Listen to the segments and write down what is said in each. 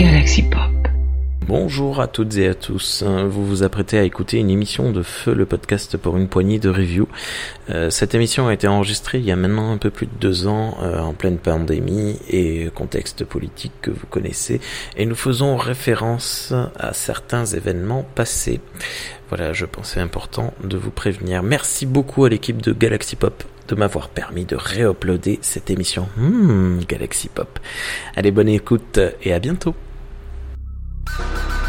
Galaxy Pop. Bonjour à toutes et à tous. Vous vous apprêtez à écouter une émission de Feu, le podcast pour une poignée de reviews. Euh, cette émission a été enregistrée il y a maintenant un peu plus de deux ans, euh, en pleine pandémie et contexte politique que vous connaissez, et nous faisons référence à certains événements passés. Voilà, je pensais important de vous prévenir. Merci beaucoup à l'équipe de Galaxy Pop de m'avoir permis de réuploader cette émission. Hmm, Galaxy Pop. Allez, bonne écoute et à bientôt. Bonjour,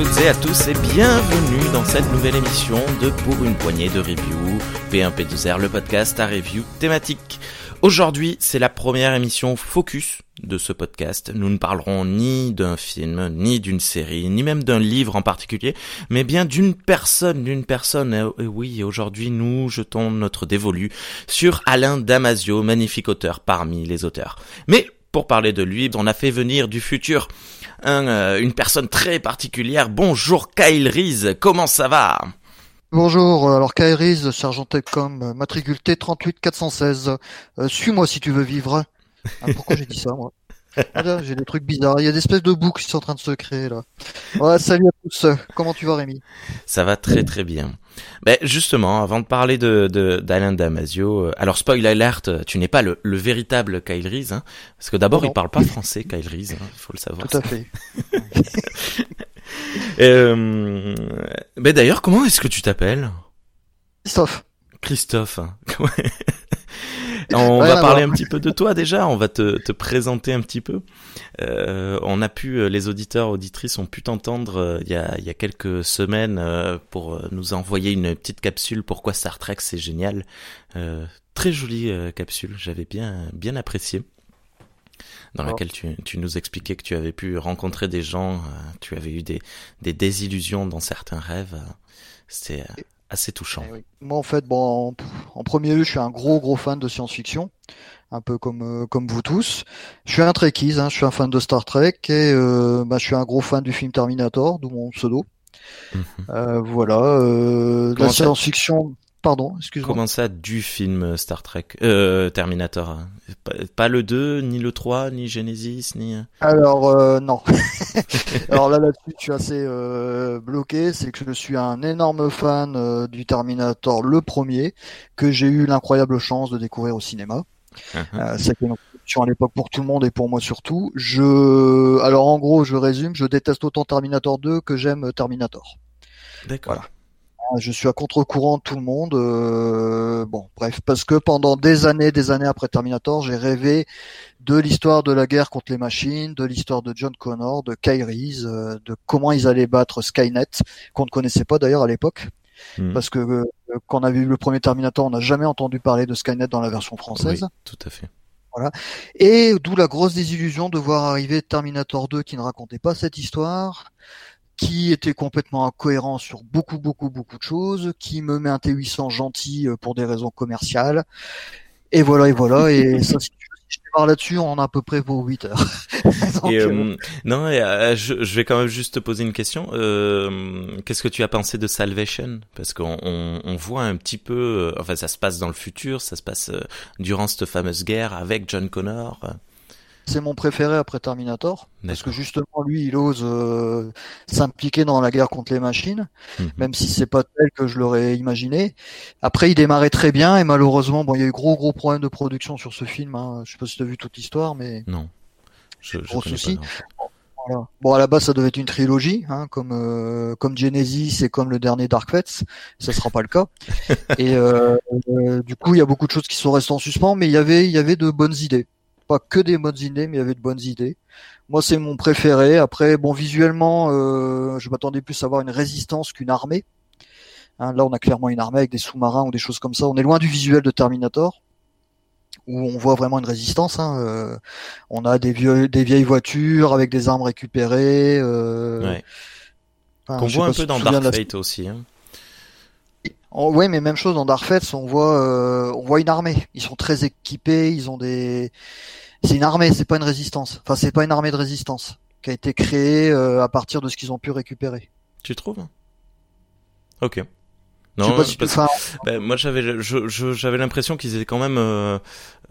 toutes et à tous et bienvenue dans cette nouvelle émission de Pour une poignée de review, P1P2R, le podcast à review thématique. Aujourd'hui, c'est la première émission focus de ce podcast. Nous ne parlerons ni d'un film, ni d'une série, ni même d'un livre en particulier, mais bien d'une personne, d'une personne. Et oui, aujourd'hui, nous jetons notre dévolu sur Alain Damasio, magnifique auteur parmi les auteurs. Mais pour parler de lui, on a fait venir du futur un, euh, une personne très particulière. Bonjour Kyle Reese, comment ça va? Bonjour, alors Kyle Reese, sergent Techcom, matricule T38 416. Euh, suis-moi si tu veux vivre. Ah, pourquoi j'ai dit ça moi? Ah, J'ai des trucs bizarres, il y a des espèces de boucles qui sont en train de se créer là. Ouais, salut à tous, comment tu vas Rémi? Ça va très très bien. Ben justement, avant de parler de d'Alain Damasio, euh, alors spoil alert, tu n'es pas le, le véritable Kyle Reese, hein, parce que d'abord il parle pas français, Kyle Reese, il hein, faut le savoir. Tout à fait. euh, ben d'ailleurs, comment est-ce que tu t'appelles? Christophe. Christophe. On va parler un petit peu de toi déjà, on va te, te présenter un petit peu. Euh, on a pu, euh, les auditeurs, auditrices ont pu t'entendre euh, il, y a, il y a quelques semaines euh, pour nous envoyer une petite capsule pourquoi Star Trek c'est génial. très jolie capsule, j'avais bien, bien apprécié dans laquelle tu, tu, nous expliquais que tu avais pu rencontrer des gens, tu avais eu des, des désillusions dans certains rêves. C'était assez touchant. Eh oui. Moi, en fait, bon, en, en, premier lieu, je suis un gros, gros fan de science-fiction, un peu comme euh, comme vous tous. Je suis un Trekkies, hein, je suis un fan de Star Trek et euh, bah, je suis un gros fan du film Terminator, d'où mon pseudo. Mm -hmm. euh, voilà, euh, la science-fiction. Pardon, excuse-moi. Comment ça, du film Star Trek euh, Terminator hein pas, pas, le 2, ni le 3, ni Genesis, ni... Alors, euh, non. Alors là, là-dessus, je suis assez euh, bloqué. C'est que je suis un énorme fan euh, du Terminator, le premier, que j'ai eu l'incroyable chance de découvrir au cinéma. Uh -huh. C'était une à l'époque pour tout le monde et pour moi surtout. Je, Alors, en gros, je résume, je déteste autant Terminator 2 que j'aime Terminator. D'accord. Voilà je suis à contre-courant de tout le monde. Euh, bon, bref, parce que pendant des années, des années après Terminator, j'ai rêvé de l'histoire de la guerre contre les machines, de l'histoire de John Connor, de Kyrie's, euh, de comment ils allaient battre Skynet, qu'on ne connaissait pas d'ailleurs à l'époque. Mmh. Parce que euh, quand on a vu le premier Terminator, on n'a jamais entendu parler de Skynet dans la version française. Oui, tout à fait. Voilà. Et d'où la grosse désillusion de voir arriver Terminator 2 qui ne racontait pas cette histoire qui était complètement incohérent sur beaucoup, beaucoup, beaucoup de choses, qui me met un T800 gentil euh, pour des raisons commerciales. Et voilà, et voilà. Et ça, si je démarre là-dessus, on a à peu près pour 8 heures. Donc, et euh, non, et, euh, je, je, vais quand même juste te poser une question. Euh, Qu'est-ce que tu as pensé de Salvation? Parce qu'on on, on, voit un petit peu, enfin, ça se passe dans le futur, ça se passe durant cette fameuse guerre avec John Connor c'est mon préféré après Terminator parce que justement lui il ose euh, s'impliquer dans la guerre contre les machines mmh. même si c'est pas tel que je l'aurais imaginé après il démarrait très bien et malheureusement bon il y a eu gros gros problèmes de production sur ce film hein. je sais pas si tu as vu toute l'histoire mais non je, gros souci Voilà. Bon, à la base, ça devait être une trilogie, hein, comme euh, comme Genesis et comme le dernier Dark Fates. Ça sera pas le cas. et euh, du coup, il y a beaucoup de choses qui sont restées en suspens, mais il y avait il y avait de bonnes idées. Pas que des bonnes idées, mais il y avait de bonnes idées. Moi, c'est mon préféré. Après, bon, visuellement, euh, je m'attendais plus à avoir une résistance qu'une armée. Hein, là, on a clairement une armée avec des sous-marins ou des choses comme ça. On est loin du visuel de Terminator où on voit vraiment une résistance. Hein. Euh, on a des, vieux, des vieilles voitures avec des armes récupérées. Euh... Ouais. Qu'on voit un peu dans Dark Fate aussi. Hein. Oh, ouais, mais même chose dans Dark Fate, on voit, euh, on voit une armée. Ils sont très équipés, ils ont des. C'est une armée, c'est pas une résistance. Enfin, c'est pas une armée de résistance qui a été créée euh, à partir de ce qu'ils ont pu récupérer. Tu trouves? Ok. Non, ben, moi j'avais j'avais l'impression qu'ils étaient quand même euh,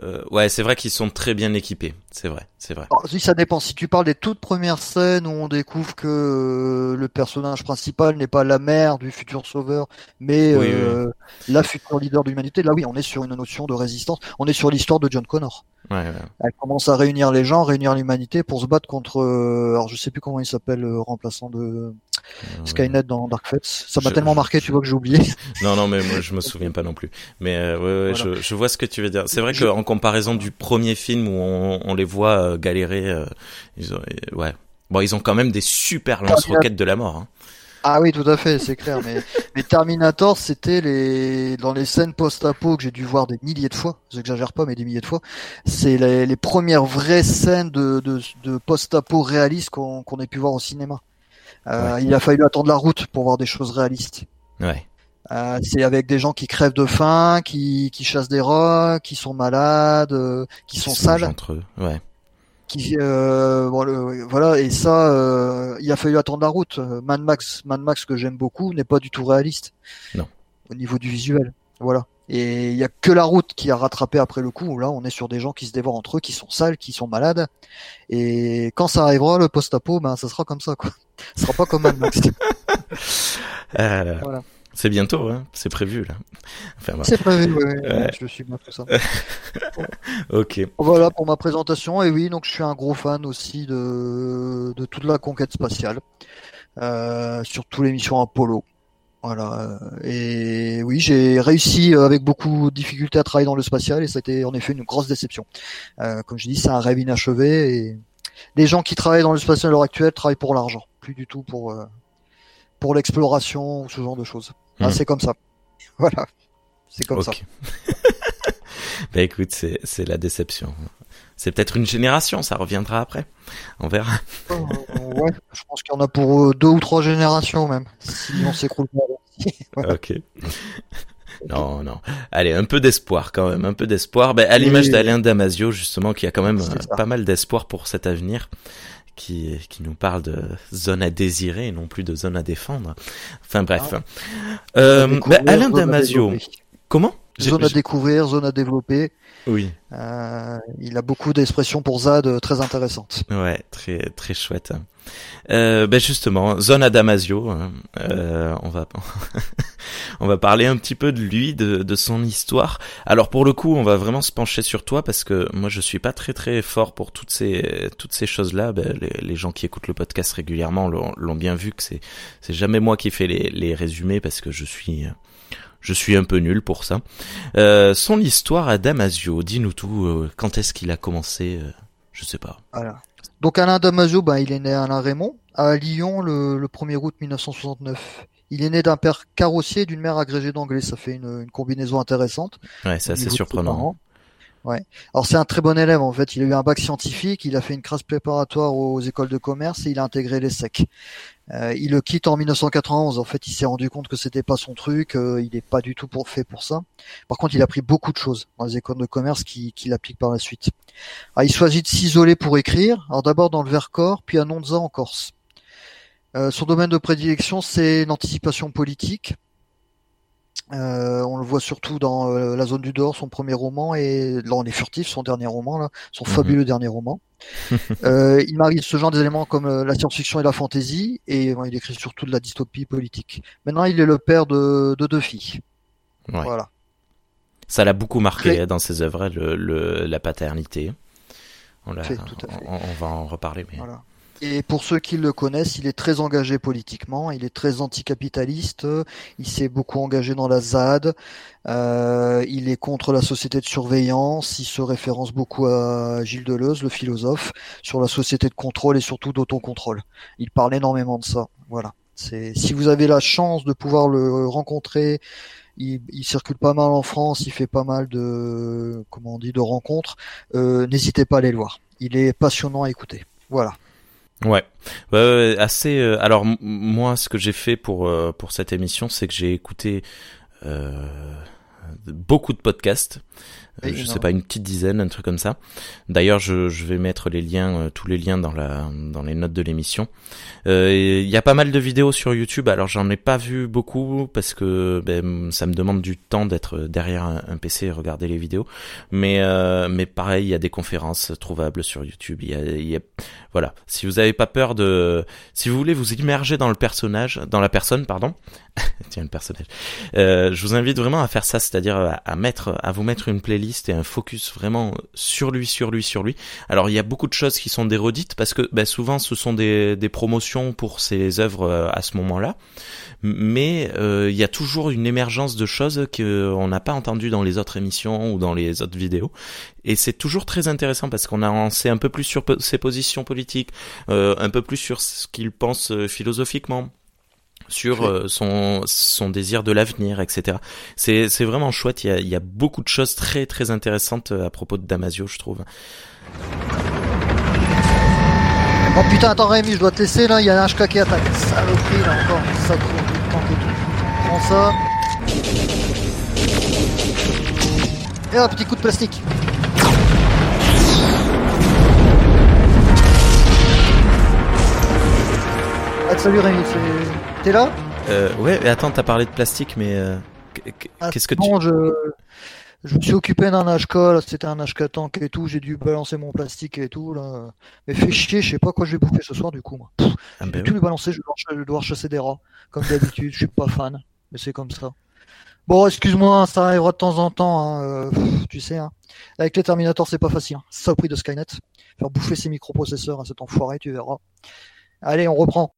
euh, ouais c'est vrai qu'ils sont très bien équipés c'est vrai c'est vrai. Alors, oui ça dépend si tu parles des toutes premières scènes où on découvre que euh, le personnage principal n'est pas la mère du futur sauveur mais euh, la future leader de l'humanité là oui on est sur une notion de résistance on est sur l'histoire de John Connor. Ouais, ouais. Elle commence à réunir les gens réunir l'humanité pour se battre contre alors je sais plus comment il s'appelle le remplaçant de Skynet dans Dark Fates. Ça m'a tellement marqué, tu vois que j'ai oublié. Non, non, mais moi je me souviens pas non plus. Mais euh, ouais, je, je, vois ce que tu veux dire. C'est vrai qu'en comparaison du premier film où on, on les voit euh, galérer, euh, ils ont, ouais. Bon, ils ont quand même des super lance-roquettes de la mort. Hein. Ah oui, tout à fait, c'est clair. Mais, mais Terminator, c'était les dans les scènes post-apo que j'ai dû voir des milliers de fois. J'exagère pas, mais des milliers de fois. C'est les, les, premières vraies scènes de, de, de post-apo réalistes qu'on qu'on ait pu voir au cinéma. Euh, Il a fallu attendre la route pour voir des choses réalistes. Ouais. Euh, c'est avec des gens qui crèvent de faim, qui, qui chassent des rats, qui sont malades, euh, qui sont sales. Entre eux. Ouais. Qui, euh, voilà et ça, euh, il a fallu attendre la route. Mad Max, Mad Max que j'aime beaucoup, n'est pas du tout réaliste. Non. Au niveau du visuel, voilà. Et il y a que la route qui a rattrapé après le coup. là, on est sur des gens qui se dévorent entre eux, qui sont sales, qui sont malades. Et quand ça arrivera, le post-apo, ben ça sera comme ça, quoi. Ce sera pas comme Mad Max. euh, voilà. C'est bientôt, hein c'est prévu là. Enfin, C'est prévu, oui. Ouais. Je suis bien tout ça. ok. Voilà pour ma présentation. Et oui, donc je suis un gros fan aussi de, de toute la conquête spatiale, euh, surtout les missions Apollo. Voilà. Et oui, j'ai réussi euh, avec beaucoup de difficultés à travailler dans le spatial et ça a été en effet une grosse déception. Euh, comme je dis, c'est un rêve inachevé et les gens qui travaillent dans le spatial à l'heure actuelle travaillent pour l'argent, plus du tout pour euh, pour l'exploration ou ce genre de choses. Ah, hmm. c'est comme ça. Voilà. C'est comme ça. bah écoute, c'est c'est la déception. C'est peut-être une génération, ça reviendra après. On verra. Euh, ouais, je pense qu'il y en a pour euh, deux ou trois générations même, si on s'écroule pas. Ok. Non, non. Allez, un peu d'espoir quand même, un peu d'espoir. Ben, à l'image d'Alain Damasio, justement, qui a quand même euh, pas mal d'espoir pour cet avenir. Qui, qui nous parle de zone à désirer et non plus de zone à défendre. Enfin bref. Ah. Euh, ben, Alain Damasio. Comment? Zone à découvrir, zone à développer. Oui. Euh, il a beaucoup d'expressions pour Zad euh, très intéressantes. Ouais, très très chouette. Euh, ben justement, zone à Damasio. Hein. Euh, on va on va parler un petit peu de lui, de, de son histoire. Alors pour le coup, on va vraiment se pencher sur toi parce que moi je suis pas très très fort pour toutes ces toutes ces choses là. Ben, les, les, gens qui écoutent le podcast régulièrement l'ont bien vu que c'est c'est jamais moi qui fais les les résumés parce que je suis je suis un peu nul pour ça. Euh, son histoire à Damasio, dis-nous tout. Euh, quand est-ce qu'il a commencé euh, Je sais pas. Voilà. Donc Alain Damasio, ben, il est né à Alain Raymond, à Lyon le, le 1er août 1969. Il est né d'un père carrossier et d'une mère agrégée d'anglais. Ça fait une, une, combinaison intéressante. Ouais, c'est assez surprenant. Ouais. Alors c'est un très bon élève en fait. Il a eu un bac scientifique, il a fait une classe préparatoire aux écoles de commerce et il a intégré les SEC. Euh, il le quitte en 1991. En fait, il s'est rendu compte que c'était pas son truc. Euh, il n'est pas du tout pour, fait pour ça. Par contre, il a pris beaucoup de choses dans les écoles de commerce qu'il qui applique par la suite. Alors, il choisit de s'isoler pour écrire. Alors d'abord dans le Vercors, puis à Nonza en Corse. Euh, son domaine de prédilection, c'est l'anticipation politique. Euh, on le voit surtout dans euh, La zone du dehors, son premier roman, et là on est furtif, son dernier roman, là, son mhm. fabuleux dernier roman. euh, il marie ce genre d'éléments comme euh, la science-fiction et la fantasy, et il écrit surtout de la dystopie politique. Maintenant, il est le père de, de deux filles. Voilà. Ça l'a beaucoup marqué hein, dans ses œuvres, le, le, la paternité. On, on, on, va en reparler. Mais... Voilà. Et pour ceux qui le connaissent, il est très engagé politiquement, il est très anticapitaliste, il s'est beaucoup engagé dans la ZAD, euh, il est contre la société de surveillance, il se référence beaucoup à Gilles Deleuze, le philosophe, sur la société de contrôle et surtout d'autocontrôle. Il parle énormément de ça. Voilà. C'est si vous avez la chance de pouvoir le rencontrer, il, il, circule pas mal en France, il fait pas mal de comment on dit de rencontres. Euh, N'hésitez pas à aller le voir. Il est passionnant à écouter. Voilà. Ouais, assez. Euh, alors moi, ce que j'ai fait pour euh, pour cette émission, c'est que j'ai écouté euh, beaucoup de podcasts. Euh, je sais pas une petite dizaine, un truc comme ça. D'ailleurs, je, je, vais mettre les liens, euh, tous les liens dans la dans les notes de l'émission. Euh, il y a pas mal de vidéos sur YouTube. Alors j'en ai pas vu beaucoup parce que ben, ça me demande du temps d'être derrière un, PC et regarder les vidéos. Mais mais pareil, il y a des conférences trouvables sur YouTube. Il y a, y a, voilà. Si vous avez pas peur de, si vous voulez vous immerger dans le personnage, dans la personne, pardon. Tiens le personnage. je vous invite vraiment à faire ça, c'est-à-dire à, mettre, à vous mettre une playlist c'était un focus vraiment sur lui, sur lui, sur lui. Alors il y a beaucoup de choses qui sont des redites parce que ben, souvent ce sont des, des promotions pour ses œuvres euh, à ce moment-là, mais euh, il y a toujours une émergence de choses qu'on n'a pas entendues dans les autres émissions ou dans les autres vidéos. Et c'est toujours très intéressant parce qu'on a sait un peu plus sur ses positions politiques, euh, un peu plus sur ce qu'il pense philosophiquement sur euh, son, son désir de l'avenir, etc. C'est, c'est vraiment chouette. Il y, a, il y a beaucoup de choses très très intéressantes euh, à propos de Damasio, je trouve. Oh putain, attends Rémi, je dois te laisser là, il y a un HK qui attaque. Saloperie là encore, ça trop et tout. Prends ça. Et un petit coup de plastique. Ah, salut Rémi, t'es là? Euh, Ouais, mais attends, t'as parlé de plastique, mais euh, ah, qu'est-ce que tu... je... je me suis occupé d'un HK, c'était un HK tank et tout, j'ai dû balancer mon plastique et tout, là. Mais fais chier, je sais pas quoi je vais bouffer ce soir du coup, moi. Pff, ah ben tout oui. balancer, je dois devoir chasser des rats. Comme d'habitude, je suis pas fan, mais c'est comme ça. Bon, excuse-moi, ça arrivera de temps en temps, hein, euh, tu sais, hein. Avec les Terminators, c'est pas facile, hein. Ça au prix de Skynet. Faire bouffer ses microprocesseurs à cet enfoiré, tu verras. Allez, on reprend.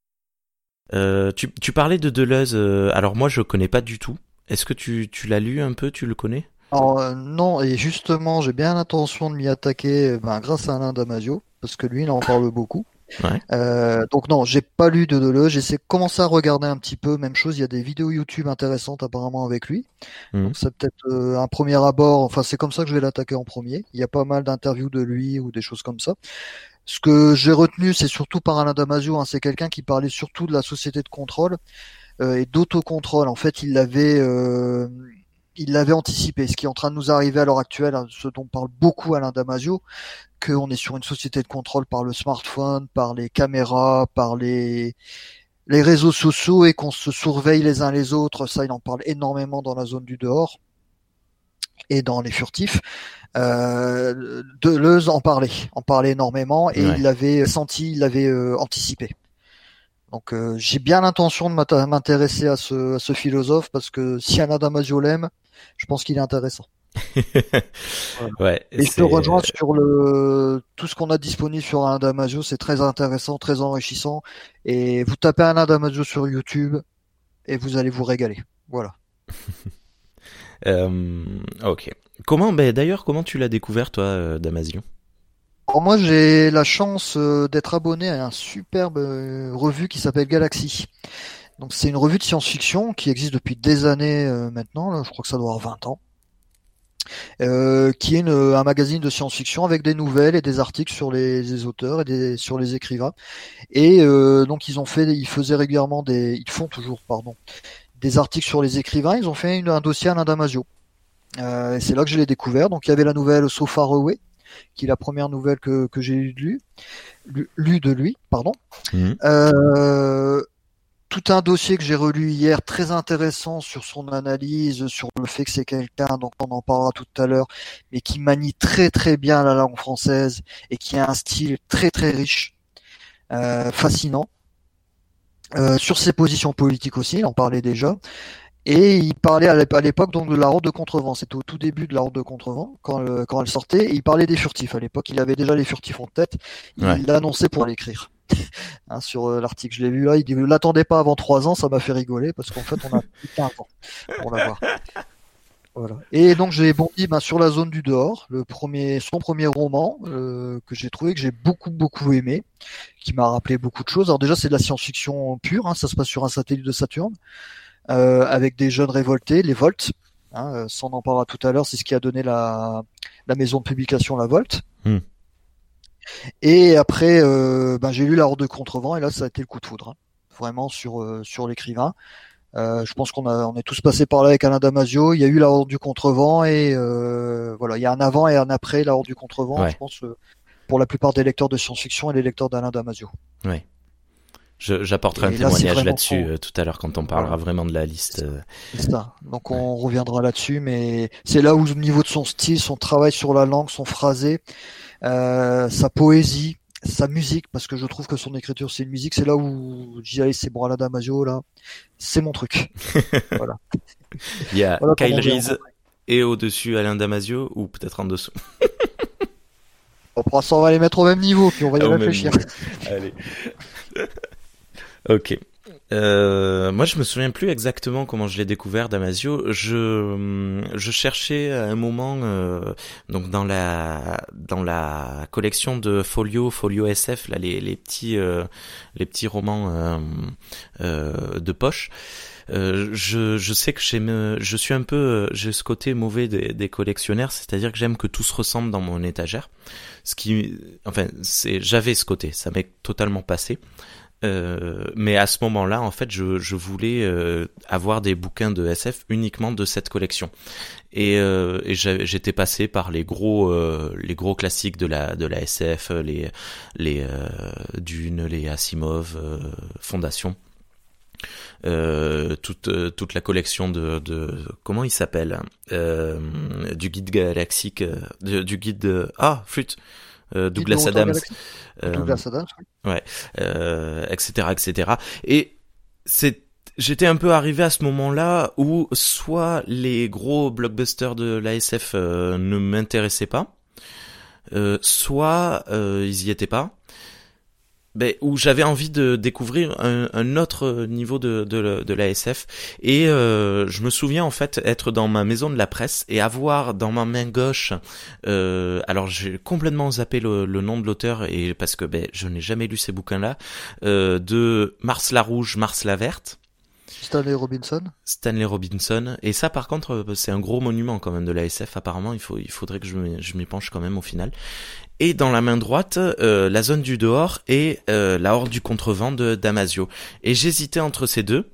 Euh, tu, tu, parlais de Deleuze. Euh, alors moi, je connais pas du tout. Est-ce que tu, tu l'as lu un peu Tu le connais? Alors, euh, non, et justement, j'ai bien l'intention de m'y attaquer ben, grâce à Alain Damasio, parce que lui, il en parle beaucoup. Ouais. Euh, donc non, j'ai pas lu de Deleuze, j'ai commencé à regarder un petit peu, même chose, il y a des vidéos YouTube intéressantes apparemment avec lui. Mmh. Donc c'est peut-être euh, un premier abord, enfin c'est comme ça que je vais l'attaquer en premier. Il y a pas mal d'interviews de lui ou des choses comme ça. Ce que j'ai retenu, c'est surtout par Alain Damasio. Hein, c'est quelqu'un qui parlait surtout de la société de contrôle euh, et d'autocontrôle. En fait, il l'avait, euh, il l'avait anticipé. Ce qui est en train de nous arriver à l'heure actuelle, hein, ce dont parle beaucoup Alain Damasio, qu'on est sur une société de contrôle par le smartphone, par les caméras, par les les réseaux sociaux et qu'on se surveille les uns les autres. Ça, il en parle énormément dans la zone du dehors et dans les furtifs. Euh, Deleuze en parlait, en parlait énormément et Ouais. il l'avait senti, il l'avait euh, anticipé. Donc euh, j'ai bien l'intention de m'intér- m'intéresser à ce, à ce philosophe parce que si Alain Damasio l'aime, je pense qu'il est intéressant. ouais. Et je te rejoins sur le tout ce qu'on a disponible sur Alain Damasio, c'est très intéressant, très enrichissant. Et vous tapez Alain Damasio sur YouTube et vous allez vous régaler. Voilà. Euh, ok. Comment, ben d'ailleurs, comment tu l'as découvert toi, euh, Damasio Alors moi j'ai la chance euh, d'être abonné à un superbe revue qui s'appelle Galaxy. Donc c'est une revue de science-fiction qui existe depuis des années maintenant, là, je crois que ça doit avoir 20 ans. Euh, qui est un magazine de science-fiction avec des nouvelles et des articles sur les, auteurs et sur les écrivains. Et euh, donc ils ont fait, ils faisaient régulièrement des, ils font toujours, pardon, des articles sur les écrivains. Ils ont fait une- un dossier à Alain Damasio. Euh, c'est là que je l'ai découvert. Donc il y avait la nouvelle So Far Away, qui est la première nouvelle que, que j'ai lu, lu, lu de lui, pardon. Mhm. Euh, tout un dossier que j'ai relu hier, très intéressant sur son analyse, sur le fait que c'est quelqu'un, donc on en parlera tout à l'heure, mais qui manie très très bien la langue française et qui a un style très très riche, euh, fascinant. Euh, sur ses positions politiques aussi, il en parlait déjà. Et il parlait à l'ép- à l'époque donc de la route de contrevent. C'était au tout début de la route de contrevent quand, le- quand elle sortait. Et il parlait des furtifs à l'époque. Il avait déjà les furtifs en tête. Il Ouais. l'annonçait pour l'écrire. hein, sur euh, l'article. Je l'ai vu là, il dit l'attendez pas avant trois ans, ça m'a fait rigoler parce qu'en fait on a plus 15 ans pour l'avoir. Voilà. Et donc j'ai bondi ben, sur la zone du dehors, le premier, son premier roman euh, que j'ai trouvé que j'ai beaucoup beaucoup aimé, qui m'a rappelé beaucoup de choses. Alors déjà c'est de la science-fiction pure, hein, ça se passe sur un satellite de Saturne, euh, avec des jeunes révoltés, les Volts. Hein, euh, sans en parlera tout à l'heure, c'est ce qui a donné la, la maison de publication La Volt. Hmm. Et après, euh, ben, j'ai lu La Horde de Contrevent et là ça a été le coup de foudre, hein. vraiment sur euh, sur l'écrivain. Euh, je pense qu'on a, on est tous passés par là avec Alain Damasio. Il y a eu la Horde du Contrevent et euh, voilà, il y a un avant et un après la Horde du Contrevent. Ouais. Je pense euh, pour la plupart des lecteurs de science-fiction et les lecteurs d'Alain Damasio. Je- J'apporterai un là, témoignage là-dessus euh, tout à l'heure quand on parlera vraiment de la liste. C'est ça. Donc on reviendra là-dessus, mais c'est là où au niveau de son style, son travail sur la langue, son phrasé, euh, sa poésie, sa musique, parce que je trouve que son écriture c'est une musique, c'est là où dis allez c'est bon Alain Damasio là, c'est mon truc. Il y a Voilà Kyle Reese et au-dessus Alain Damasio ou peut-être en dessous. On pourra on va les mettre au même niveau, puis on va y réfléchir. Allez. ok. Euh, moi, je me souviens plus exactement comment je l'ai découvert, Damasio. Je je cherchais à un moment, euh, donc dans la dans la collection de Folio, Folio SF, là les les petits euh, les petits romans euh, euh, de poche. Euh, je, je sais que j'aime, je suis un peu, j'ai ce côté mauvais des, des collectionneurs, c'est-à-dire que j'aime que tout se ressemble dans mon étagère. Ce qui, enfin, c'est, j'avais ce côté, ça m'est totalement passé. Euh, mais à ce moment-là, en fait, je, je voulais euh, avoir des bouquins de SF uniquement de cette collection. Et, euh, et j'étais passé par les gros, euh, les gros classiques de la de la SF, les les euh, Dune, les Asimov, euh, Fondation. Euh, toute euh, toute la collection de, de comment il s'appelle euh, du guide galaxique euh, de- du guide de, ah flûte euh, Douglas Dites-le, Adams euh, Douglas Adams. oui. euh, etc etc et c'est j'étais un peu arrivé à ce moment-là où soit les gros blockbusters de l'ASF euh, ne m'intéressaient pas euh, soit euh, ils y étaient pas ben, où j'avais envie de découvrir un, autre niveau de, de, l'ASF et euh, je me souviens en fait être dans ma maison de la presse et avoir dans ma main gauche euh, alors j'ai complètement zappé le, nom de l'auteur et parce que ben, je n'ai jamais lu ces bouquins là euh, de Mars la rouge Mars la verte Stanley Robinson. Stanley Robinson. Et ça par contre euh, c'est un gros monument quand même de la SF apparemment il faut il faudrait que je m'y- penche quand même au final. Et dans la main droite euh, la zone du dehors et euh, la horde du contrevent de Damasio. Et j'hésitais entre ces deux.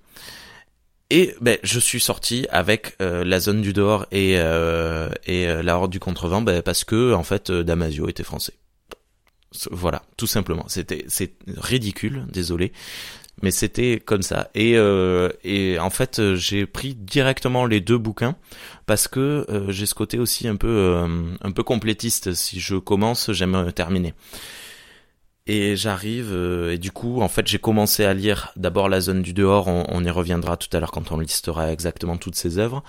Et ben je suis sorti avec la zone du dehors et et la horde du contrevent ben, parce que en fait Damasio était français. Voilà tout simplement. C'était c'est ridicule. Désolé mais c'était comme ça. Et euh, et en fait euh, j'ai pris directement les deux bouquins parce que euh, j'ai ce côté aussi un peu un peu complétiste. Si je commence j'aime terminer. Et j'arrive et du coup en fait j'ai commencé à lire d'abord la zone du dehors. On, y reviendra tout à l'heure quand on listera exactement toutes ses œuvres.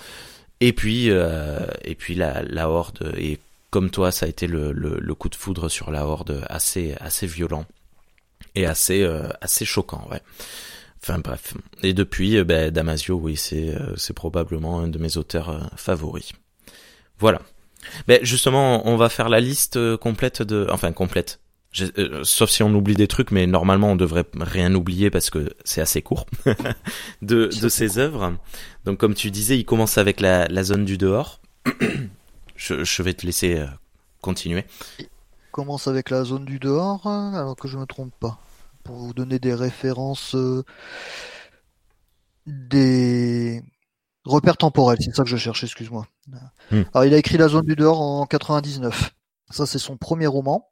Et puis et puis la, la horde. Et comme toi ça a été le, le, le coup de foudre sur la horde assez assez violent et assez euh, assez choquant ouais. Enfin bref. Et depuis euh, ben, Damasio oui c'est euh, c'est probablement un de mes auteurs favoris. Voilà. Ben justement on va faire la liste complète de enfin complète. Euh, sauf si on oublie des trucs mais normalement on devrait rien oublier parce que c'est assez court de de ses œuvres. Donc comme tu disais il commence avec la la zone du dehors. Je, je vais te laisser continuer. Commence avec la zone du dehors, euh, alors que je me trompe pas. Pour vous donner des références, euh, des repères temporels, c'est ça que je cherche, excuse-moi. Hmm. Alors il a écrit La zone du dehors en 99. Ça c'est son premier roman.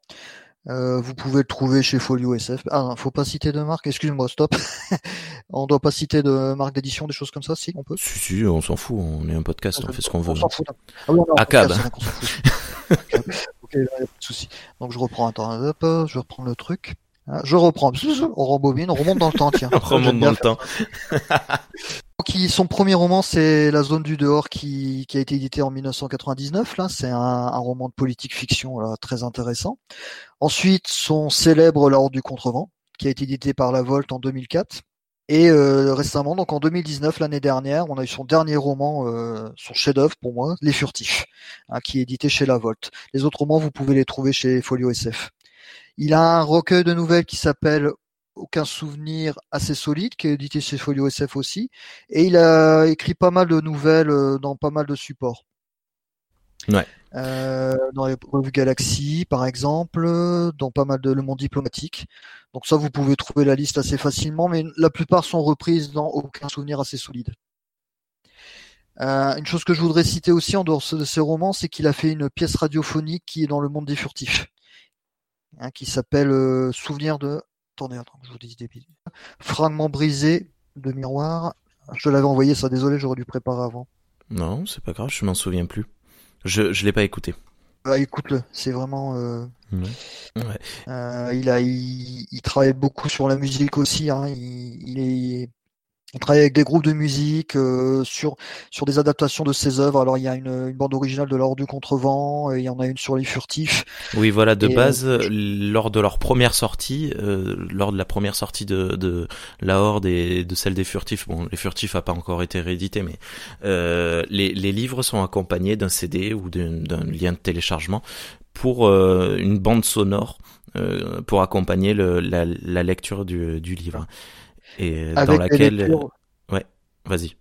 Euh, vous pouvez le trouver chez Folio SF. Ah, faut pas citer de marque. Excuse-moi, stop. on doit pas citer de marque d'édition, des choses comme ça. Si, on peut. si si on s'en fout on est un podcast on fait ce qu'on veut On s'en fout. Ah oui, Acab. ok, là, y a pas de souci. Donc je reprends. Attends, hop, je reprends le truc. Ah, Je reprends. On rembobine, on remonte dans le temps. Tiens. on remonte dans le temps qui son premier roman c'est La zone du dehors qui, qui a été édité en 1999 là c'est un, un roman de politique fiction là, très intéressant ensuite son célèbre La horde du contrevent qui a été édité par La Volte en 2004. Et euh, récemment, donc en 2019, l'année dernière, on a eu son dernier roman, euh, son chef-d'œuvre pour moi, Les Furtifs, hein, qui est édité chez La Volte. Les autres romans, vous pouvez les trouver chez Folio SF. Il a un recueil de nouvelles qui s'appelle Aucun souvenir assez solide, qui est édité chez Folio SF aussi. Et il a écrit pas mal de nouvelles euh, dans pas mal de supports. Ouais. Euh, dans les revues Galaxy, par exemple, dans pas mal de Le Monde diplomatique. Donc ça, vous pouvez trouver la liste assez facilement, mais la plupart sont reprises dans aucun souvenir assez solide. Euh, une chose que je voudrais citer aussi en dehors de ces romans, c'est qu'il a fait une pièce radiophonique qui est dans Le Monde des Furtifs, hein, qui s'appelle euh, Souvenir de... Attendez, attends, je vous dis des Fragment brisé de miroir. Je l'avais envoyé, ça, désolé, j'aurais dû préparer avant. Non, c'est pas grave, je m'en souviens plus. Je je l'ai pas écouté. Bah, écoute-le, c'est vraiment. Euh... Ouais. Euh, il a, il, il, travaille beaucoup sur la musique aussi. Hein. Il, il, est, il travaille avec des groupes de musique euh, sur sur des adaptations de ses œuvres. Alors il y a une, une bande originale de l'Ordre du Contrevent, et il y en a une sur les Furtifs. Oui, voilà. De et base, euh, lors de leur première sortie, euh, lors de la première sortie de, de la Horde et de celle des Furtifs, bon, les Furtifs a pas encore été réédité, mais euh, les, les livres sont accompagnés d'un CD ou d'un lien de téléchargement pour euh, une bande sonore euh, pour accompagner le, la, la, lecture du, du livre et Avec dans laquelle lectures... ouais vas-y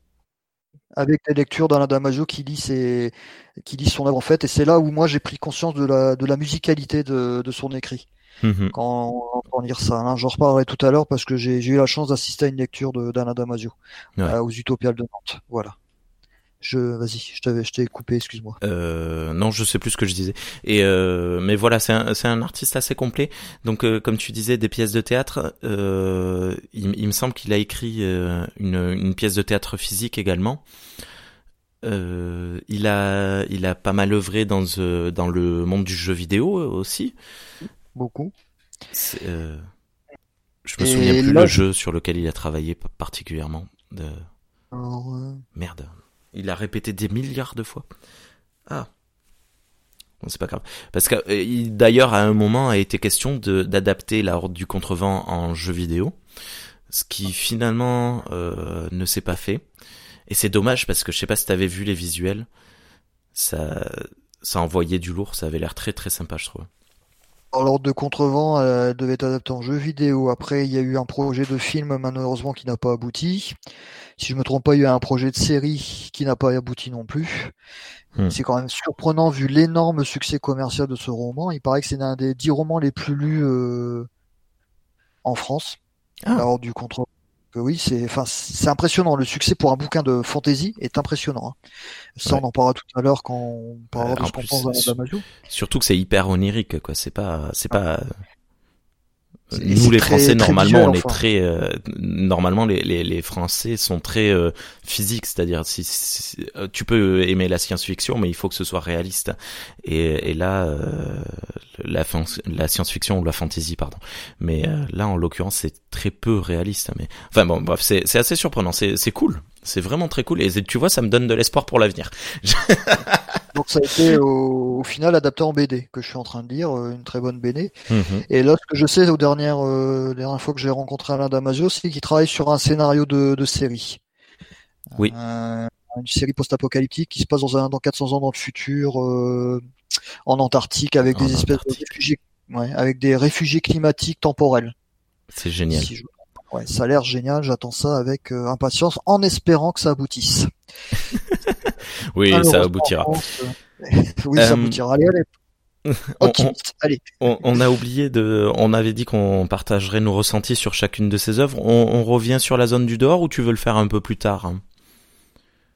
avec les lectures d'Alain Damasio qui lit ses, qui lit son œuvre en fait et c'est là où moi j'ai pris conscience de la de la musicalité de, de son écrit mmh. quand on entend lire ça hein. j'en reparlerai tout à l'heure parce que j'ai eu la chance d'assister à une lecture d'Alain Damasio ouais. euh, aux Utopiales de Nantes voilà je vas-y, je t'avais, je t'ai coupé, excuse-moi. Euh, non, je sais plus ce que je disais. Et euh, mais voilà, c'est un, c'est un artiste assez complet. Donc, euh, comme tu disais, des pièces de théâtre. Il, il, me semble qu'il a écrit une, une pièce de théâtre physique également. Il a, il a pas mal œuvré dans dans le monde du jeu vidéo aussi. Beaucoup. je me Et souviens plus là, le jeu sur lequel il a travaillé particulièrement. De... Alors, Merde. Il a répété des milliards de fois. Ah. Bon, c'est pas grave. Parce que euh, d'ailleurs, à un moment, a été question d'adapter la Horde du Contrevent en jeu vidéo, ce qui finalement euh, ne s'est pas fait. Et c'est dommage parce que je sais pas si t'avais vu les visuels, ça ça envoyait du lourd, ça avait l'air très très sympa, je trouve. L'ordre de Contrevent euh, devait être adapté en jeu vidéo. Après, il y a eu un projet de film malheureusement qui n'a pas abouti. Si je me trompe pas, il y a eu un projet de série qui n'a pas abouti non plus. Hmm. C'est quand même surprenant vu l'énorme succès commercial de ce roman. Il paraît que c'est l'un des dix romans les plus lus euh, en France. Ah. Alors du contre oui, c'est enfin c'est impressionnant. Le succès pour un bouquin de fantasy est impressionnant. Hein. Ça, ouais. on en parlera tout à l'heure quand on parlera euh, de ce qu'on pense. Surtout que c'est hyper onirique, quoi. C'est pas, c'est pas. Nous les Français très, normalement très on est très euh, normalement les, les, les Français sont très euh, physiques. C'est-à-dire si, si, euh, tu peux aimer la science-fiction mais il faut que ce soit réaliste. Et, et là euh, la, la science-fiction ou la fantasy pardon. Mais euh, là en l'occurrence c'est très peu réaliste. Mais enfin bon bref c'est c'est assez surprenant. C'est c'est cool. C'est vraiment très cool. Et tu vois ça me donne de l'espoir pour l'avenir Donc ça a été au, au, final adapté en BD que je suis en train de lire, euh, une très bonne BD. Mmh. Et là, ce que je sais aux dernières, euh, dernières fois que j'ai rencontré Alain Damasio, c'est qu'il travaille sur un scénario de, de série. Oui. Euh, une série post-apocalyptique qui se passe dans, un, dans 400 ans dans le futur, euh, en Antarctique, avec en des espèces de réfugiés, ouais, avec des réfugiés climatiques temporels. C'est génial. Si je... Ouais, ça a l'air génial. J'attends ça avec euh, impatience, en espérant que ça aboutisse. oui, ça aboutira. oui, ça aboutira. Allez, allez. On, allez. On, on, a oublié de, on avait dit qu'on partagerait nos ressentis sur chacune de ces œuvres. On, on, revient sur la zone du dehors ou tu veux le faire un peu plus tard hein?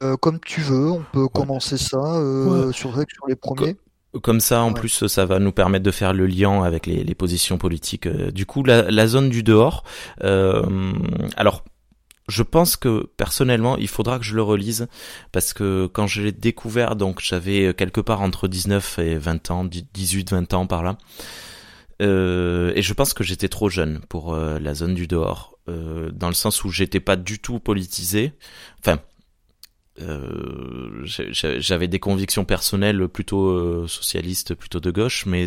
Euh, Comme tu veux, on peut ouais. commencer ça euh, ouais. sur, sur les premiers. Comme ça, en ouais. plus, ça va nous permettre de faire le lien avec les, les positions politiques. Euh, Du coup, la, la zone du dehors. Euh, alors, je pense que personnellement, il faudra que je le relise parce que quand je l'ai découvert, donc j'avais quelque part entre 19 et 20 ans, 18-20 ans par là. Euh, et je pense que j'étais trop jeune pour euh, la zone du dehors, euh, dans le sens où j'étais pas du tout politisé. Enfin, euh, j'avais des convictions personnelles plutôt euh, socialistes, plutôt de gauche, mais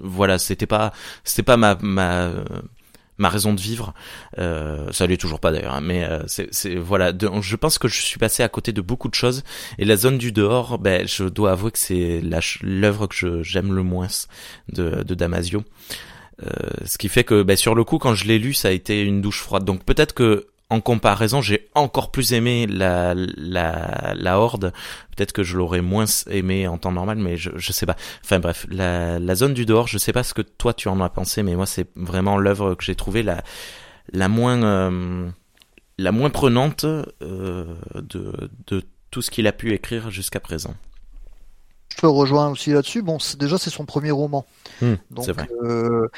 voilà, c'était pas, c'était pas ma ma ma raison de vivre. Euh, ça l'est toujours pas d'ailleurs, hein, mais euh, c'est voilà. je pense que je suis passé à côté de beaucoup de choses et la zone du dehors, ben je dois avouer que c'est l'œuvre que j'aime le moins de, de Damasio. Euh, ce qui fait que ben, sur le coup, quand je l'ai lu, ça a été une douche froide. Donc peut-être que en comparaison, j'ai encore plus aimé la, la, Horde. Peut-être que je l'aurais moins aimé en temps normal, mais je, sais pas. Enfin bref, la, la zone du dehors, je sais pas ce que toi tu en as pensé, mais moi c'est vraiment l'œuvre que j'ai trouvé la, la moins, euh, la moins prenante euh, de, de tout ce qu'il a pu écrire jusqu'à présent je te rejoins aussi là-dessus. Bon, déjà c'est son premier roman, hmm, donc euh,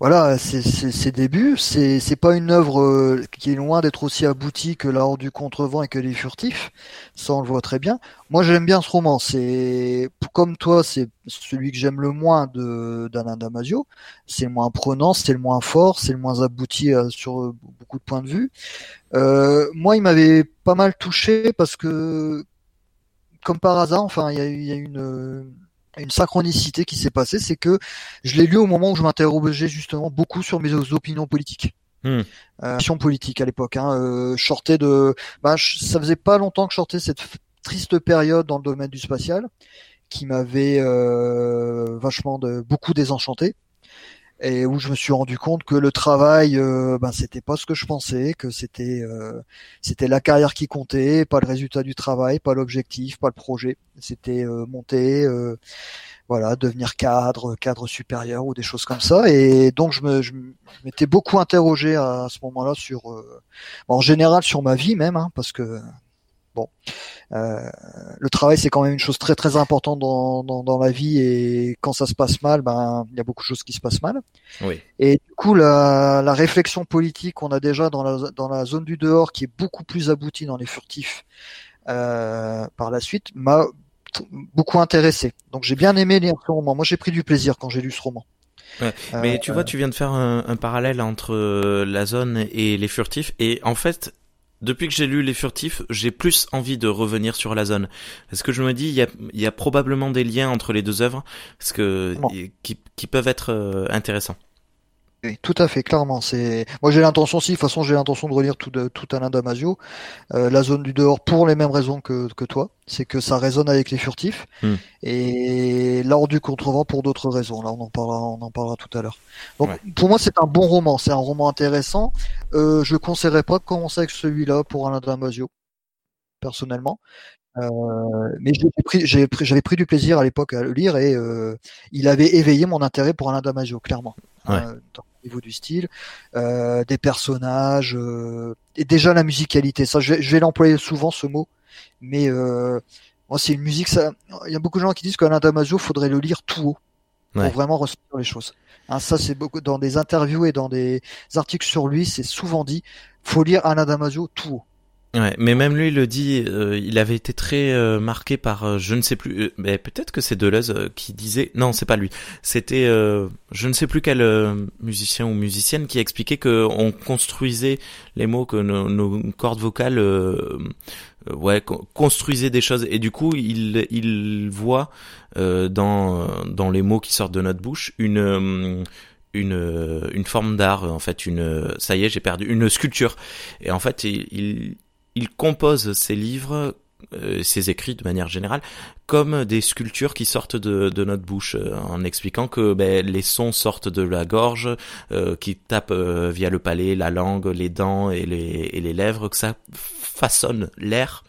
voilà, c'est ses débuts. C'est c'est pas une œuvre euh, qui est loin d'être aussi aboutie que La Horde du Contrevent et que Les Furtifs. Ça, on le voit très bien. Moi, j'aime bien ce roman. C'est comme toi, c'est celui que j'aime le moins de d'Alain Damasio. C'est le moins prenant, c'est le moins fort, c'est le moins abouti euh, sur beaucoup de points de vue. moi, il m'avait pas mal touché parce que comme par hasard, enfin, il y a, y a une, une synchronicité qui s'est passée, c'est que je l'ai lu au moment où je m'interrogeais justement beaucoup sur mes opinions politiques. Hmm. Euh, politique à l'époque. Hein, euh, je de, bah, ça faisait pas longtemps que je sortais cette triste période dans le domaine du spatial, qui m'avait euh, vachement de beaucoup désenchanté et où je me suis rendu compte que le travail, euh, ben c'était pas ce que je pensais, que c'était euh, c'était la carrière qui comptait, pas le résultat du travail, pas l'objectif, pas le projet. C'était euh, monter, euh, voilà, devenir cadre, cadre supérieur ou des choses comme ça. Et donc je me je m'étais beaucoup interrogé à, ce moment-là sur, en général sur ma vie même, hein, parce que bon, euh, le travail c'est quand même une chose très très importante dans, dans, dans, la vie et quand ça se passe mal, ben il y a beaucoup de choses qui se passent mal. Oui. Et du coup la, la réflexion politique qu'on a déjà dans la, dans la zone du dehors qui est beaucoup plus aboutie dans les furtifs euh, par la suite m'a beaucoup intéressé. Donc j'ai bien aimé lire ce roman. Moi j'ai pris du plaisir quand j'ai lu ce roman. Ouais. Mais tu vois, tu viens de faire un, un, parallèle entre la zone et les furtifs, et en fait, depuis que j'ai lu Les Furtifs, j'ai plus envie de revenir sur la zone. Parce que je me dis, il y a, y a, probablement des liens entre les deux œuvres parce que, qui, qui, peuvent être euh, intéressants. Oui, tout à fait, clairement. C'est moi j'ai l'intention aussi. De toute façon, j'ai l'intention de relire tout, de, tout Alain Damasio, euh, la zone du dehors pour les mêmes raisons que, que toi. C'est que ça résonne avec les furtifs hmm. et l'ordre du contrevent pour d'autres raisons. Là, on en parlera, on en parlera tout à l'heure. Donc, pour moi, c'est un bon roman. C'est un roman intéressant. Euh, je conseillerais pas de commencer avec celui-là pour Alain Damasio, personnellement. Euh, mais j'avais pris, j'avais pris du plaisir à l'époque à le lire et euh, il avait éveillé mon intérêt pour Alain Damasio, clairement. Ouais. Euh, au niveau du style, euh, des personnages euh, et déjà la musicalité. Ça, je vais, je vais l'employer souvent ce mot, mais euh, moi c'est une musique. Ça, il y a beaucoup de gens qui disent qu'Alain Damasio faudrait le lire tout haut pour vraiment ressentir les choses. Hein, ça c'est beaucoup dans des interviews et dans des articles sur lui, c'est souvent dit. Faut lire Alain Damasio tout haut. Ouais, mais même lui le dit, euh, il avait été très euh, marqué par, euh, je ne sais plus, mais peut-être que c'est Deleuze qui disait, non, c'est pas lui, c'était, je ne sais plus quel musicien ou musicienne qui expliquait que on construisait les mots, que nos, nos cordes vocales, ouais, construisaient des choses, et du coup, il, il voit dans dans les mots qui sortent de notre bouche une une une forme d'art en fait une ça y est j'ai perdu une sculpture. Et en fait il il compose ses livres, euh, ses écrits de manière générale, comme des sculptures qui sortent de, notre bouche, euh, en expliquant que ben, les sons sortent de la gorge, euh, qui tapent via le palais, la langue, les dents et les, lèvres, que ça façonne l'air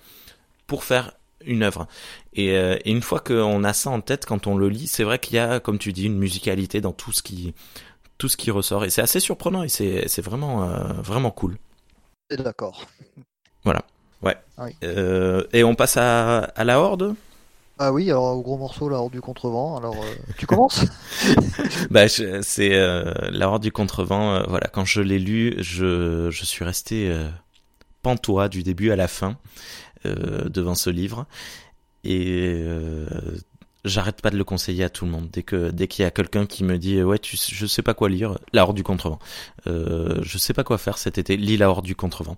pour faire une œuvre. Et, une fois qu'on a ça en tête, quand on le lit, c'est vrai qu'il y a, comme tu dis, une musicalité dans tout ce qui, tout ce qui ressort. Et c'est assez surprenant et c'est, c'est vraiment, vraiment cool. D'accord. Voilà. Ouais. Ah euh, et on passe à, à, la Horde? Ah oui, alors au gros morceau, la Horde du Contrevent. Alors, euh, tu commences? Bah, C'est euh, la Horde du Contrevent. Euh, voilà, quand je l'ai lu, je, je suis resté euh, pantois du début à la fin devant ce livre. Et j'arrête pas de le conseiller à tout le monde. Dès que dès qu'il y a quelqu'un qui me dit ouais, tu, je sais pas quoi lire, La Horde du Contrevent. Euh, je sais pas quoi faire cet été. Lis La Horde du Contrevent.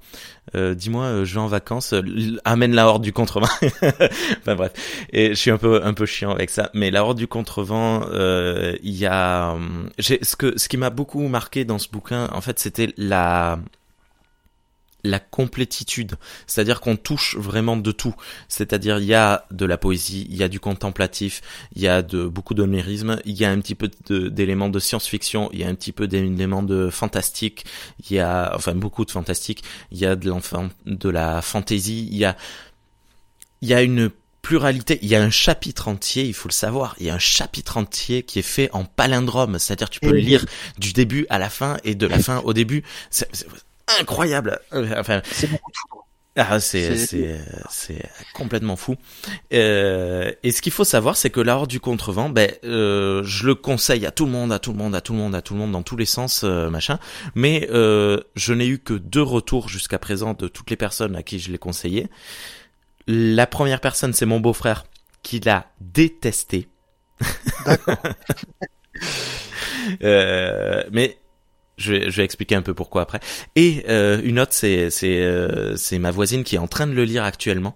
Euh, dis-moi, euh, je vais en vacances, amène La Horde du Contrevent. enfin bref, et je suis un peu un peu chiant avec ça. Mais La Horde du Contrevent, euh, il y a, j'ai ce que ce qui m'a beaucoup marqué dans ce bouquin, en fait, c'était la la complétitude, c'est-à-dire qu'on touche vraiment de tout. C'est-à-dire il y a de la poésie, il y a du contemplatif, il y a de beaucoup d'homérisme, il y a un petit peu d'éléments de, science-fiction, il y a un petit peu d'éléments de fantastique, il y a enfin beaucoup de fantastique, il y a de l'enfant de la fantaisie, il y a il y a une pluralité, il y a un chapitre entier, il faut le savoir, il y a un chapitre entier qui est fait en palindrome, c'est-à-dire tu peux le lire du début à la fin et de la fin au début. Incroyable. Euh, enfin, c'est ah, c'est c'est c'est complètement fou. Euh, et ce qu'il faut savoir, c'est que la horde du contrevent, ben, euh, je le conseille à tout le monde, à tout le monde, à tout le monde, à tout le monde, dans tous les sens, euh, machin. Mais euh, je n'ai eu que deux retours jusqu'à présent de toutes les personnes à qui je l'ai conseillé. La première personne, c'est mon beau-frère qui l'a détesté. D'accord. euh, mais je vais, je vais expliquer un peu pourquoi après. Et euh, une autre, c'est c'est euh, c'est ma voisine qui est en train de le lire actuellement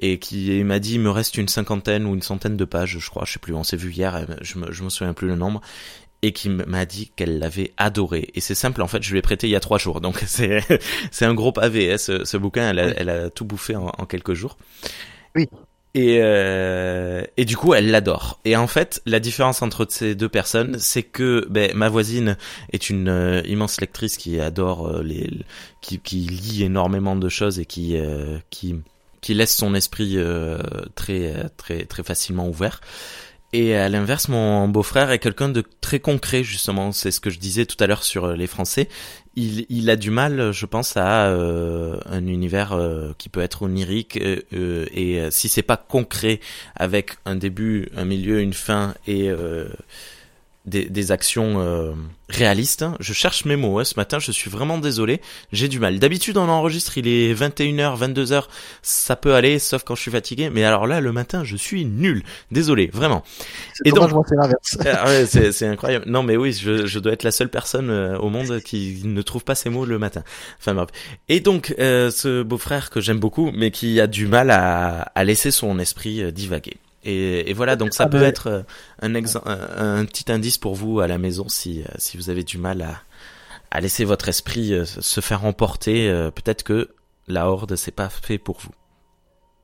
et qui m'a dit il me reste une cinquantaine ou une centaine de pages, je crois, je sais plus. On s'est vu hier, je me je me souviens plus le nombre et qui m'a dit qu'elle l'avait adoré. Et c'est simple, en fait, je lui ai prêté il y a trois jours. Donc c'est c'est un gros pavé, hein, ce, ce bouquin. Elle a, elle a tout bouffé en, en quelques jours. Oui. Et, euh, et du coup, elle l'adore. Et en fait, la différence entre ces deux personnes, c'est que ben, ma voisine est une euh, immense lectrice qui adore euh, les, qui, qui, lit énormément de choses et qui, euh, qui, qui laisse son esprit très, très, très facilement ouvert. Et à l'inverse, mon beau-frère est quelqu'un de très concret, justement. C'est ce que je disais tout à l'heure sur les Français il, il, a du mal, je pense, à euh, un univers euh, qui peut être onirique euh, et si c'est pas concret avec un début, un milieu, une fin et des, des, actions euh, réalistes. Je cherche mes mots. Hein. Ce matin, je suis vraiment désolé. J'ai du mal. D'habitude, on enregistre. Il est 21h, 22h. Ça peut aller, sauf quand je suis fatigué. Mais alors là, le matin, je suis nul. Désolé, vraiment. Et donc, c'est l'inverse. Ah c'est incroyable. Non, mais oui, je, je, dois être la seule personne euh, au monde qui ne trouve pas ses mots le matin. Enfin bref. Et donc, euh, ce beau-frère que j'aime beaucoup, mais qui a du mal à, à laisser son esprit divaguer. Et, et, voilà, donc ça ah peut ben, être euh, un, un, un, petit indice pour vous à la maison si, euh, si vous avez du mal à, à laisser votre esprit euh, se faire emporter. Peut-être que la Horde, c'est pas fait pour vous.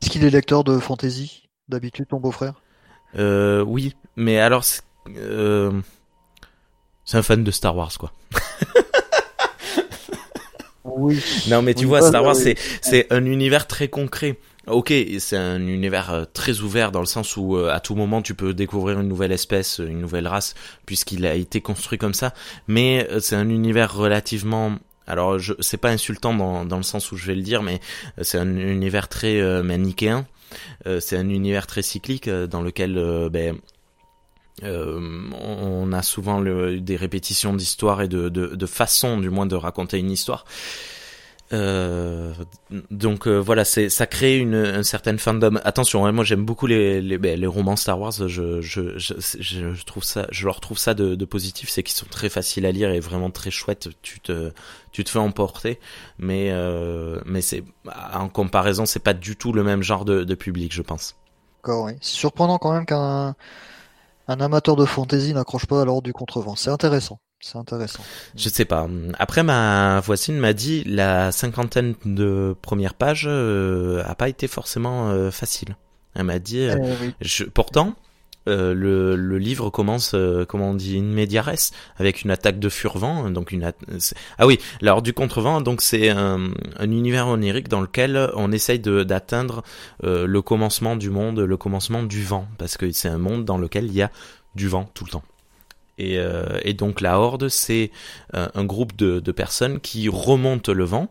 Est-ce qu'il est lecteur de fantasy d'habitude, ton beau-frère? Euh, Oui, mais alors c'est euh, un fan de Star Wars, quoi. oui. Non, mais tu vois, Star Wars, c'est c'est un univers très concret. Ok, c'est un univers euh, très ouvert dans le sens où euh, à tout moment tu peux découvrir une nouvelle espèce, une nouvelle race, puisqu'il a été construit comme ça. Mais euh, c'est un univers relativement alors, je, c'est pas insultant dans, dans le sens où je vais le dire, mais c'est un univers très manichéen. c'est un univers très cyclique dans lequel ben, on a souvent des répétitions d'histoires et de, de, de façon, du moins, de raconter une histoire. Euh, donc euh, voilà, c'est ça crée une, une certaine fandom. Attention, hein, moi j'aime beaucoup les, les, ben, les romans Star Wars. Je, je, je, je, trouve ça, je leur trouve ça de, de positif, c'est qu'ils sont très faciles à lire et vraiment très chouettes. Tu te, tu te fais emporter, mais euh, mais c'est en comparaison, c'est pas du tout le même genre de, de public, je pense. D'accord, oui. C'est surprenant quand même qu'un un amateur de fantasy n'accroche pas à l'ordre du contrevent. C'est intéressant. C'est intéressant. Je sais pas. Après, ma voisine m'a dit la cinquantaine de premières pages euh, a pas été forcément euh, facile. Elle m'a dit. Euh, eh je, pourtant, euh, le, le, livre commence, comment on dit, une médiaresse avec une attaque de furvent. Donc une ah oui, l'ordre du contrevent. Donc c'est un, un, univers onirique dans lequel on essaye d'atteindre le commencement du monde, le commencement du vent, parce que c'est un monde dans lequel il y a du vent tout le temps. Et, euh, et donc la Horde, c'est euh, un groupe de, de, personnes qui remontent le vent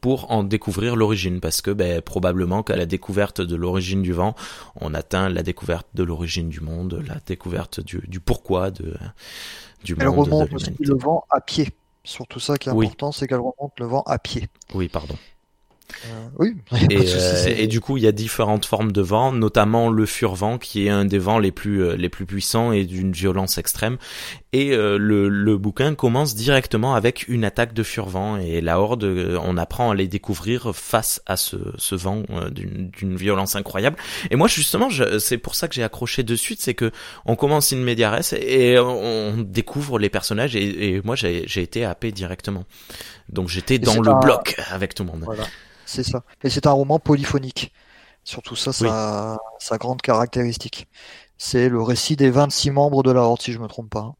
pour en découvrir l'origine, parce que ben, probablement qu'à la découverte de l'origine du vent, on atteint la découverte de l'origine du monde, la découverte du, du pourquoi de, du Elle remonte aussi le vent à pied. Surtout ça qui est important, c'est qu'elle remonte le vent à pied. Oui, pardon. Euh, oui. Et, du coup, il y a différentes formes de vent, notamment le furvent, qui est un des vents les plus les plus puissants et d'une violence extrême. Et le, le bouquin commence directement avec une attaque de furvent et la horde, on apprend à les découvrir face à ce, ce vent d'une violence incroyable. Et moi, justement, c'est pour ça que j'ai accroché de suite, c'est que on commence une médiaresse et on découvre les personnages et, moi, j'ai été happé directement. Donc j'étais dans le bloc avec tout le monde. Voilà, c'est ça. Et c'est un roman polyphonique. Surtout ça, sa, sa grande caractéristique. C'est le récit des 26 membres de la Horde, si je me trompe pas.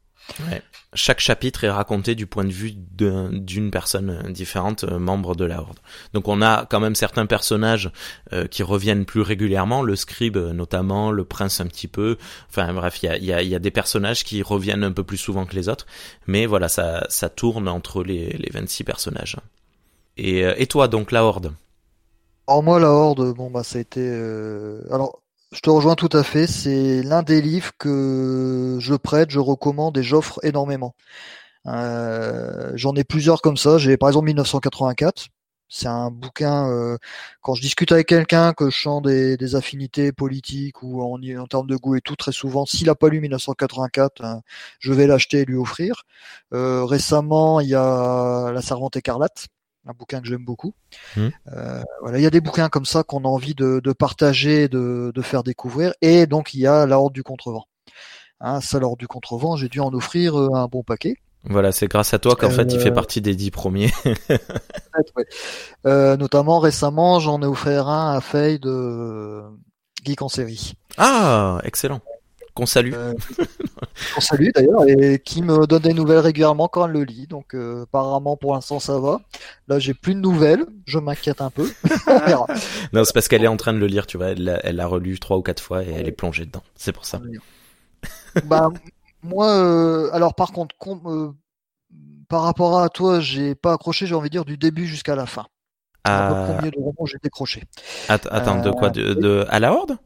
Ouais. Chaque chapitre est raconté du point de vue d'une personne différente, euh, membre de la Horde. Donc on a quand même certains personnages euh, qui reviennent plus régulièrement, le scribe notamment, le prince un petit peu. Enfin bref, il y a, y, a, y a, des personnages qui reviennent un peu plus souvent que les autres. Mais voilà, ça, ça tourne entre les, les 26 personnages. Et, euh, et toi donc, la Horde? Alors moi la Horde, bon bah ça a été alors je te rejoins tout à fait. C'est l'un des livres que je prête, je recommande et j'offre énormément. Euh, J'en ai plusieurs comme ça. J'ai par exemple 1984. C'est un bouquin. Euh, quand je discute avec quelqu'un que je sens des, affinités politiques ou en, termes de goût et tout, très souvent, s'il a pas lu 1984, hein, je vais l'acheter et lui offrir. Euh, récemment, il y a La Servante écarlate un bouquin que j'aime beaucoup. Mmh. Euh, voilà, il y a des bouquins comme ça qu'on a envie de, partager, de, faire découvrir. Et donc il y a La Horde du Contrevent. Hein, ça, La Horde du Contrevent, j'ai dû en offrir euh, un bon paquet. Voilà, c'est grâce à toi qu'en fait il fait euh, partie des dix premiers. notamment récemment, j'en ai offert un à Faye de Geek en série. Ah, excellent qu'on salue. Euh, qu'on salue d'ailleurs et qui me donne des nouvelles régulièrement quand elle le lit. Donc euh, apparemment pour l'instant ça va. Là j'ai plus de nouvelles, je m'inquiète un peu. non c'est parce qu'elle est en train de le lire, tu vois. Elle l'a relu trois ou quatre fois et elle est plongée dedans. C'est pour ça. bah moi euh, alors par contre par rapport à toi j'ai pas accroché j'ai envie de dire du début jusqu'à la fin. Ah. De j'ai décroché. Attends, de quoi? De, à la horde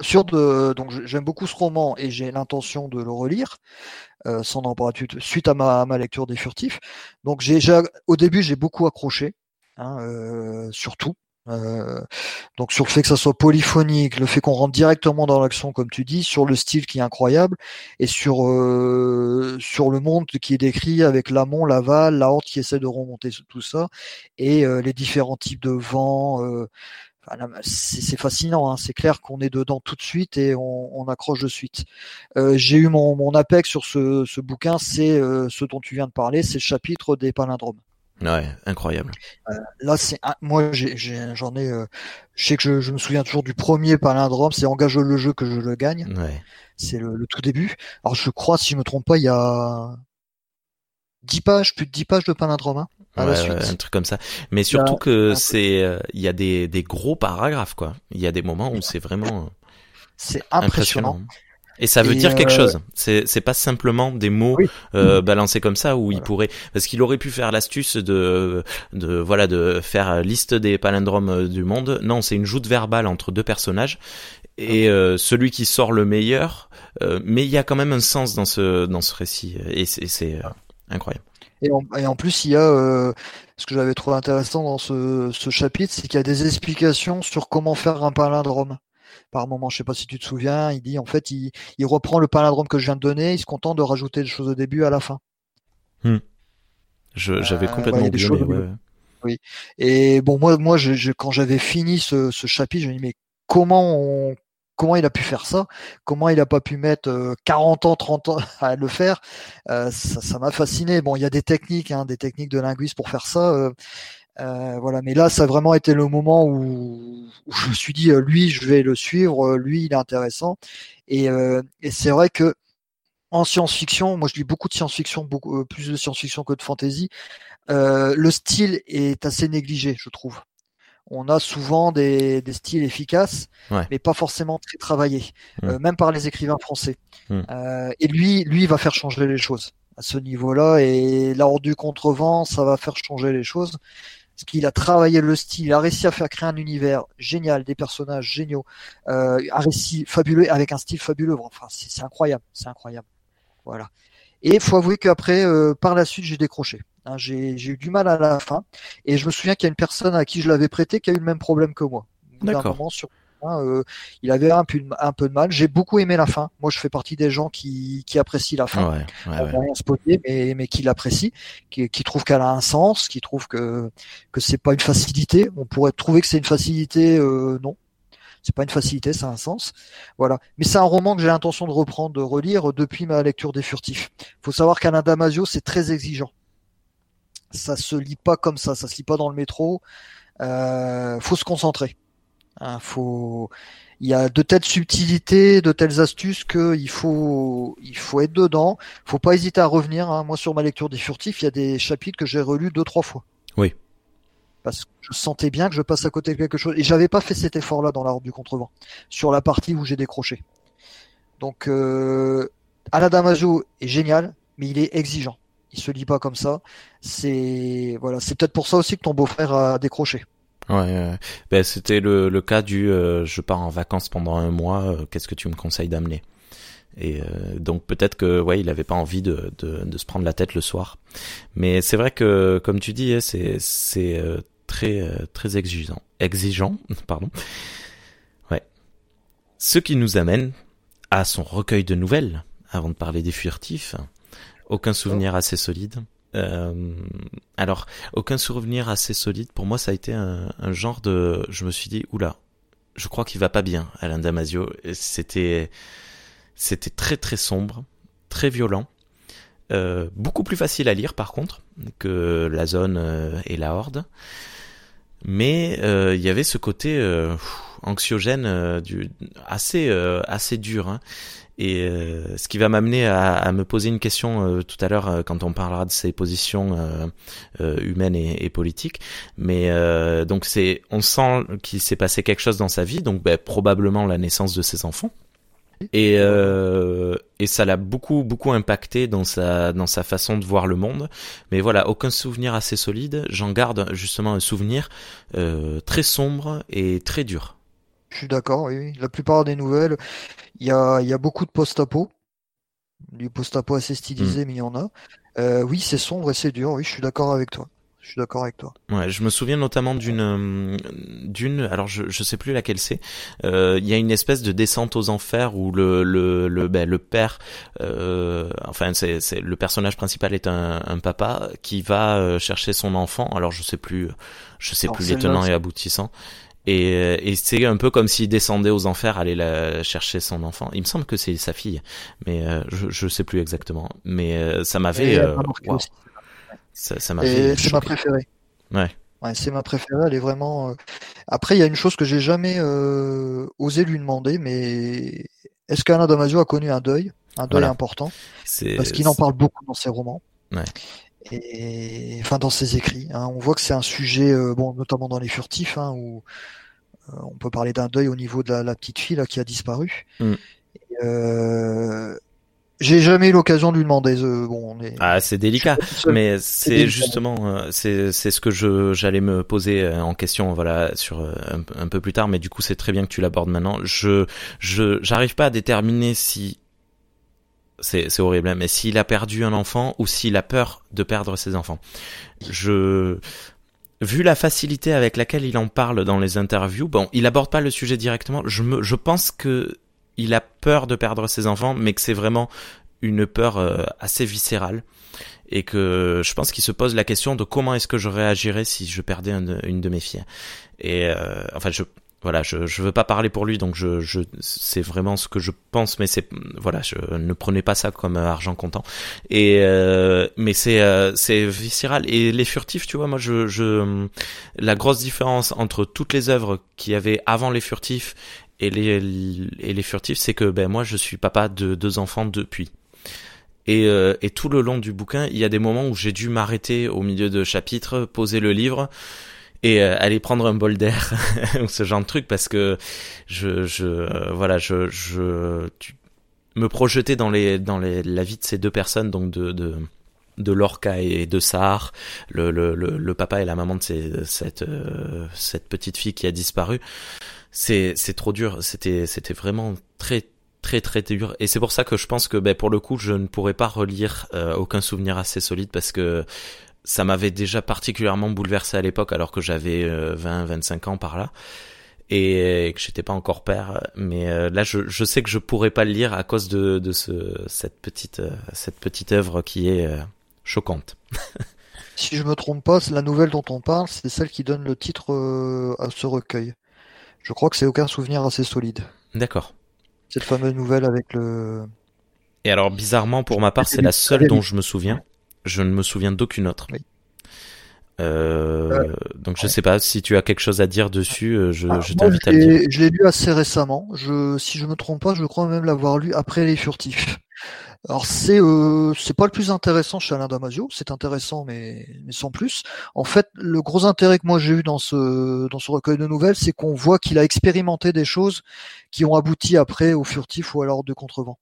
sur de, donc j'aime beaucoup ce roman et j'ai l'intention de le relire euh, sans suite à ma, ma lecture des furtifs. Donc j'ai au début j'ai beaucoup accroché, hein, euh, surtout. Euh, donc sur le fait que ça soit polyphonique, le fait qu'on rentre directement dans l'action comme tu dis, sur le style qui est incroyable et sur euh, sur le monde qui est décrit avec l'amont, l'aval, la horde qui essaie de remonter tout ça et euh, les différents types de vents. Euh, c'est fascinant, hein. c'est clair qu'on est dedans tout de suite et on, accroche de suite. Euh, j'ai eu mon, mon apex sur ce, ce bouquin, c'est euh, ce dont tu viens de parler, c'est le chapitre des palindromes. Ouais, incroyable. Euh, là, c'est moi, j'en ai, je sais que je, je, me souviens toujours du premier palindrome, c'est engage le jeu que je le gagne. Ouais. C'est le, le, tout début. Alors je crois, si je me trompe pas, il y a 10 pages, plus de 10 pages de palindrome. Hein un truc comme ça. Mais surtout que c'est, euh, il y a des, des gros paragraphes quoi. Il y a des moments où c'est vraiment. C'est impressionnant. Et ça veut dire quelque euh, chose. C'est c'est pas simplement des mots euh, balancés comme ça où il pourrait parce qu'il aurait pu faire l'astuce de de voilà de faire liste des palindromes du monde. Non, c'est une joute verbale entre deux personnages et euh, celui qui sort le meilleur. mais il y a quand même un sens dans ce dans ce récit et c'est c'est incroyable. Et en, plus, il y a euh, ce que j'avais trouvé intéressant dans ce, chapitre, c'est qu'il y a des explications sur comment faire un palindrome. Par moment, je sais pas si tu te souviens, il dit en fait, il, reprend le palindrome que je viens de donner, il se contente de rajouter des choses au début à la fin. Hmm. J'avais euh, complètement oublié. Oui. Et bon, moi, moi, je, quand j'avais fini ce, ce chapitre, je me dis mais comment on comment il a pu faire ça Comment il a pas pu mettre 40 euh, ans, 30 ans à le faire euh, Ça m'a fasciné. Bon, il y a des techniques, hein, des techniques de linguiste pour faire ça. Euh, voilà, mais là, ça a vraiment été le moment où, où, je me suis dit, lui, je vais le suivre. Lui, il est intéressant. Et, et c'est vrai que en science-fiction, moi, je lis beaucoup de science-fiction, beaucoup plus de science-fiction que de fantasy. le style est assez négligé, je trouve on a souvent des, styles efficaces, mais pas forcément très travaillés, mm. euh, même par les écrivains français. Mm. Euh, et lui, lui va faire changer les choses à ce niveau-là. Et là, hors du contrevent, ça va faire changer les choses. Parce qu'il a travaillé le style, il a réussi à faire créer un univers génial, des personnages géniaux, euh, un récit fabuleux avec un style fabuleux. Enfin, c'est incroyable, c'est incroyable. Voilà. Et faut avouer qu'après, par la suite, j'ai décroché. Hein, j'ai eu du mal à la fin. Et je me souviens qu'il y a une personne à qui je l'avais prêté qui a eu le même problème que moi. D'accord. Sur euh, il avait un peu, un peu de mal. J'ai beaucoup aimé la fin. Moi, je fais partie des gens qui, qui apprécient la fin. Ouais, ouais, ouais. mais, mais qui l'apprécient, qui, qui trouvent qu'elle a un sens, qui trouvent que que c'est pas une facilité. On pourrait trouver que c'est une facilité, euh, non. C'est pas une facilité, ça a un sens. Voilà. Mais c'est un roman que j'ai l'intention de reprendre, de relire depuis ma lecture des Furtifs. Faut savoir qu'Alain Damasio, c'est très exigeant ça se lit pas comme ça, ça se lit pas dans le métro. Euh, faut se concentrer. Hein, faut, il y a de telles subtilités, de telles astuces que il faut, il faut être dedans. Faut pas hésiter à revenir. Hein. Moi, sur ma lecture des furtifs, il y a des chapitres que j'ai relus deux trois fois. Oui. Parce que je sentais bien que je passe à côté de quelque chose et j'avais pas fait cet effort-là dans la route du contrevent sur la partie où j'ai décroché. Donc, euh, Alain est génial, mais il est exigeant il se lit pas comme ça. C'est voilà, c'est peut-être pour ça aussi que ton beau-frère a décroché. Ouais, ben c'était le, le cas du euh, je pars en vacances pendant un mois, euh, qu'est-ce que tu me conseilles d'amener? Et euh, donc peut-être que ouais, il avait pas envie de, de, de, se prendre la tête le soir. Mais c'est vrai que comme tu dis, hein, c'est c'est très très exigeant, exigeant, pardon. Ouais. Ce qui nous amène à son recueil de nouvelles avant de parler des furtifs. Aucun souvenir assez solide. Euh, alors, aucun souvenir assez solide. Pour moi, ça a été un, genre de. Je me suis dit, oula, je crois qu'il va pas bien, Alain Damasio. C'était, c'était très très sombre, très violent. Euh, beaucoup plus facile à lire par contre que la zone euh, et la horde. Mais il y avait ce côté anxiogène du assez assez dur. Hein. Et euh, ce qui va m'amener à, à, me poser une question euh, tout à l'heure euh, quand on parlera de ses positions humaines et, et, politiques. Mais donc c'est, on sent qu'il s'est passé quelque chose dans sa vie, donc ben, probablement la naissance de ses enfants. Et, et ça l'a beaucoup beaucoup impacté dans sa dans sa façon de voir le monde. Mais voilà, aucun souvenir assez solide. J'en garde justement un souvenir très sombre et très dur. Je suis d'accord, oui. La plupart des nouvelles, il y a, y a beaucoup de post-apo. Du post-apo assez stylisé, mm. mais il y en a. Euh, oui, c'est sombre et c'est dur, oui, je suis d'accord avec toi. Je suis d'accord avec toi. Ouais, je me souviens notamment d'une euh, d'une alors je je sais plus laquelle c'est. Euh, il y a une espèce de descente aux enfers où le le le ben, le père euh, enfin c'est c'est le personnage principal est un, un papa qui va euh, chercher son enfant. Alors je sais plus je sais plus les tenants et aboutissants. Et, euh, et c'est un peu comme s'il descendait aux enfers, aller la, chercher son enfant. Il me semble que c'est sa fille, mais euh, je, je sais plus exactement. Mais euh, ça m'avait. Ça, ça m'avait. C'est ma préférée. Ouais. Ouais, c'est ma préférée. Elle est vraiment. Après, il y a une chose que j'ai jamais osé lui demander, mais est-ce qu'Alain Damasio a connu un deuil, un deuil important? Parce qu'il en parle beaucoup dans ses romans. Ouais et enfin dans ses écrits. Hein. On voit que c'est un sujet, euh, bon, notamment dans les furtifs, hein, où euh, on peut parler d'un deuil au niveau de la, petite fille là, qui a disparu. Mm. Euh, j'ai jamais eu l'occasion de lui demander. bon, Ah, c'est délicat, mais c'est justement, c'est c'est ce que je j'allais me poser en question, voilà, sur un, un peu plus tard. Mais du coup, c'est très bien que tu l'abordes maintenant. Je je j'arrive pas à déterminer si c'est horrible, hein, mais s'il a perdu un enfant ou s'il a peur de perdre ses enfants. Je, vu la facilité avec laquelle il en parle dans les interviews, bon, il aborde pas le sujet directement. Je me, je pense que il a peur de perdre ses enfants, mais que c'est vraiment une peur euh, assez viscérale et que je pense qu'il se pose la question de comment est-ce que je réagirais si je perdais une de mes filles. Et euh, enfin, je voilà, je je veux pas parler pour lui, donc je je c'est vraiment ce que je pense, mais c'est voilà, je ne prenez pas ça comme euh, argent comptant. Et euh, mais c'est euh, c'est viscéral et les furtifs, tu vois, moi je je la grosse différence entre toutes les œuvres qu'il y avait avant les furtifs et les et les furtifs, c'est que ben moi je suis papa de deux enfants depuis. Et, et tout le long du bouquin, il y a des moments où j'ai dû m'arrêter au milieu de chapitres, poser le livre et euh, aller prendre un bol d'air ou ce genre de truc parce que je je euh, voilà je je me projeter dans les dans les la vie de ces deux personnes donc de de de Lorca et de Sahar, le, le, le, papa et la maman de ces, cette euh, cette petite fille qui a disparu. C'est c'est trop dur. C'était vraiment très très très dur. Et c'est pour ça que je pense que ben, pour le coup je ne pourrais pas relire aucun souvenir assez solide parce que ça m'avait déjà particulièrement bouleversé à l'époque, alors que j'avais 20, 25 ans par là et que j'étais pas encore père mais euh, là je, je sais que je pourrais pas le lire à cause de, de ce, cette petite euh, cette petite œuvre qui est euh, choquante. si je me trompe pas, la nouvelle dont on parle, c'est celle qui donne le titre à ce recueil. Je crois que c'est aucun souvenir assez solide. D'accord. Cette fameuse nouvelle avec le Et alors bizarrement pour ma part, c'est la seule dont je me souviens. Je ne me souviens d'aucune autre. Oui. Euh, donc je sais pas si tu as quelque chose à dire dessus. Euh, je, je t'invite à le dire. Je l'ai lu assez récemment. Je, si je me trompe pas, je crois même l'avoir lu après les furtifs. Alors c'est euh, c'est pas le plus intéressant chez Alain Damasio, c'est intéressant mais mais sans plus. En fait, le gros intérêt que moi j'ai eu dans ce dans ce recueil de nouvelles, c'est qu'on voit qu'il a expérimenté des choses qui ont abouti après au furtif ou à l'ordre de contrevent.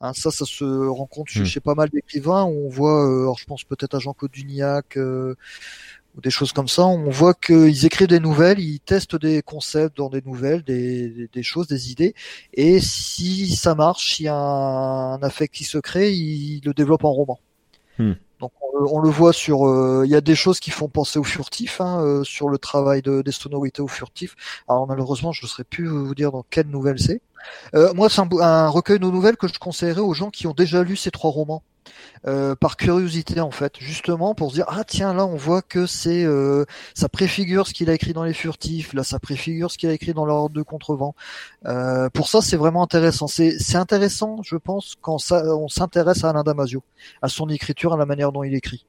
Hein, ça, ça se rencontre hmm. chez, pas mal d'écrivains. On voit, euh, alors je pense peut-être à Jean-Claude Duniac euh, ou des choses comme ça. On voit qu'ils écrivent des nouvelles, ils testent des concepts dans des nouvelles, des, des, choses, des idées. Et si ça marche, s'il y a un, affect qui se crée, ils le développent en roman. Hmm. Donc on, le voit sur, euh, il y a des choses qui font penser au furtif, hein, sur le travail de, des sonorités au furtif. Alors malheureusement, je ne saurais plus vous dire dans quelle nouvelle c'est. Euh, moi, c'est un, recueil de nouvelles que je conseillerais aux gens qui ont déjà lu ces trois romans. Euh, par curiosité en fait, justement pour se dire ah tiens là on voit que c'est euh, ça préfigure ce qu'il a écrit dans les furtifs, là ça préfigure ce qu'il a écrit dans l'ordre de contrevent. pour ça c'est vraiment intéressant. C'est c'est intéressant je pense quand ça on s'intéresse à Alain Damasio, à son écriture, à la manière dont il écrit.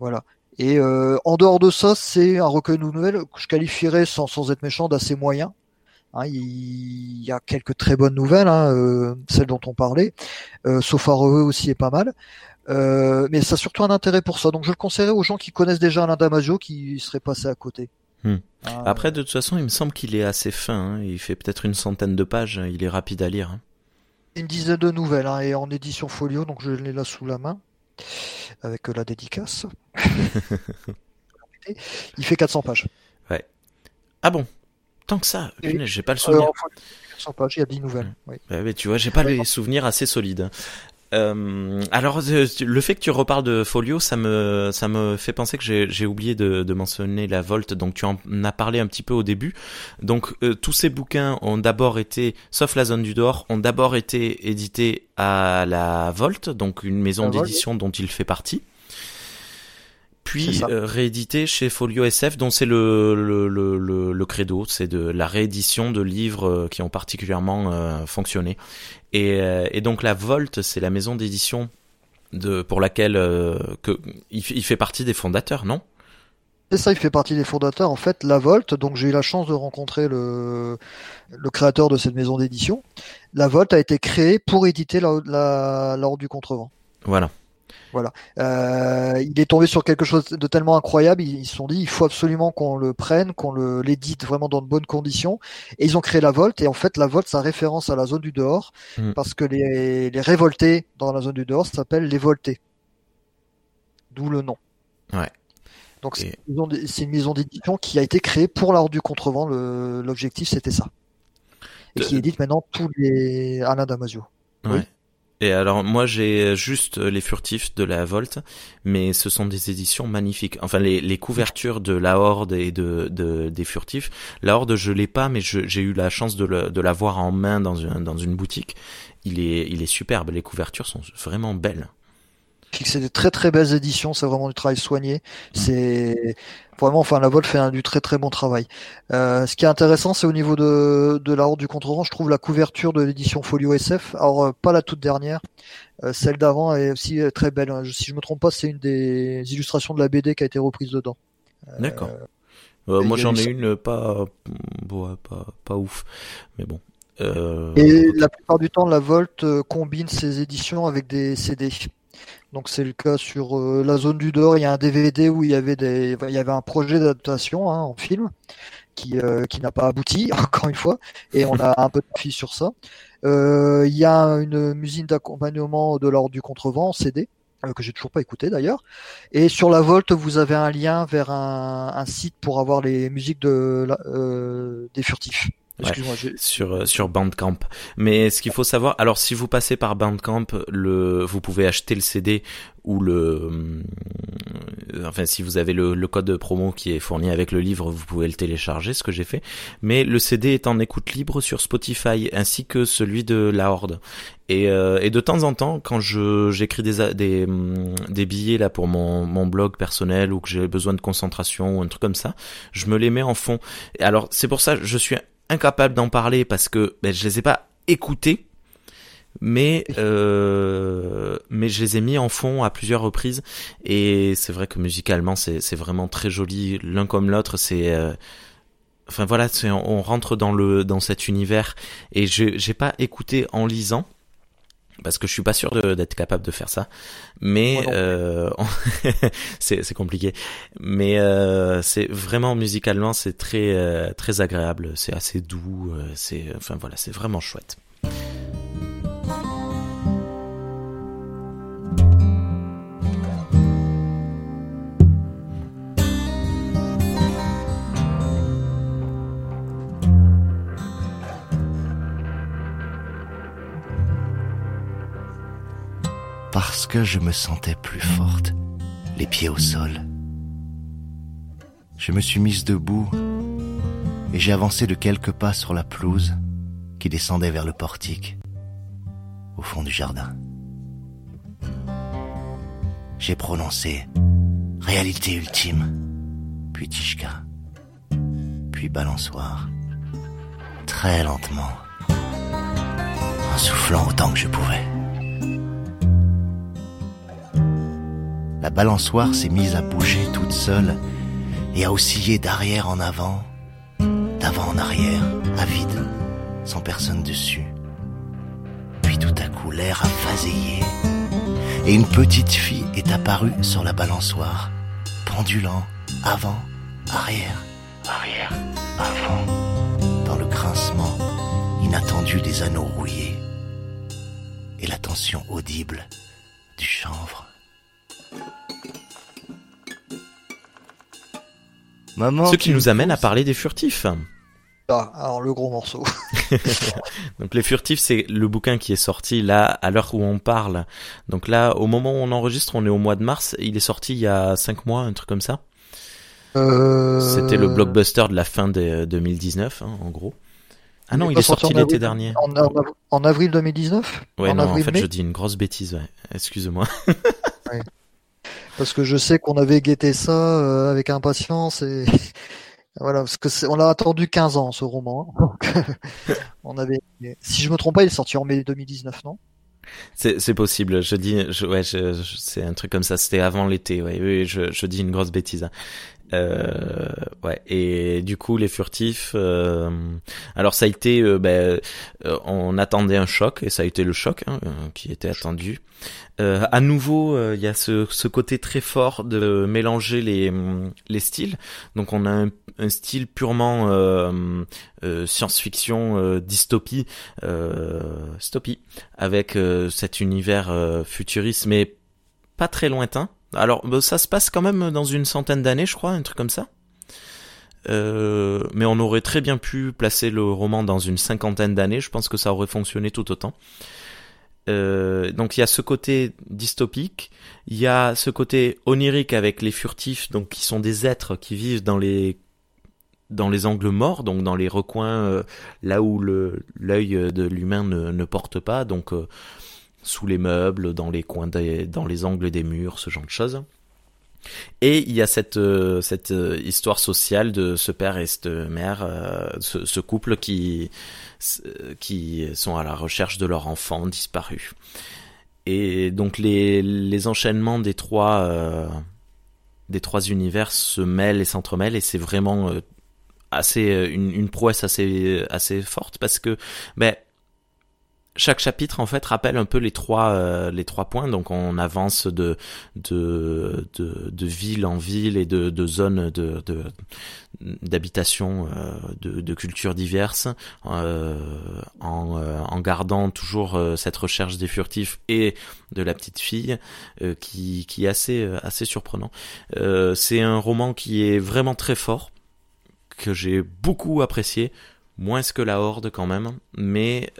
Voilà. Et en dehors de ça, c'est un recueil de nouvelles que je qualifierais sans sans être méchant d'assez moyen. Hein, il y a quelques très bonnes nouvelles, hein, euh, celle dont on parlait. Euh, Sofareux aussi est pas mal. Euh, mais ça a surtout un intérêt pour ça. Donc je le conseillerais aux gens qui connaissent déjà Alain Damasio qui seraient passés à côté. Hmm. Ah, Après, de toute façon, il me semble qu'il est assez fin. Hein. Il fait peut-être une centaine de pages. Il est rapide à lire. Hein. Une dizaine de nouvelles hein, et en édition folio, donc je l'ai là sous la main avec la dédicace. il fait 400 pages. Ouais. Ah bon Tant que ça, j'ai pas le souvenir. il y a 10 nouvelles. Oui. mais tu vois, j'ai pas les souvenirs assez solides. Euh, alors euh, le fait que tu reparles de Folio, ça me ça me fait penser que j'ai oublié de, de, mentionner la Volte. Donc tu en as parlé un petit peu au début. Donc euh, tous ces bouquins ont d'abord été, sauf la Zone du Dehors, ont d'abord été édités à la Volte, donc une maison d'édition dont il fait partie puis euh, réédité chez Folio SF, dont c'est le, le, le, le, credo, c'est de la réédition de livres euh, qui ont particulièrement euh, fonctionné. Et, et, donc la Volt, c'est la maison d'édition de pour laquelle que il, fait partie des fondateurs, non? C'est ça, il fait partie des fondateurs. En fait, La Volt, donc j'ai eu la chance de rencontrer le, le créateur de cette maison d'édition. La Volt a été créée pour éditer l'ordre la, la, du contrevent. Voilà. Voilà. Euh, il est tombé sur quelque chose de tellement incroyable, ils se sont dit il faut absolument qu'on le prenne, qu'on le l'édite vraiment dans de bonnes conditions. Et ils ont créé la Volte. Et en fait, la Volte, ça référence à la zone du dehors, mm. parce que les, les révoltés dans la zone du dehors s'appellent les voltés. D'où le nom. Ouais. Donc c'est une maison d'édition qui a été créée pour l'ordre du contrevent. L'objectif c'était ça. Et qui édite maintenant tous les Alain Damasio. Ouais. Et alors moi j'ai juste les furtifs de la Volt, mais ce sont des éditions magnifiques. Enfin les, les couvertures de la Horde et de, de des furtifs, la Horde je l'ai pas, mais j'ai eu la chance de, de l'avoir en main dans une, dans une boutique. Il est, il est superbe, les couvertures sont vraiment belles c'est des très très belles éditions, c'est vraiment du travail soigné. C'est vraiment, enfin, la Vol fait du très très bon travail. Euh, ce qui est intéressant, c'est au niveau de, de la horde du contre je trouve la couverture de l'édition Folio SF. Alors euh, pas la toute dernière, euh, celle d'avant est aussi très belle. Si je me trompe pas, c'est une des illustrations de la BD qui a été reprise dedans. D'accord. moi j'en ai une pas, bon, pas pas ouf, mais bon. Et la plupart du temps, la Volt combine ses éditions avec des CD. Donc c'est le cas sur euh, la zone du Dehors. Il y a un DVD où il y avait des, il y avait un projet d'adaptation hein, en film qui euh, qui n'a pas abouti encore une fois, et on a un peu de fil sur ça. Euh, il y a une musique d'accompagnement de l'ordre du contrevent en CD que j'ai toujours pas écouté d'ailleurs. Et sur la Volte, vous avez un lien vers un, un site pour avoir les musiques de des furtifs. Excuse-moi, sur euh, sur Bandcamp. Mais ce qu'il faut savoir, alors si vous passez par Bandcamp, le vous pouvez acheter le CD ou le euh, enfin si vous avez le, le, code promo qui est fourni avec le livre, vous pouvez le télécharger, ce que j'ai fait. Mais le CD est en écoute libre sur Spotify ainsi que celui de la Horde. Et, euh, et de temps en temps, quand je j'écris des, des des billets là pour mon mon blog personnel ou que j'ai besoin de concentration ou un truc comme ça, je me les mets en fond. Alors c'est pour ça je suis incapable d'en parler parce que ben, je les ai pas écoutés, mais euh, mais je les ai mis en fond à plusieurs reprises. Et c'est vrai que musicalement c'est c'est vraiment très joli l'un comme l'autre. C'est euh, enfin voilà on rentre dans le dans cet univers. Et je j'ai pas écouté en lisant parce que je suis pas sûr d'être capable de faire ça. Mais euh, c'est compliqué. Mais euh, c'est vraiment musicalement c'est très euh, très agréable. C'est assez doux euh, c'est enfin voilà c'est vraiment chouette parce que je me sentais plus forte, les pieds au sol. Je me suis mise debout et j'ai avancé de quelques pas sur la pelouse qui descendait vers le portique, au fond du jardin. J'ai prononcé réalité ultime, puis Tishka, puis balançoire, très lentement, en soufflant autant que je pouvais. La balançoire s'est mise à bouger toute seule et à osciller d'arrière en avant, d'avant en arrière, à vide, sans personne dessus. Puis tout à coup l'air a phaséillé et une petite fille est apparue sur la balançoire, pendulant avant, arrière, arrière, avant, dans le grincement inattendu des anneaux rouillés et la tension audible du chanvre. Ce qui nous amène à parler des furtifs. Ah, alors le gros morceau. Donc les furtifs, c'est le bouquin qui est sorti là à l'heure où on parle. Donc là, au moment où on enregistre, on est au mois de mars. Il est sorti il y a cinq mois, un truc comme ça. Euh... C'était le blockbuster de la fin de 2019, hein, en gros. Ah non, il, est sorti l'été dernier. En, avril 2019 Ouais, non, en fait, je dis une grosse bêtise, ouais. Excuse-moi. parce que je sais qu'on avait guetté ça euh, avec impatience et voilà parce que on l'a attendu 15 ans ce roman. Hein. on avait si je me trompe pas, il est sorti en mai 2019, non? C'est possible. Je dis, je, ouais, je, c'est un truc comme ça. C'était avant l'été. Ouais, oui, je, je dis une grosse bêtise. Hein. Euh, ouais. Et du coup, les furtifs. Euh, alors, ça a été. Euh, ben, euh, on attendait un choc et ça a été le choc hein, qui était attendu. Euh, à nouveau, il y a ce, côté très fort de mélanger les, les styles. Donc, on a un, style purement science-fiction, dystopie, dystopie, avec cet univers futuriste, mais pas très lointain. Alors, bah, ça se passe quand même dans une centaine d'années, je crois, un truc comme ça. Euh, mais on aurait très bien pu placer le roman dans une cinquantaine d'années. Je pense que ça aurait fonctionné tout autant. Euh, donc il y a ce côté dystopique, il y a ce côté onirique avec les furtifs, donc qui sont des êtres qui vivent dans les dans les angles morts, donc dans les recoins euh, là où l'œil de l'humain ne, ne, porte pas, donc sous les meubles, dans les coins, dans les angles des murs, ce genre de choses. Et il y a cette euh, cette euh, histoire sociale de ce père et cette mère, euh, ce, couple qui qui sont à la recherche de leur enfant disparu. Et donc les les enchaînements des trois des trois univers se mêlent et s'entremêlent et c'est vraiment assez une, une prouesse assez assez forte parce que ben chaque chapitre en fait rappelle un peu les trois euh, les trois points. Donc on avance de de de, de ville en ville et de, de zones de d'habitation euh, de, de cultures diverses euh, en, en gardant toujours cette recherche des furtifs et de la petite fille qui qui est assez assez surprenant. C'est un roman qui est vraiment très fort que j'ai beaucoup apprécié moins que la Horde quand même, mais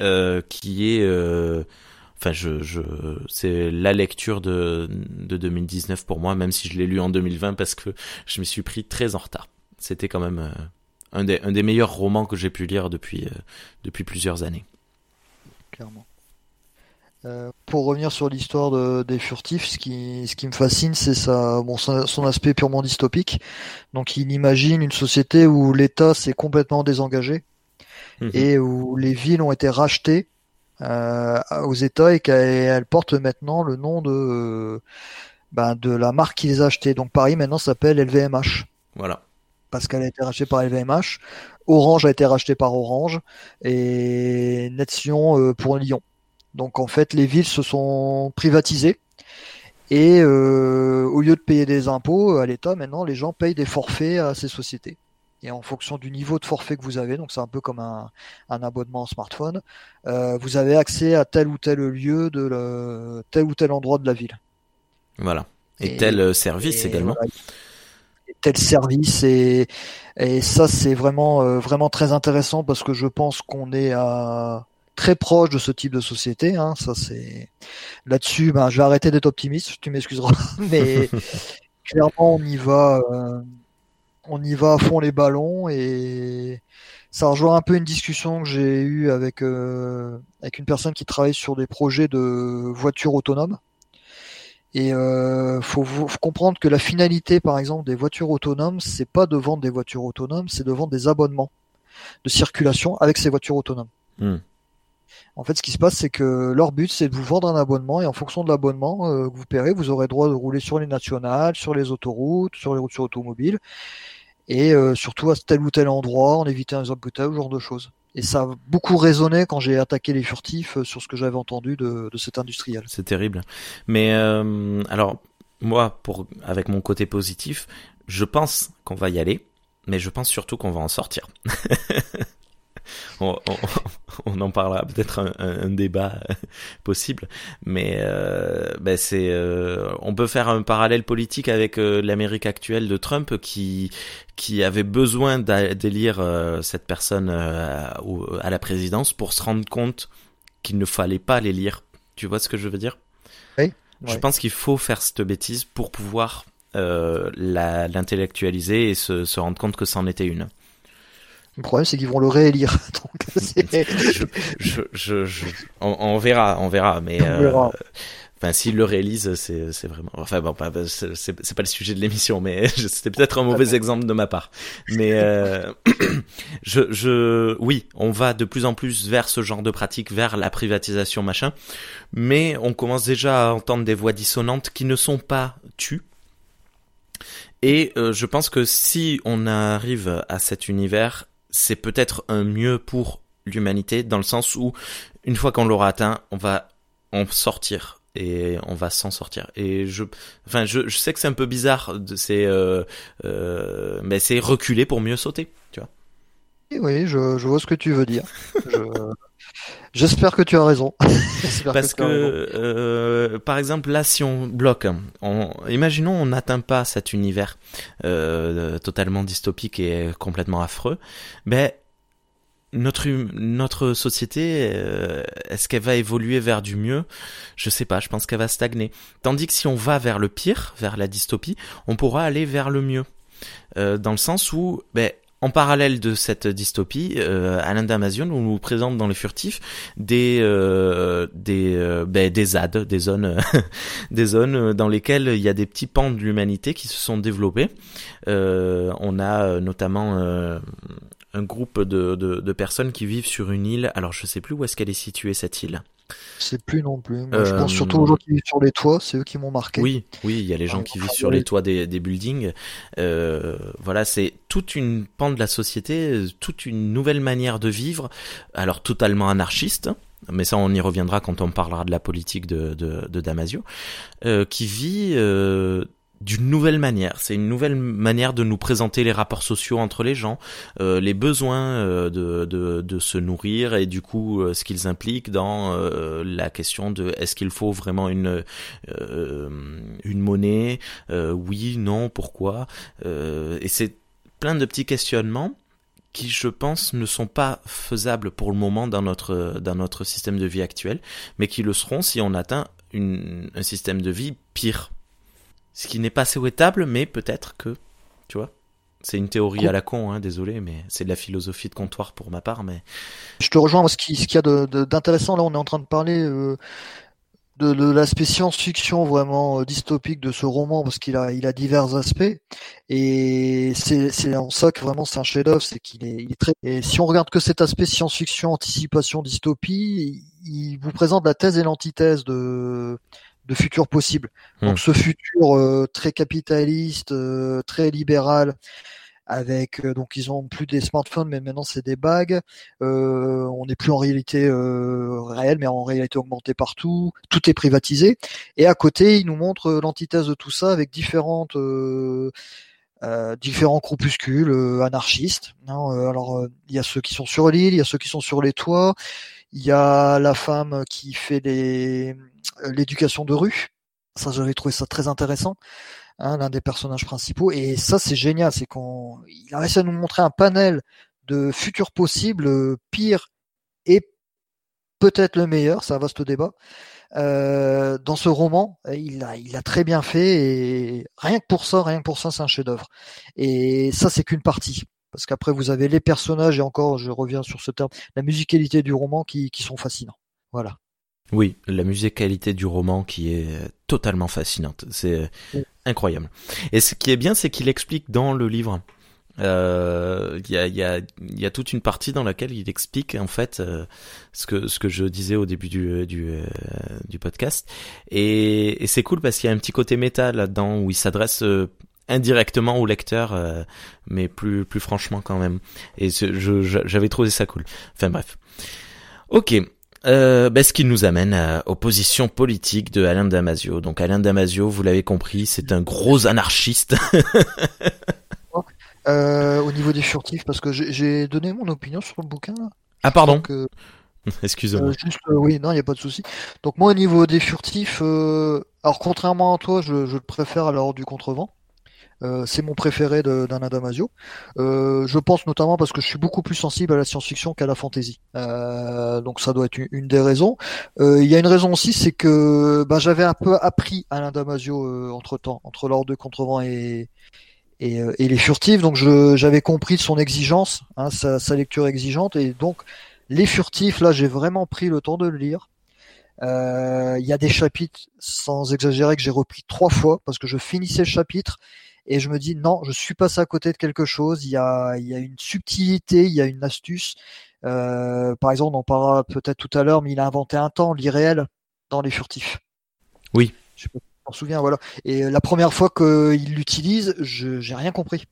qui est Enfin, je, c'est la lecture de, de 2019 pour moi, même si je l'ai lu en 2020 parce que je me suis pris très en retard. C'était quand même euh, un, des, meilleurs romans que j'ai pu lire depuis, euh, plusieurs années. Clairement. Euh, pour revenir sur l'histoire de, des furtifs, ce qui, ce qui me fascine, c'est sa, bon, son, aspect purement dystopique. Donc, il imagine une société où l'État s'est complètement désengagé mhm. et où les villes ont été rachetées euh, aux États et qu'elle porte maintenant le nom de ben, de la marque qui les a achetés. Donc Paris maintenant s'appelle LVMH. Voilà. Parce qu'elle a été rachetée par LVMH. Orange a été racheté par Orange et Nexion euh, pour Lyon. Donc en fait les villes se sont privatisées et euh, au lieu de payer des impôts à l'État, maintenant les gens payent des forfaits à ces sociétés et en fonction du niveau de forfait que vous avez, donc c'est un peu comme un, un abonnement smartphone, euh, vous avez accès à tel ou tel lieu de le, tel ou tel endroit de la ville. Voilà. Et, tel euh, service également. et tel service et, et ça c'est vraiment euh, vraiment très intéressant parce que je pense qu'on est à très proche de ce type de société. Hein, ça c'est là-dessus. Ben, je vais arrêter d'être optimiste. Tu m'excuseras, mais clairement on y va. Euh, on y va à fond les ballons et ça rejoint un peu une discussion que j'ai eue avec euh, avec une personne qui travaille sur des projets de voitures autonomes. Et euh, faut, comprendre que la finalité, par exemple, des voitures autonomes, c'est pas de vendre des voitures autonomes, c'est de vendre des abonnements de circulation avec ces voitures autonomes. Hmm. En fait, ce qui se passe, c'est que leur but, c'est de vous vendre un abonnement et en fonction de l'abonnement euh, que vous paierez, vous aurez droit de rouler sur les nationales, sur les autoroutes, sur les routes sur automobiles et euh, surtout à tel ou tel endroit, en évitant les embouteillages, ce genre de choses. Et ça a beaucoup résonné quand j'ai attaqué les furtifs euh, sur ce que j'avais entendu de, de cet industriel. C'est terrible. Mais euh, alors, moi, pour avec mon côté positif, je pense qu'on va y aller, mais je pense surtout qu'on va en sortir. on, en parlera peut-être un, un, débat possible, mais euh, ben c'est euh, on peut faire un parallèle politique avec euh, l'Amérique actuelle de Trump qui qui avait besoin d'élire cette personne à, à la présidence pour se rendre compte qu'il ne fallait pas l'élire. Tu vois ce que je veux dire? Oui. Je pense qu'il faut faire cette bêtise pour pouvoir l'intellectualiser et se, se rendre compte que c'en était une. Le problème, c'est qu'ils vont le réélire. Donc, je, je, je, je on, on, verra, on verra, mais. On verra. Euh, enfin, s'il le réalise, c'est, c'est vraiment. Enfin bon, c'est, c'est pas le sujet de l'émission, mais c'était peut-être un mauvais exemple de ma part. Mais euh, je, je, oui, on va de plus en plus vers ce genre de pratique, vers la privatisation, machin. Mais on commence déjà à entendre des voix dissonantes qui ne sont pas tues. Et euh, je pense que si on arrive à cet univers, c'est peut-être un mieux pour l'humanité dans le sens où une fois qu'on l'aura atteint, on va en sortir et on va s'en sortir. Et je, enfin, je, sais que c'est un peu bizarre, c'est, euh, euh, mais c'est reculer pour mieux sauter, tu vois. Oui, je, vois ce que tu veux dire. J'espère que tu as raison. Parce que, euh, par exemple, là, si on bloque, on, imaginons on n'atteint pas cet univers euh, totalement dystopique et complètement affreux, ben notre notre société, euh, est-ce qu'elle va évoluer vers du mieux? Je sais pas. Je pense qu'elle va stagner. Tandis que si on va vers le pire, vers la dystopie, on pourra aller vers le mieux. Euh, dans le sens où, ben, en parallèle de cette dystopie, euh, Alain Damasio nous présente dans les furtifs des euh, des euh, ben, des ZAD, des zones des zones dans lesquelles il y a des petits pans de l'humanité qui se sont développés. Euh, on a notamment un groupe de, de, de personnes qui vivent sur une île. Alors je sais plus où est-ce qu'elle est située cette île. Je sais plus non plus. je pense surtout aux gens qui vivent sur les toits, c'est eux qui m'ont marqué. Oui, oui, il y a les gens qui vivent sur les toits des, des buildings. Euh, voilà, c'est toute une pente de la société, toute une nouvelle manière de vivre, alors totalement anarchiste. Mais ça, on y reviendra quand on parlera de la politique de, de, de Damasio, euh, qui vit euh, d'une nouvelle manière. C'est une nouvelle manière de nous présenter les rapports sociaux entre les gens, euh, les besoins euh, de, de, de, se nourrir et du coup euh, ce qu'ils impliquent dans euh, la question de est-ce qu'il faut vraiment une une monnaie Oui, non, pourquoi Et c'est plein de petits questionnements qui, je pense, ne sont pas faisables pour le moment dans notre dans notre système de vie actuel, mais qui le seront si on atteint une, un système de vie pire. Ce qui n'est pas souhaitable, mais peut-être que, tu vois. C'est une théorie à la con, hein, désolé, mais c'est de la philosophie de comptoir pour ma part. Mais je te rejoins. Ce qui, ce qu'il y a d'intéressant là, on est en train de parler euh, de, l'aspect science-fiction vraiment euh, dystopique de ce roman parce qu'il a, il a divers aspects et c'est, c'est en ça que vraiment c'est un chef-d'œuvre, c'est qu'il est, il est très. Et si on regarde que cet aspect science-fiction, anticipation, dystopie, il vous présente la thèse et l'antithèse de de futur possible. Donc hmm. ce futur euh, très capitaliste, euh, très libéral, avec euh, donc ils ont plus des smartphones, mais maintenant c'est des bagues. on n'est plus en réalité réelle, mais en réalité augmentée partout. Tout est privatisé. Et à côté, ils nous montrent l'antithèse de tout ça avec différentes différents groupuscules anarchistes. Hein. alors il y a ceux qui sont sur l'île, il y a ceux qui sont sur les toits. Il y a la femme qui fait euh, l'éducation de rue. Ça, j'avais trouvé ça très intéressant. Hein, l'un des personnages principaux. Et ça, c'est génial. C'est qu'on, il a réussi à nous montrer un panel de futurs possibles, pire et peut-être le meilleur. C'est un vaste débat. Euh, dans ce roman, il a, il a très bien fait et rien que pour ça, rien que pour ça, c'est un chef-d'œuvre. Et ça, c'est qu'une partie. Parce qu'après, vous avez les personnages et encore, je reviens sur ce terme, la musicalité du roman qui, qui sont fascinants. Voilà. Oui, la musicalité du roman qui est totalement fascinante. C'est incroyable. Et ce qui est bien, c'est qu'il explique dans le livre. Euh, il y, a, y, a, y, a, toute une partie dans laquelle il explique en fait euh, ce que ce que je disais au début du du, euh, du podcast et, et c'est cool parce qu'il y a un petit côté méta là-dedans où il s'adresse indirectement au lecteur mais plus plus franchement quand même et j'avais trouvé ça cool enfin bref ok euh, ben, ce qui nous amène à, aux positions politiques de Alain Damasio. Donc Alain Damasio, vous l'avez compris, c'est un gros anarchiste. euh, au niveau des furtifs, parce que j'ai donné mon opinion sur le bouquin. Ah pardon. Euh, Excusez-moi. Euh, juste, oui, non, il n'y a pas de souci. Donc moi, au niveau des furtifs, alors contrairement à toi, je, je le préfère à l'ordre du contrevent. Euh, c'est mon préféré d'Anna Damasio. Euh, je pense notamment parce que je suis beaucoup plus sensible à la science-fiction qu'à la fantasy. Euh, donc ça doit être une, des raisons. Il y a une raison aussi, c'est que bah, j'avais un peu appris Alain Damasio entre temps, entre l'ordre de contrevent et, et, les furtifs. Donc j'avais compris son exigence, hein, sa, sa, lecture exigeante, et donc les furtifs, là, j'ai vraiment pris le temps de le lire. Il y a des chapitres, sans exagérer, que j'ai repris trois fois parce que je finissais le chapitre et je me dis non, je suis passé à côté de quelque chose. Il y a, il y a une subtilité, il y a une astuce. Euh, par exemple, on en parlera peut-être tout à l'heure, mais il a inventé un temps l'irréel dans les furtifs. Oui. Je m'en souviens, voilà. Et la première fois qu'il l'utilise, je j'ai rien compris.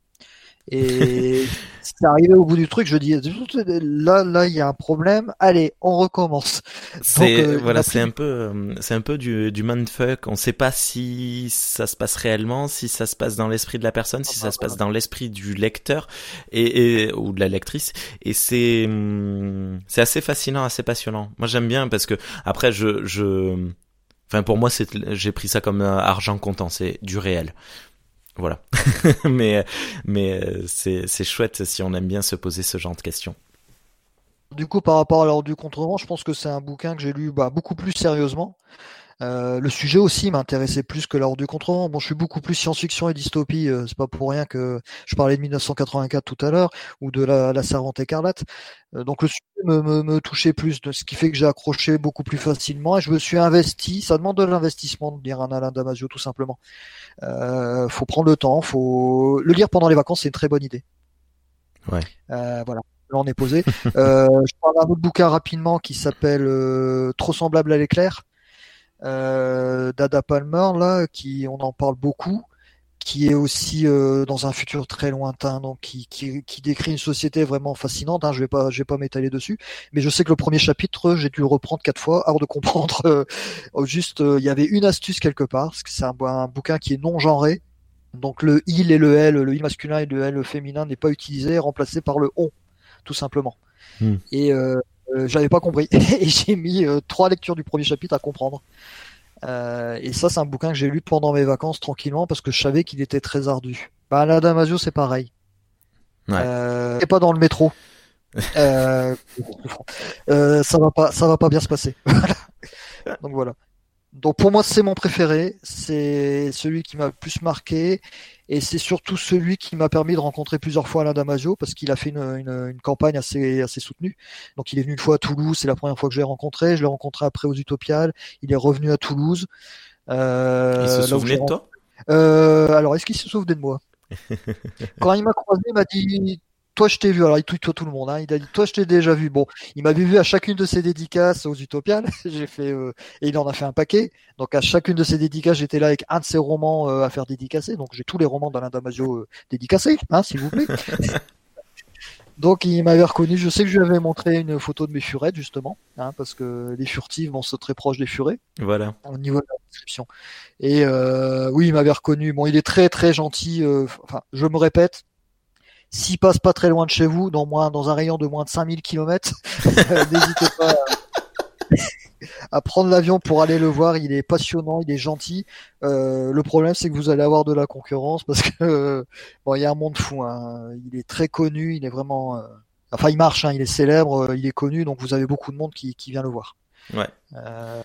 Et c'est arrivé au bout du truc, je dis là, là, il y a un problème. Allez, on recommence. C'est euh, voilà, c'est un peu, euh, c'est un peu du du mindfuck. On sait pas si ça se passe réellement, si ça se passe dans l'esprit de la personne, si ça se passe dans l'esprit du lecteur et, et, ou de la lectrice. Et c'est hum, c'est assez fascinant, assez passionnant. Moi, j'aime bien parce que après, je je Enfin, pour moi, c'est, j'ai pris ça comme argent comptant, c'est du réel. Voilà. mais mais euh, c'est c'est chouette si on aime bien se poser ce genre de questions. Du coup, par rapport à l'ordre du contrevent, je pense que c'est un bouquin que j'ai lu bah, beaucoup plus sérieusement. Euh, le sujet aussi m'intéressait plus que l'ordre du contrevent. Bon, je suis beaucoup plus science-fiction et dystopie. Euh, c'est pas pour rien que je parlais de 1984 tout à l'heure ou de la, la Servante écarlate. Euh, donc le sujet me, me, me, touchait plus, ce qui fait que j'ai accroché beaucoup plus facilement et je me suis investi. Ça demande de l'investissement de lire un Alain Damasio tout simplement. Euh, faut prendre le temps, faut le lire pendant les vacances, c'est une très bonne idée. Ouais. Euh, voilà. Là, on est posé. euh, je parle d'un autre bouquin rapidement qui s'appelle euh, Trop semblable à l'éclair d'Ada Palmer là, qui on en parle beaucoup qui est aussi euh, dans un futur très lointain, donc qui, qui, qui, décrit une société vraiment fascinante. Hein, je vais pas, je vais pas m'étaler dessus, mais je sais que le premier chapitre, j'ai dû le reprendre quatre fois avant de comprendre. Euh, juste, euh, il y avait une astuce quelque part, parce que c'est un, un, bouquin qui est non genré, donc le il et le elle, le il masculin et le elle féminin n'est pas utilisé, remplacé par le on, tout simplement. Hmm. Et j'avais pas compris, et j'ai mis trois lectures du premier chapitre à comprendre. Euh, et ça, c'est un bouquin que j'ai lu pendant mes vacances tranquillement parce que je savais qu'il était très ardu. Bah, la Damasio, c'est pareil. Ouais. Euh, et pas dans le métro. euh, euh, ça va pas, ça va pas bien se passer. Donc voilà. Donc pour moi c'est mon préféré, c'est celui qui m'a le plus marqué et c'est surtout celui qui m'a permis de rencontrer plusieurs fois Alain Damasio parce qu'il a fait une, une, une, campagne assez assez soutenue. Donc il est venu une fois à Toulouse, c'est la première fois que je l'ai rencontré. Je l'ai rencontré après aux Utopiales. Il est revenu à Toulouse. Euh, il se souvenait de toi? Euh, Alors est-ce qu'il se souvenait de moi? Quand il m'a croisé, il m'a dit toi je t'ai vu, alors il tweet toi tout le monde, hein. il a dit toi je t'ai déjà vu. Bon, il m'avait vu à chacune de ses dédicaces aux Utopiales, j'ai fait euh, et il en a fait un paquet. Donc à chacune de ses dédicaces, j'étais là avec un de ses romans euh, à faire dédicacer. Donc j'ai tous les romans d'Alain Damasio euh, dédicacés, hein, s'il vous plaît. Donc il m'avait reconnu. Je sais que je lui avais montré une photo de mes furettes justement, hein, parce que les furtives vont se très proches des furets. Voilà. Au niveau de la description. Et euh, oui, il m'avait reconnu. Bon, il est très très gentil. enfin, je me répète, s'il passe pas très loin de chez vous, dans moins, dans un rayon de moins de 5000 km, n'hésitez pas à, prendre l'avion pour aller le voir. Il est passionnant, il est gentil. Euh, le problème, c'est que vous allez avoir de la concurrence parce que bon, il y a un monde fou. Hein. Il est très connu, il est vraiment, euh... enfin, il marche, hein, il est célèbre, il est connu, donc vous avez beaucoup de monde qui, qui vient le voir. Ouais. Euh...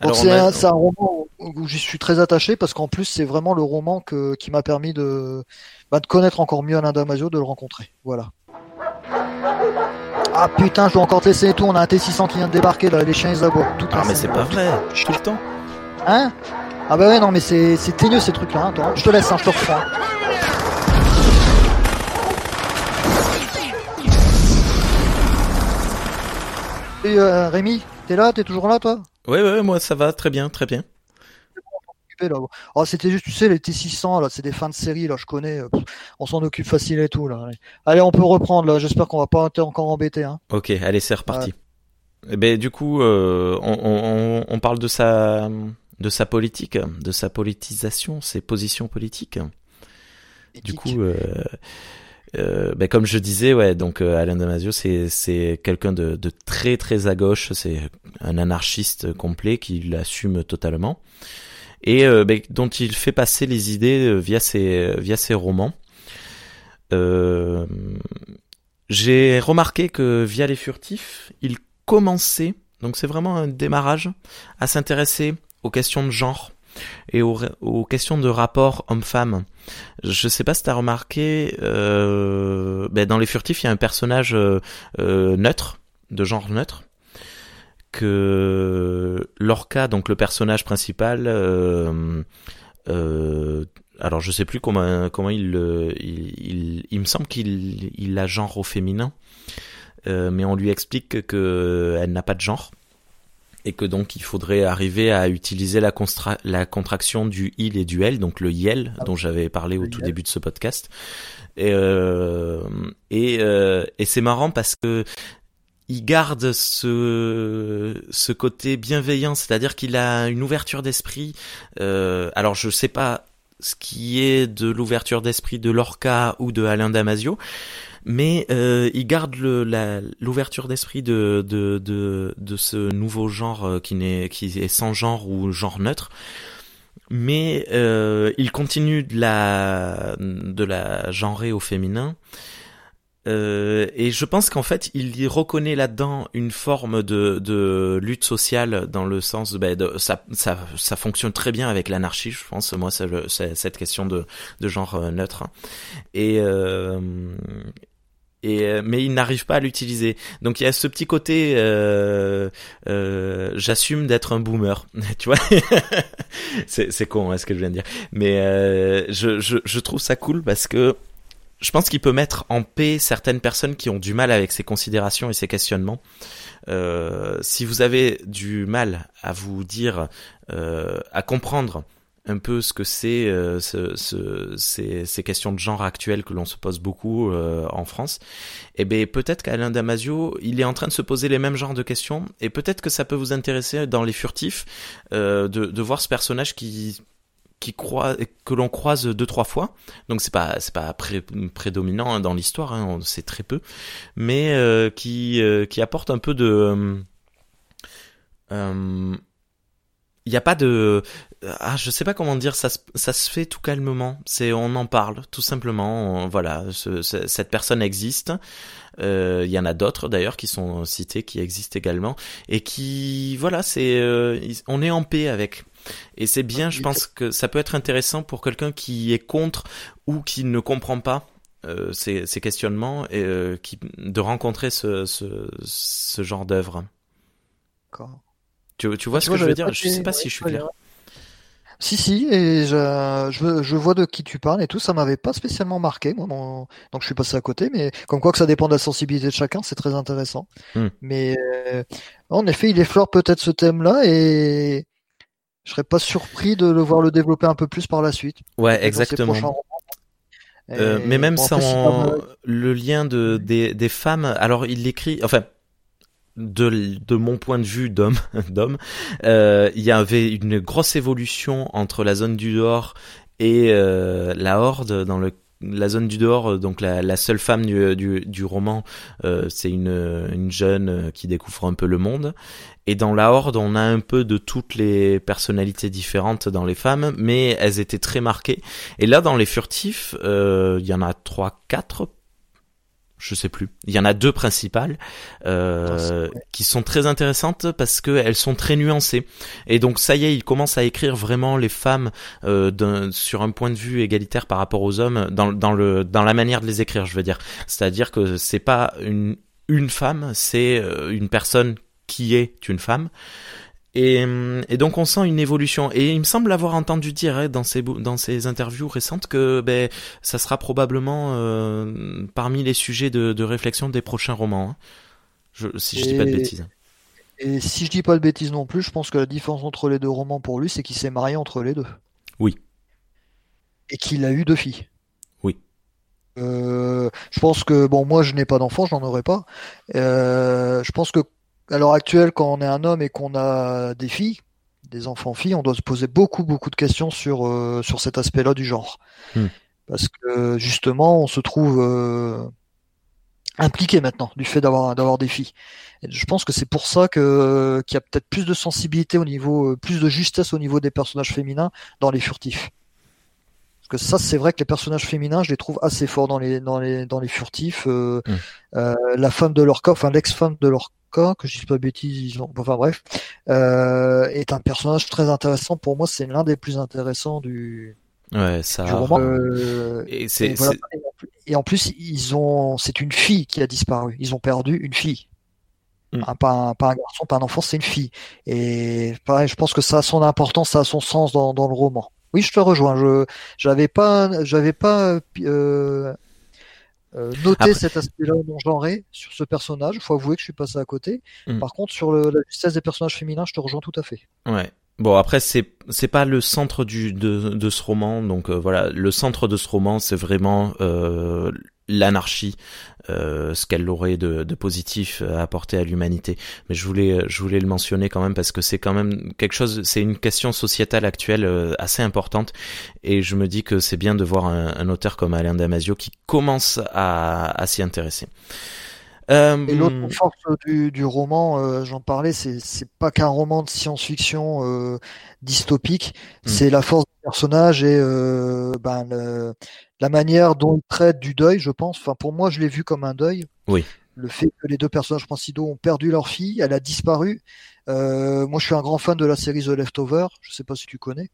Donc c'est a... un, un, roman où j'y suis très attaché parce qu'en plus c'est vraiment le roman que, qui m'a permis de, bah, de connaître encore mieux Alain Damasio, de le rencontrer. Voilà. Ah putain, je dois encore te laisser et tout, on a un T600 qui vient de débarquer là, les chiens ils aboient. Tout ah mais c'est pas vrai, tout le temps. Hein? Ah bah ouais non mais c'est c'est teigneux ces trucs là, hein. Je te laisse, hein, je te reprends. Et euh, Rémi, t'es là, t'es toujours là toi? Ouais ouais moi ça va très bien, très bien. Oh, c'était juste, tu sais, les T600, là, c'est des fins de série, là, je connais. on s'en occupe facile et tout, là. Allez, on peut reprendre, là. J'espère qu'on va pas être encore embêté, hein. Ok, allez, c'est reparti. Ouais. Eh ben, du coup, euh, on, on, on, parle de sa, de sa politique, de sa politisation, ses positions politiques. Éthique. Du coup, euh, euh, ben comme je disais, ouais, donc euh, Alain Damasio, c'est c'est quelqu'un de, de très très à gauche, c'est un anarchiste complet qui l'assume totalement. Et euh, ben, dont il fait passer les idées euh, via ses via ses romans. Euh, j'ai remarqué que via les furtifs, il commençait, donc c'est vraiment un démarrage, à s'intéresser aux questions de genre et aux, questions de rapport homme-femme. Je sais pas si t'as remarqué, euh, ben dans les furtifs, il y a un personnage euh, neutre, de genre neutre, que Lorca, donc le personnage principal, euh, euh, alors je sais plus comment il il, me semble qu'il il a genre au féminin, euh, mais on lui explique que elle n'a pas de genre et que donc il faudrait arriver à utiliser la, la contraction du il et du elle, donc le yel dont j'avais parlé au tout début de ce podcast. Et, euh, et, euh, et c'est marrant parce que il garde ce ce côté bienveillant, c'est-à-dire qu'il a une ouverture d'esprit. Euh, alors je sais pas ce qui est de l'ouverture d'esprit de Lorca ou de Alain Damasio, mais euh, il garde l'ouverture d'esprit de, de, de, de ce nouveau genre euh, qui, n'est, qui est sans genre ou genre neutre. Mais euh, il continue de la, de la genrer au féminin. Euh, et je pense qu'en fait, il y reconnaît là-dedans une forme de, de lutte sociale dans le sens ben, de ça, ça, ça fonctionne très bien avec l'anarchie, je pense. Moi, c'est cette question de, de genre euh, neutre. Et euh, et euh, mais il n'arrive pas à l'utiliser. Donc il y a ce petit côté, euh, euh, j'assume d'être un boomer, tu vois? c'est c'est con, hein, ce que je viens de dire. Mais euh, je, je je trouve ça cool parce que je pense qu'il peut mettre en paix certaines personnes qui ont du mal avec ces considérations et ces questionnements. Euh, si vous avez du mal à vous dire, euh, à comprendre un peu ce que c'est euh, ce, ce, ces, questions de genre actuelles que l'on se pose beaucoup euh, en France, eh bien peut-être qu'Alain Damasio, il est en train de se poser les mêmes genres de questions, et peut-être que ça peut vous intéresser dans les furtifs euh, de, de voir ce personnage qui qui croit, que l'on croise deux trois fois. Donc c'est pas c'est pas pré, prédominant hein, dans l'histoire, hein, on sait très peu, mais euh, qui euh, qui apporte un peu de euh, il n'y a pas de ah je sais pas comment dire ça ça se fait tout calmement. C'est on en parle tout simplement. Voilà cette personne existe. Euh, il y en a d'autres d'ailleurs qui sont cités qui existent également. Et qui voilà c'est euh, on est en paix avec. Et c'est bien je pense que ça peut être intéressant pour quelqu'un qui est contre ou qui ne comprend pas euh, ces, ces, questionnements et euh, qui, de rencontrer ce, ce, ce genre d'œuvre. Tu, tu vois ce que je veux dire? Je sais pas si je suis clair. Si si et je, je, je, vois de qui tu parles et tout. Ça m'avait pas spécialement marqué moi donc je suis passé à côté mais comme quoi que ça dépend de la sensibilité de chacun c'est très intéressant. Hmm. mais euh, en effet il effleure peut-être ce thème là et je serais pas surpris de le voir le développer un peu plus par la suite. Ouais exactement. euh, mais même sans le lien de des, des femmes alors il l'écrit enfin de, de mon point de vue d'homme, d'homme, euh, il y avait une grosse évolution entre la zone du dehors et euh, la horde dans le la zone du dehors, donc la, seule femme du, du, roman, euh, c'est une, une jeune qui découvre un peu le monde. Et dans la horde, on a un peu de toutes les personnalités différentes dans les femmes, mais elles étaient très marquées. Et là, dans les furtifs, il y en a trois, quatre je sais plus. Il y en a deux principales euh, qui sont très intéressantes parce qu'elles sont très nuancées. Et donc ça y est, il commence à écrire vraiment les femmes euh, sur un point de vue égalitaire par rapport aux hommes dans, dans le dans la manière de les écrire, je veux dire. C'est-à-dire que c'est pas une une femme, c'est euh, une personne qui est une femme. Et, et, donc on sent une évolution. Et il me semble avoir entendu dire hein, dans ces dans ces interviews récentes que ben ça sera probablement euh, parmi les sujets de, de, réflexion des prochains romans. Hein. Je, si je dis pas de bêtises. Et si je dis pas de bêtises non plus, je pense que la différence entre les deux romans pour lui, c'est qu'il s'est marié entre les deux. Oui. Et qu'il a eu deux filles. Oui. Euh, je pense que bon, moi je n'ai pas d'enfant, je n'en aurai pas. Euh, je pense que à l'heure actuelle, quand on est un homme et qu'on a des filles, des enfants-filles, on doit se poser beaucoup, beaucoup de questions sur, euh, sur cet aspect-là du genre. Hmm. Parce que justement, on se trouve euh, impliqué maintenant du fait d'avoir d'avoir des filles. Et je pense que c'est pour ça que qu'il y a peut-être plus de sensibilité au niveau, plus de justesse au niveau des personnages féminins dans les furtifs. Parce que ça, c'est vrai que les personnages féminins, je les trouve assez forts dans les dans les dans les furtifs. Euh, hmm. la femme de leur corps, enfin l'ex-femme de leur que je dis pas bêtises, ils ont... enfin bref, euh, est un personnage très intéressant. Pour moi, c'est l'un des plus intéressants du, ouais, ça... roman. Euh, et, c'est, et, en plus, ils ont, c'est une fille qui a disparu. Ils ont perdu une fille. Hmm. pas, un, pas un garçon, pas un enfant, c'est une fille. Et pareil, je pense que ça a son importance, ça a son sens dans, dans le roman. Oui, je te rejoins. Je j'avais pas, j'avais pas euh, euh, noter cet aspect-là non genré sur ce personnage. Il faut avouer que je suis passé à côté. Hmm. Par contre, sur le, la justesse des personnages féminins, je te rejoins tout à fait. Ouais. Bon après c'est c'est pas le centre du de de ce roman donc euh, voilà le centre de ce roman c'est vraiment euh, l'anarchie, euh, ce qu'elle aurait de, positif à apporter à l'humanité. Mais je voulais, je voulais le mentionner quand même parce que c'est quand même quelque chose, c'est une question sociétale actuelle euh, assez importante, et je me dis que c'est bien de voir un, un, auteur comme Alain Damasio qui commence à s'y intéresser. Euh, et l'autre force du, du roman, euh, j'en parlais, c'est pas qu'un roman de science-fiction euh, dystopique, hmm. c'est la force du personnage et ben le, la manière dont il traite du deuil, je pense. Enfin, pour moi, je l'ai vu comme un deuil. Oui. Le fait que les deux personnages principaux ont perdu leur fille, elle a disparu. Euh, moi, je suis un grand fan de la série The Leftover. Je sais pas si tu connais.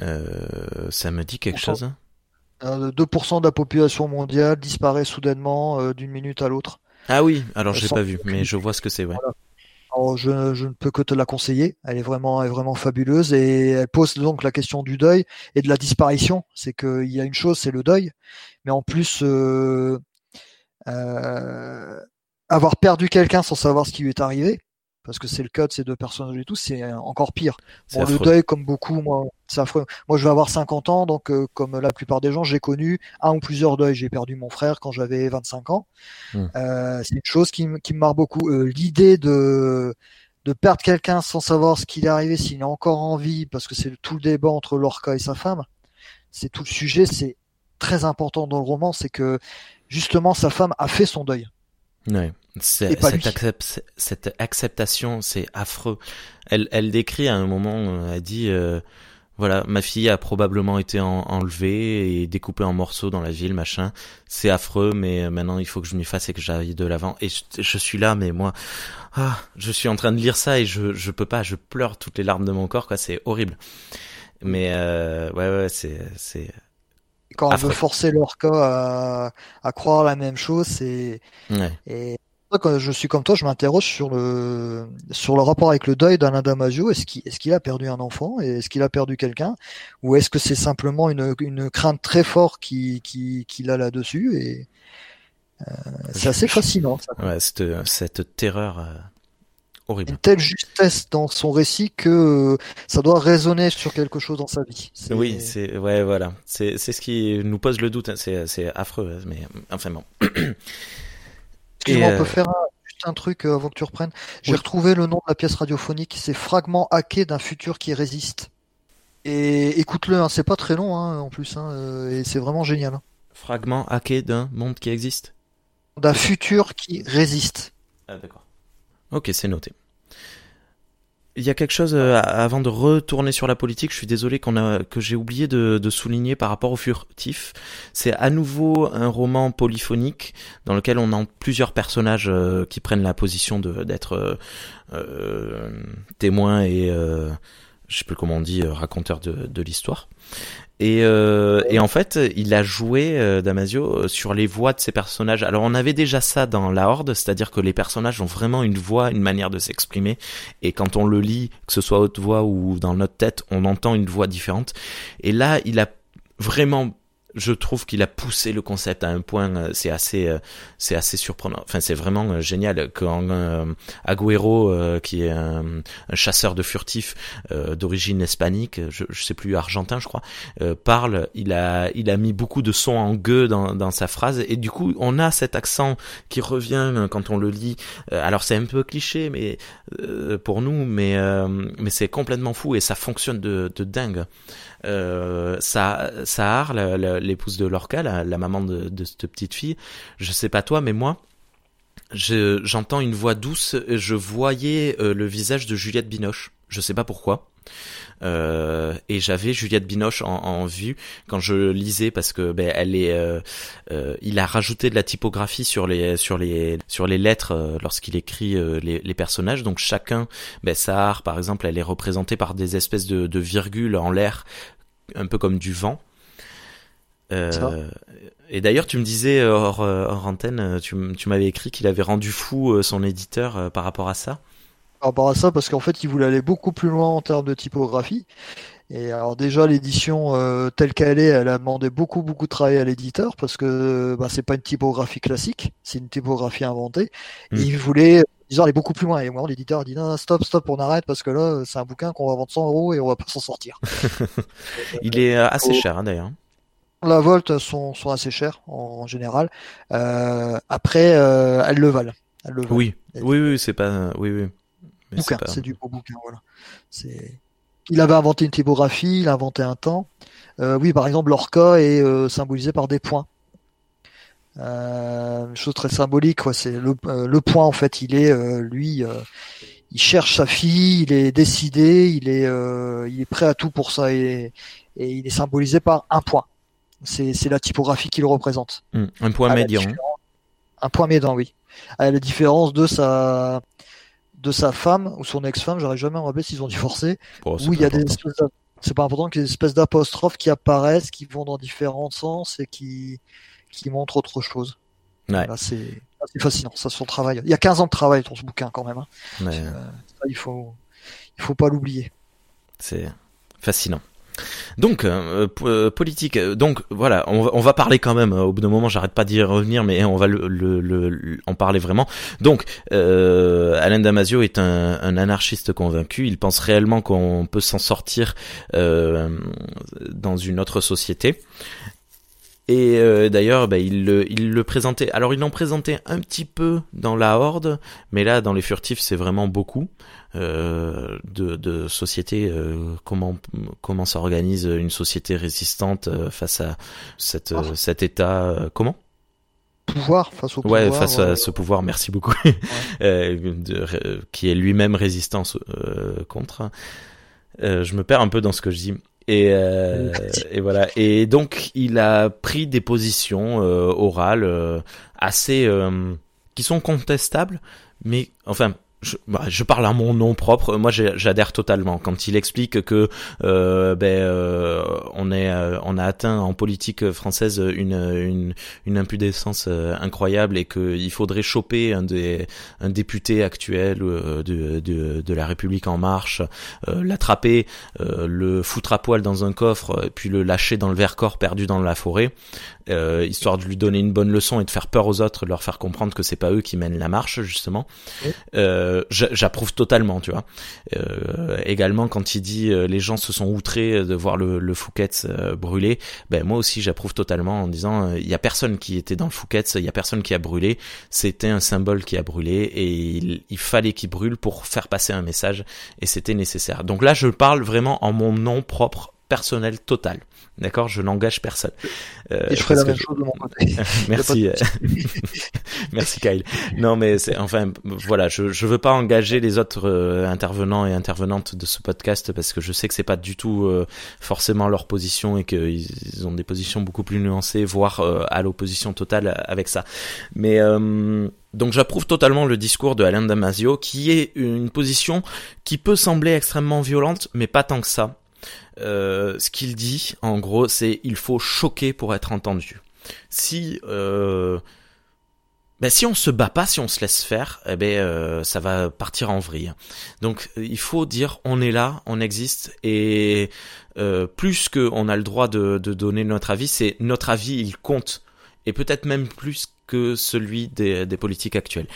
Euh, ça me dit quelque chose. 2% hein. de la population mondiale disparaît soudainement euh, d'une minute à l'autre. Ah oui, alors je l'ai pas vu, mais je vois ce que c'est. Ouais. Alors, je, je, ne peux que te la conseiller. Elle est vraiment, elle est vraiment fabuleuse et elle pose donc la question du deuil et de la disparition. C'est qu'il y a une chose, c'est le deuil, mais en plus, euh, euh, avoir perdu quelqu'un sans savoir ce qui lui est arrivé, parce que c'est le cas de ces deux personnages et tout, c'est encore pire. Bon, le deuil, comme beaucoup, moi, c'est affreux. Moi, je vais avoir 50 ans, donc euh, comme la plupart des gens, j'ai connu un ou plusieurs deuils. J'ai perdu mon frère quand j'avais 25 ans. Hmm. Euh, c'est une chose qui, qui me marre beaucoup. Euh, l'idée de de perdre quelqu'un sans savoir ce qui est arrivé, s'il est encore en vie, parce que c'est tout le débat entre Lorca et sa femme. C'est tout le sujet. C'est très important dans le roman, c'est que justement sa femme a fait son deuil Ouais. Cette, accept, cette, acceptation, c'est affreux. Elle, elle décrit à un moment, elle dit, euh, voilà, ma fille a probablement été enlevée et découpée en morceaux dans la ville, machin. C'est affreux, mais maintenant il faut que je m'y fasse et que j'aille de l'avant. Et je, suis là, mais moi, ah, je suis en train de lire ça et je, je peux pas, je pleure toutes les larmes de mon corps, quoi. C'est horrible. Mais euh, ouais, ouais, c'est, c'est. Quand on veut forcer leur cas à, à croire la même chose, c'est. Ouais. Et quand je suis comme toi, je m'interroge sur le sur le rapport avec le deuil d'Alain Damasio. Est-ce qu'il est-ce qu'il a perdu un enfant et est-ce qu'il a perdu quelqu'un? Ou est-ce que c'est simplement une, une crainte très forte qui qui qu'il a là-dessus? Et euh, c'est assez fascinant. Ça. Ouais, cette, cette terreur euh, horrible. Une telle justesse dans son récit que ça doit résonner sur quelque chose dans sa vie. Oui, c'est ouais voilà, c'est ce qui nous pose le doute. Hein. C'est affreux, mais enfin bon. Excuse-moi, on peut euh, faire un, juste un truc euh, avant que tu reprennes. J'ai retrouvé le nom de la pièce radiophonique, c'est Fragment hacké d'un futur qui résiste. Et écoute-le, hein, c'est pas très long hein, en plus, hein, euh, et c'est vraiment génial. Fragment hacké d'un monde qui existe? D'un futur qui résiste. Ah d'accord. Ok, c'est noté. Il y a quelque chose euh, avant de retourner sur la politique. Je suis désolé qu'on a que j'ai oublié de, de, souligner par rapport au furtif. C'est à nouveau un roman polyphonique dans lequel on a plusieurs personnages euh, qui prennent la position de d'être euh, témoins et je sais plus comment on dit raconteurs de, de l'histoire. Et, euh, et, en fait, il a joué euh, Damasio euh, sur les voix de ses personnages. Alors on avait déjà ça dans La Horde, c'est-à-dire que les personnages ont vraiment une voix, une manière de s'exprimer. Et quand on le lit, que ce soit haute voix ou dans notre tête, on entend une voix différente. Et là, il a vraiment je trouve qu'il a poussé le concept à un point, euh, c'est assez, euh, c'est assez surprenant. Enfin, c'est vraiment euh, génial quand Agüero, qui est un, chasseur de furtifs d'origine hispanique, je, je sais plus argentin, je crois, parle. Il a, il a mis beaucoup de sons en gueux dans, dans sa phrase et du coup, on a cet accent qui revient quand on le lit. alors, c'est un peu cliché, mais pour nous, mais mais c'est complètement fou et ça fonctionne de, de dingue. Euh, Sahar, l'épouse de Lorca, la, maman de, de, cette petite fille, je sais pas toi, mais moi, j'entends une voix douce, je voyais euh, le visage de Juliette Binoche. Je sais pas pourquoi. Euh, et j'avais Juliette Binoche en, en, vue quand je lisais parce que ben elle est euh, euh il a rajouté de la typographie sur les sur les sur les lettres euh, lorsqu'il écrit les, les, personnages. Donc chacun ben Sahar par exemple elle est représentée par des espèces de, de virgules en l'air un peu comme du vent. Et d'ailleurs, tu me disais hors, hors antenne, tu, tu m'avais écrit qu'il avait rendu fou son éditeur par rapport à ça par rapport à ça parce qu'en fait il voulait aller beaucoup plus loin en termes de typographie. Et alors déjà l'édition euh, telle qu'elle est, elle a demandé beaucoup beaucoup de travail à l'éditeur parce que bah, c'est pas une typographie classique, c'est une typographie inventée. Et hmm. il voulait disons aller beaucoup plus loin. Et moi l'éditeur a dit non, stop stop on arrête parce que là c'est un bouquin qu'on va vendre 100 euros et on va pas s'en sortir. il est euh, assez cher hein, d'ailleurs. La Volt sont, sont assez chers en, général. Euh, après, euh, elles le valent. Elles le valent. Oui, oui, oui, c'est pas, oui, oui c'est du beau bouquin, voilà. C'est... Il avait inventé une typographie, il a inventé un temps. Euh, oui, par exemple, l'orca est euh, symbolisé par des points. Euh, une chose très symbolique, quoi. C'est le, le, point en fait. Il est lui, il cherche sa fille, il est décidé, il est, il est prêt à tout pour ça et, et il est symbolisé par un point. C'est, c'est la typographie qui le représente. Hmm, un point médian. Un point médian, oui. À la différence de sa de sa femme ou son ex-femme, j'aurais jamais à me rappeler s'ils ont divorcé, où il y a des espèces c'est pas important qu'il y ait des espèces d'apostrophes qui apparaissent, qui vont dans différents sens et qui, qui montrent autre chose. Ouais. c'est, fascinant, ça son travail. Il y a 15 ans de travail dans ce bouquin quand même. Hein. Euh, il faut, il faut pas l'oublier. C'est fascinant. Donc euh, euh, politique. Donc voilà, on, va parler quand même. Au bout d'un moment, j'arrête pas d'y revenir, mais on va le, en parler vraiment. Donc euh, Alain Damasio est un, anarchiste convaincu. Il pense réellement qu'on peut s'en sortir dans une autre société. Et d'ailleurs, bah, il, le, il le présentait. Alors, il l'en présentait un petit peu dans la Horde, mais là, dans les furtifs, c'est vraiment beaucoup. Euh, de, de société, euh, comment comment s'organise une société résistante euh, face à cette, oh. cet état, comment? Pouvoir, face au ouais, pouvoir. face à ce pouvoir, merci beaucoup, euh, de, qui est lui-même résistance euh, contre. Euh, je me perds un peu dans ce que je dis. Et, euh, et voilà. Et donc, il a pris des positions orales assez qui sont contestables, mais enfin je, bah, je, parle à mon nom propre. Moi, j'adhère totalement quand il explique que euh, ben, euh, on est, euh, on a atteint en politique française une une, une impudescence euh, incroyable et qu'il faudrait choper un des un député actuel de, de, de la République en marche, l'attraper, le foutre à poil dans un coffre, puis le lâcher dans le Vercors perdu dans la forêt euh, histoire de lui donner une bonne leçon et de faire peur aux autres, de leur faire comprendre que c'est pas eux qui mènent la marche justement. Euh, J'approuve totalement, tu vois. Euh, également quand il dit euh, les gens se sont outrés de voir le, le Fouquet's euh, brûler, ben moi aussi j'approuve totalement en disant euh, il y a personne qui était dans le Fouquet's, il y a personne qui a brûlé, c'était un symbole qui a brûlé et il, il fallait qu'il brûle pour faire passer un message et c'était nécessaire. Donc là je parle vraiment en mon nom propre personnel total. D'accord, je n'engage personne. Euh, et je ferai la même chose de mon côté. Merci, euh, merci Kyle. Non, mais c'est enfin voilà, je je veux pas engager les autres euh, intervenants et intervenantes de ce podcast parce que je sais que c'est pas du tout euh, forcément leur position et qu'ils ils ont des positions beaucoup plus nuancées, voire à l'opposition totale avec ça. Mais donc j'approuve totalement le discours de Alain Damasio, qui est une position qui peut sembler extrêmement violente, mais pas tant que ça. Euh, ce qu'il dit, en gros, c'est il faut choquer pour être entendu. Si euh, ben, si on se bat pas, si on se laisse faire, eh ben euh, ça va partir en vrille. Donc il faut dire on est là, on existe et euh, plus que on a le droit de, donner notre avis, c'est notre avis il compte et peut-être même plus que celui des, politiques actuelles.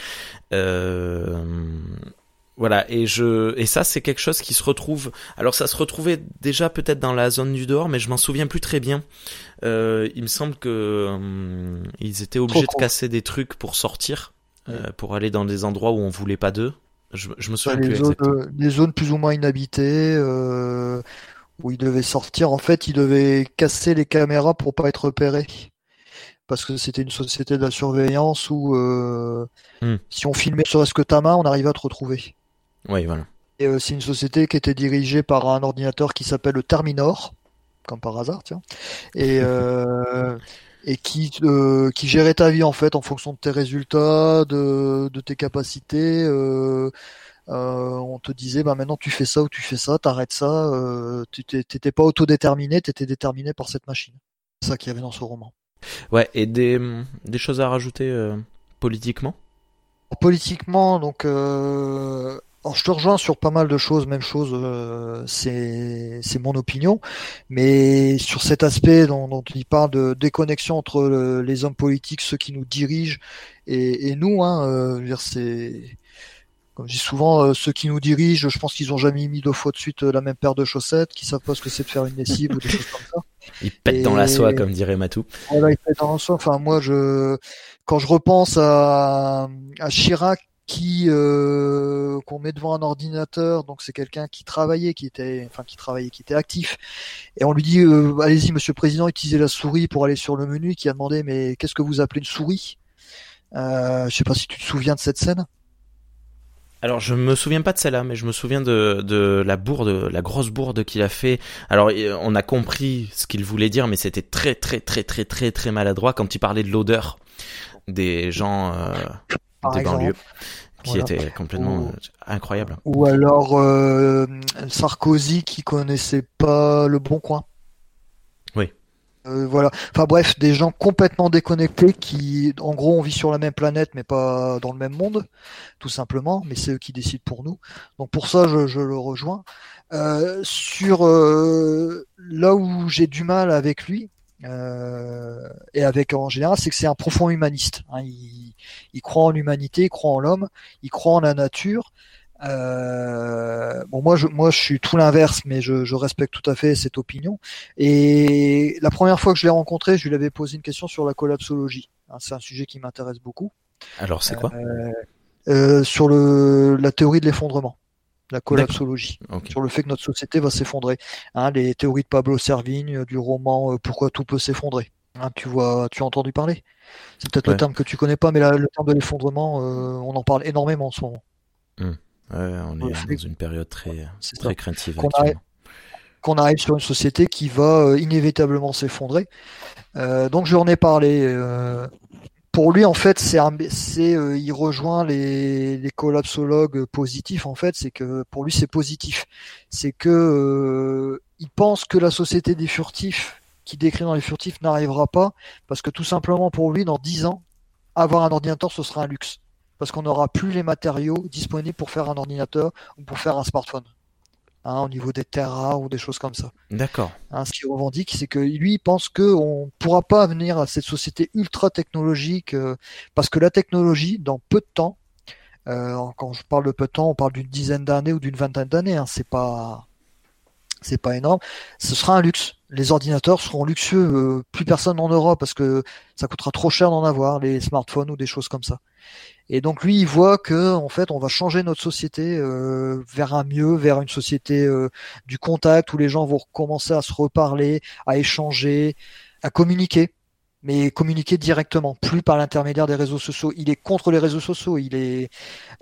Voilà, et je et ça c'est quelque chose qui se retrouve. Alors ça se retrouvait déjà peut-être dans la zone du dehors, mais je m'en souviens plus très bien. Euh, il me semble que euh, ils étaient obligés de casser des trucs pour sortir, euh, pour aller dans des endroits où on voulait pas d'eux. Je, je, me souviens les plus. Zones, euh, des zones plus ou moins inhabitées euh, où ils devaient sortir. En fait, ils devaient casser les caméras pour pas être repérés parce que c'était une société de la surveillance où euh, hmm. si on filmait serait-ce que ta main, on arrivait à te retrouver. Oui, voilà. Et euh, c'est une société qui était dirigée par un ordinateur qui s'appelle le Terminor, comme par hasard, tiens, et euh, et qui euh, qui gérait ta vie en fait en fonction de tes résultats, de, de tes capacités. On te disait bah maintenant tu fais ça ou tu fais ça, t'arrêtes ça. Tu t'étais pas autodéterminé, t'étais déterminé par cette machine. C'est ça qu'il y avait dans ce roman. Ouais, et des des choses à rajouter politiquement? Politiquement, donc alors, je te rejoins sur pas mal de choses, même chose, euh, c'est mon opinion, mais sur cet aspect dont, dont il parle de déconnexion entre les hommes politiques, ceux qui nous dirigent et, et nous, hein, euh, c'est comme je dis souvent, euh, ceux qui nous dirigent, je pense qu'ils ont jamais mis deux fois de suite la même paire de chaussettes, qui savent pas ce que c'est de faire une lessive ou des choses comme ça. Ils pètent dans la soie, comme dirait Matou. Voilà, ils pètent dans la soie. Enfin, moi, je quand je repense à, à Chirac qui euh, qu'on met devant un ordinateur, donc c'est quelqu'un qui travaillait, qui était, enfin qui travaillait, qui était actif, et on lui dit euh, allez-y Monsieur le Président, utilisez la souris pour aller sur le menu, qui a demandé mais qu'est-ce que vous appelez une souris? Euh, Je sais pas si tu te souviens de cette scène. Alors je me souviens pas de celle-là, mais je me souviens de, de la bourde, la grosse bourde qu'il a fait. Alors on a compris ce qu'il voulait dire, mais c'était très très très très très très maladroit quand il parlait de l'odeur des gens euh, des banlieues qui était complètement euh, incroyable. Ou alors euh, Sarkozy qui connaissait pas le bon coin. Oui. Euh, voilà. Enfin bref, des gens complètement déconnectés qui, en gros, on vit sur la même planète mais pas dans le même monde, tout simplement. Mais c'est eux qui décident pour nous. Donc pour ça, je, je le rejoins. Euh, sur là où j'ai du mal avec lui, et avec en général, c'est que c'est un profond humaniste. Hein. Il, il, croit en l'humanité, il croit en l'homme, il croit en la nature. Euh, bon, moi, je, moi, je suis tout l'inverse, mais je, je, respecte tout à fait cette opinion. Et la première fois que je l'ai rencontré, je lui avais posé une question sur la collapsologie. Hein, c'est un sujet qui m'intéresse beaucoup. Alors, c'est quoi? Euh, euh, Sur le, la théorie de l'effondrement la collapsologie, okay. sur le fait que notre société va s'effondrer. Hein, les théories de Pablo Servigne, du roman euh, Pourquoi tout peut s'effondrer. Hein, tu vois, tu as entendu parler. C'est peut-être le terme que tu connais pas, mais le terme de l'effondrement, euh, on en parle énormément en ce moment. Mmh. on est dans une période très, très craintive. Qu'on arrive, sur une société qui va euh, inévitablement s'effondrer. Euh, donc je en ai parlé. pour lui, en fait, c'est, il rejoint les, les collapsologues positifs. En fait, c'est que pour lui, c'est positif. C'est que il pense que la société des furtifs qui décrit dans les furtifs n'arrivera pas parce que tout simplement pour lui, dans 10 ans, avoir un ordinateur, ce sera un luxe. Parce qu'on n'aura plus les matériaux disponibles pour faire un ordinateur ou pour faire un smartphone. Hein, au niveau des terras ou des choses comme ça. D'accord. Hein, ce qu'il revendique, c'est que lui il pense qu'on ne pourra pas venir à cette société ultra technologique euh, parce que la technologie, dans peu de temps, euh, quand je parle de peu de temps, on parle d'une dizaine d'années ou d'une vingtaine d'années. Hein, c'est pas c'est pas énorme. Ce sera un luxe. Les ordinateurs seront luxueux, euh, plus personne n'en aura parce que ça coûtera trop cher d'en avoir, les smartphones ou des choses comme ça. Et donc lui, il voit que en fait, on va changer notre société euh, vers un mieux, vers une société euh, du contact où les gens vont recommencer à se reparler, à échanger, à communiquer mais communiquer directement, plus par l'intermédiaire des réseaux sociaux. Il est contre les réseaux sociaux. Il est,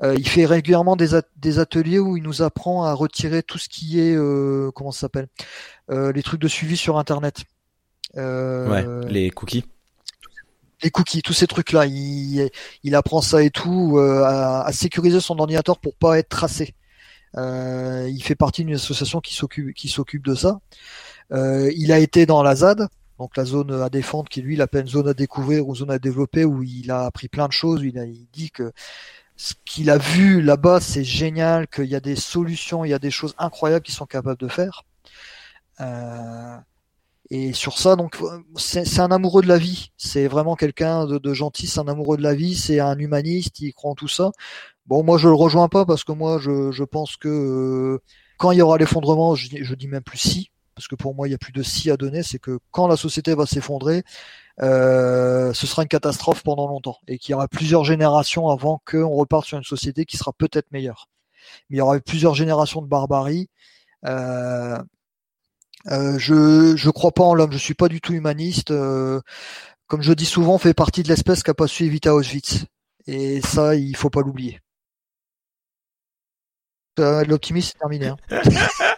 euh, il fait régulièrement des, des, ateliers où il nous apprend à retirer tout ce qui est, euh, comment ça s'appelle, euh, les trucs de suivi sur Internet. ouais, les cookies. Les cookies, tous ces trucs-là. Il, il apprend ça et tout à, à, sécuriser son ordinateur pour pas être tracé. il fait partie d'une association qui s'occupe qui s'occupe de ça. il a été dans la ZAD donc la zone à défendre qui lui il appelle zone à découvrir ou zone à développer où il a appris plein de choses, il, a, il dit que ce qu'il a vu là-bas c'est génial, qu'il y a des solutions, il y a des choses incroyables qu'ils sont capables de faire. Euh, et sur ça, donc c'est un amoureux de la vie. C'est vraiment quelqu'un de, gentil, c'est un amoureux de la vie, c'est un humaniste, il croit en tout ça. Bon, moi je le rejoins pas parce que moi je, je pense que euh, quand il y aura l'effondrement, je, je, dis même plus si, parce que pour moi il y a plus de si à donner, c'est que quand la société va s'effondrer, euh, ce sera une catastrophe pendant longtemps et qu'il y aura plusieurs générations avant qu'on reparte sur une société qui sera peut-être meilleure. Mais il y aura plusieurs générations de barbarie. Euh, euh, je je crois pas en l'homme, je suis pas du tout humaniste. Euh, comme je dis souvent, on fait partie de l'espèce qui a pas su éviter Auschwitz. Et ça, il faut pas l'oublier. Euh, l'optimisme c'est terminé. Hein.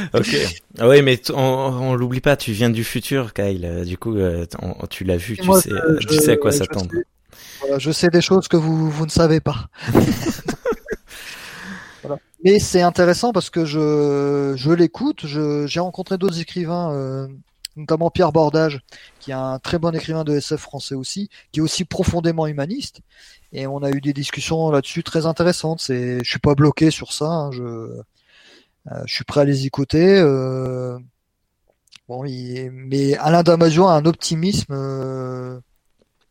ok. Ah oui, mais on, on l'oublie pas, tu viens du futur, Kyle. Euh, du coup, euh, tu l'as vu, tu, sais, tu sais à quoi s'attendre. je sais des choses que vous, vous ne savez pas. voilà. Mais c'est intéressant parce que je, je l'écoute. J'ai rencontré d'autres écrivains, euh, notamment Pierre Bordage, qui est un très bon écrivain de SF français aussi, qui est aussi profondément humaniste. Et on a eu des discussions là-dessus très intéressantes. Je suis pas bloqué sur ça. Hein, je je suis prêt à les écouter. Euh, bon, mais Alain Damasio a un optimisme euh,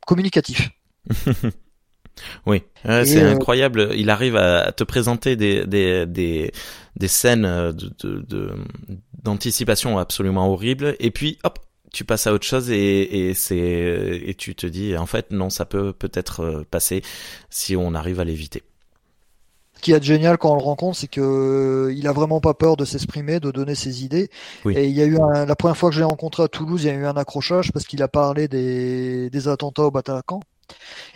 communicatif. oui, c'est incroyable. Il arrive à te présenter des, des, des, des scènes de, d'anticipation absolument horribles, et puis hop, tu passes à autre chose et, et c'est et tu te dis en fait non, ça peut peut-être passer si on arrive à l'éviter. Ce qui est génial quand on le rencontre, c'est que euh, il a vraiment pas peur de s'exprimer, de donner ses idées. Et il y a eu la première fois que je l'ai rencontré à Toulouse, il y a eu un accrochage parce qu'il a parlé des, des attentats au Bataclan.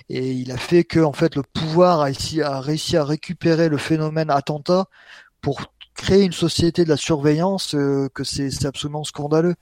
Et il a fait que en fait le pouvoir a, ici, a réussi à récupérer le phénomène attentat pour créer une société de la surveillance euh, que c'est absolument scandaleux.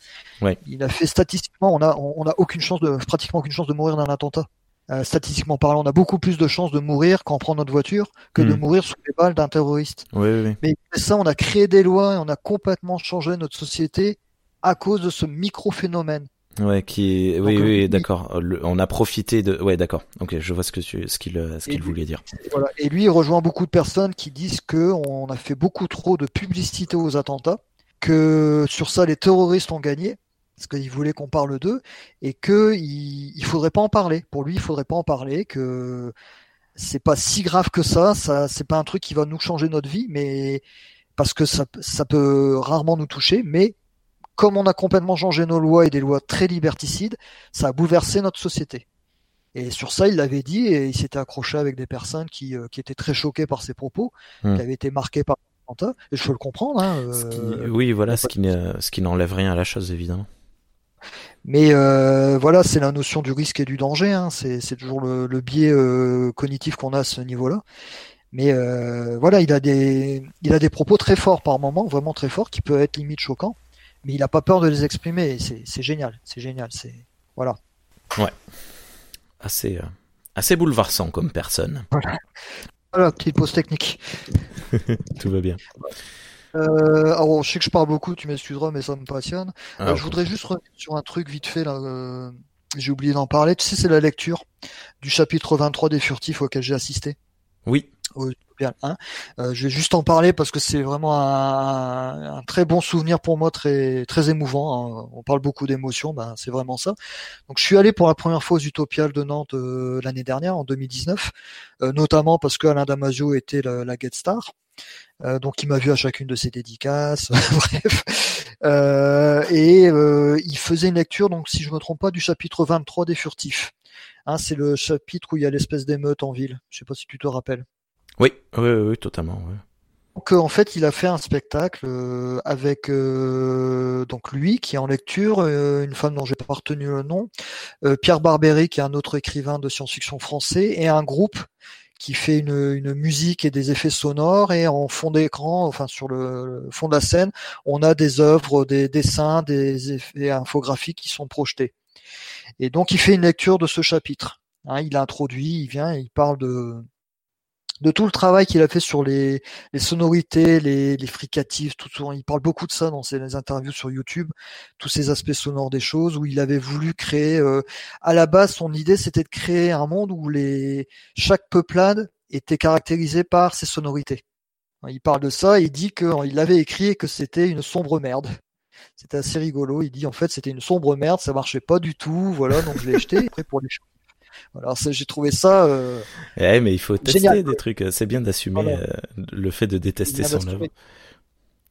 Ouais. Il a fait statistiquement, on a on a aucune chance de pratiquement aucune chance de mourir d'un attentat. Euh, statistiquement parlant, on a beaucoup plus de chances de mourir quand on prend notre voiture que de hmm. mourir sous les balles d'un terroriste. Oui, oui. Mais ça, on a créé des lois et on a complètement changé notre société à cause de ce micro-phénomène. Ouais, qui est... oui, oui, d'accord. On a profité de, ouais, d'accord. Ok, je vois ce que tu, ce qu'il, ce qu'il voulait dire. Voilà. Et lui, il rejoint beaucoup de personnes qui disent que on a fait beaucoup trop de publicité aux attentats, que sur ça, les terroristes ont gagné parce qu'il voulait qu'on parle d'eux et que il, il, faudrait pas en parler. Pour lui, il faudrait pas en parler, que c'est pas si grave que ça. Ça, c'est pas un truc qui va nous changer notre vie, mais parce que ça, ça peut rarement nous toucher. Mais comme on a complètement changé nos lois et des lois très liberticides, ça a bouleversé notre société. Et sur ça, il l'avait dit et il s'était accroché avec des personnes qui, euh, qui étaient très choquées par ses propos, hmm. qui avaient été marquées par et je peux le comprendre. Hein, euh, oui, voilà, ce qui, ce qui n'enlève rien à la chose, évidemment. Mais euh, voilà, c'est la notion du risque et du danger. Hein. C'est toujours le, le biais euh, cognitif qu'on a à ce niveau-là. Mais euh, voilà, il a des il a des propos très forts par moment, vraiment très forts, qui peuvent être limite choquants. Mais il n'a pas peur de les exprimer. C'est génial, c'est génial. C'est voilà. Ouais. Assez assez bouleversant comme personne. Voilà. Voilà, petite pause technique. Tout va bien. Euh, alors, je sais que je parle beaucoup, tu m'excuseras, mais ça me passionne. Ah, Euh, je voudrais juste revenir sur un truc vite fait là. euh, j'ai oublié d'en parler. Tu sais, c'est la lecture du chapitre 23 des furtifs auquel j'ai assisté. Oui. au 1. Euh, je vais juste en parler parce que c'est vraiment un, un très bon souvenir pour moi, très très émouvant. hein. On parle beaucoup d'émotions, ben c'est vraiment ça. Donc je suis allé pour la première fois aux Utopiales de Nantes euh, l'année dernière, en 2019, euh, notamment parce que Alain Damasio était la, la guest star. Euh, donc il m'a vu à chacune de ses dédicaces, bref. Euh, et euh, il faisait une lecture, donc si je me trompe pas, du chapitre 23 des furtifs. Hein, c'est le chapitre où il y a l'espèce d'émeute en ville. Je sais pas si tu te rappelles. Oui, oui, oui, oui, totalement. ouais. Donc en fait, il a fait un spectacle avec euh, donc lui qui est en lecture, euh, une femme dont j'ai pas retenu le nom, euh, Pierre Barbéry qui est un autre écrivain de science-fiction français et un groupe qui fait une, musique et des effets sonores et en fond d'écran, enfin sur le, fond de la scène, on a des œuvres, des dessins, des effets infographiques qui sont projetés. Et donc il fait une lecture de ce chapitre. Hein, il introduit, il vient, il parle de de tout le travail qu'il a fait sur les, sonorités, les, les fricatives, tout ça. Il parle beaucoup de ça dans ses interviews sur YouTube, tous ces aspects sonores des choses, où il avait voulu créer. euh, à la base, son idée, c'était de créer un monde où les chaque peuplade était caractérisée par ses sonorités. Il parle de ça, et il dit qu'il avait écrit que c'était une sombre merde. C'était assez rigolo. Il dit en fait c'était une sombre merde, ça marchait pas du tout, voilà, donc je l'ai jeté. Après pour les ça, j'ai trouvé ça. Euh, Eh, mais il faut tester Génial. des trucs. C'est bien d'assumer Voilà. euh, le fait de détester son œuvre.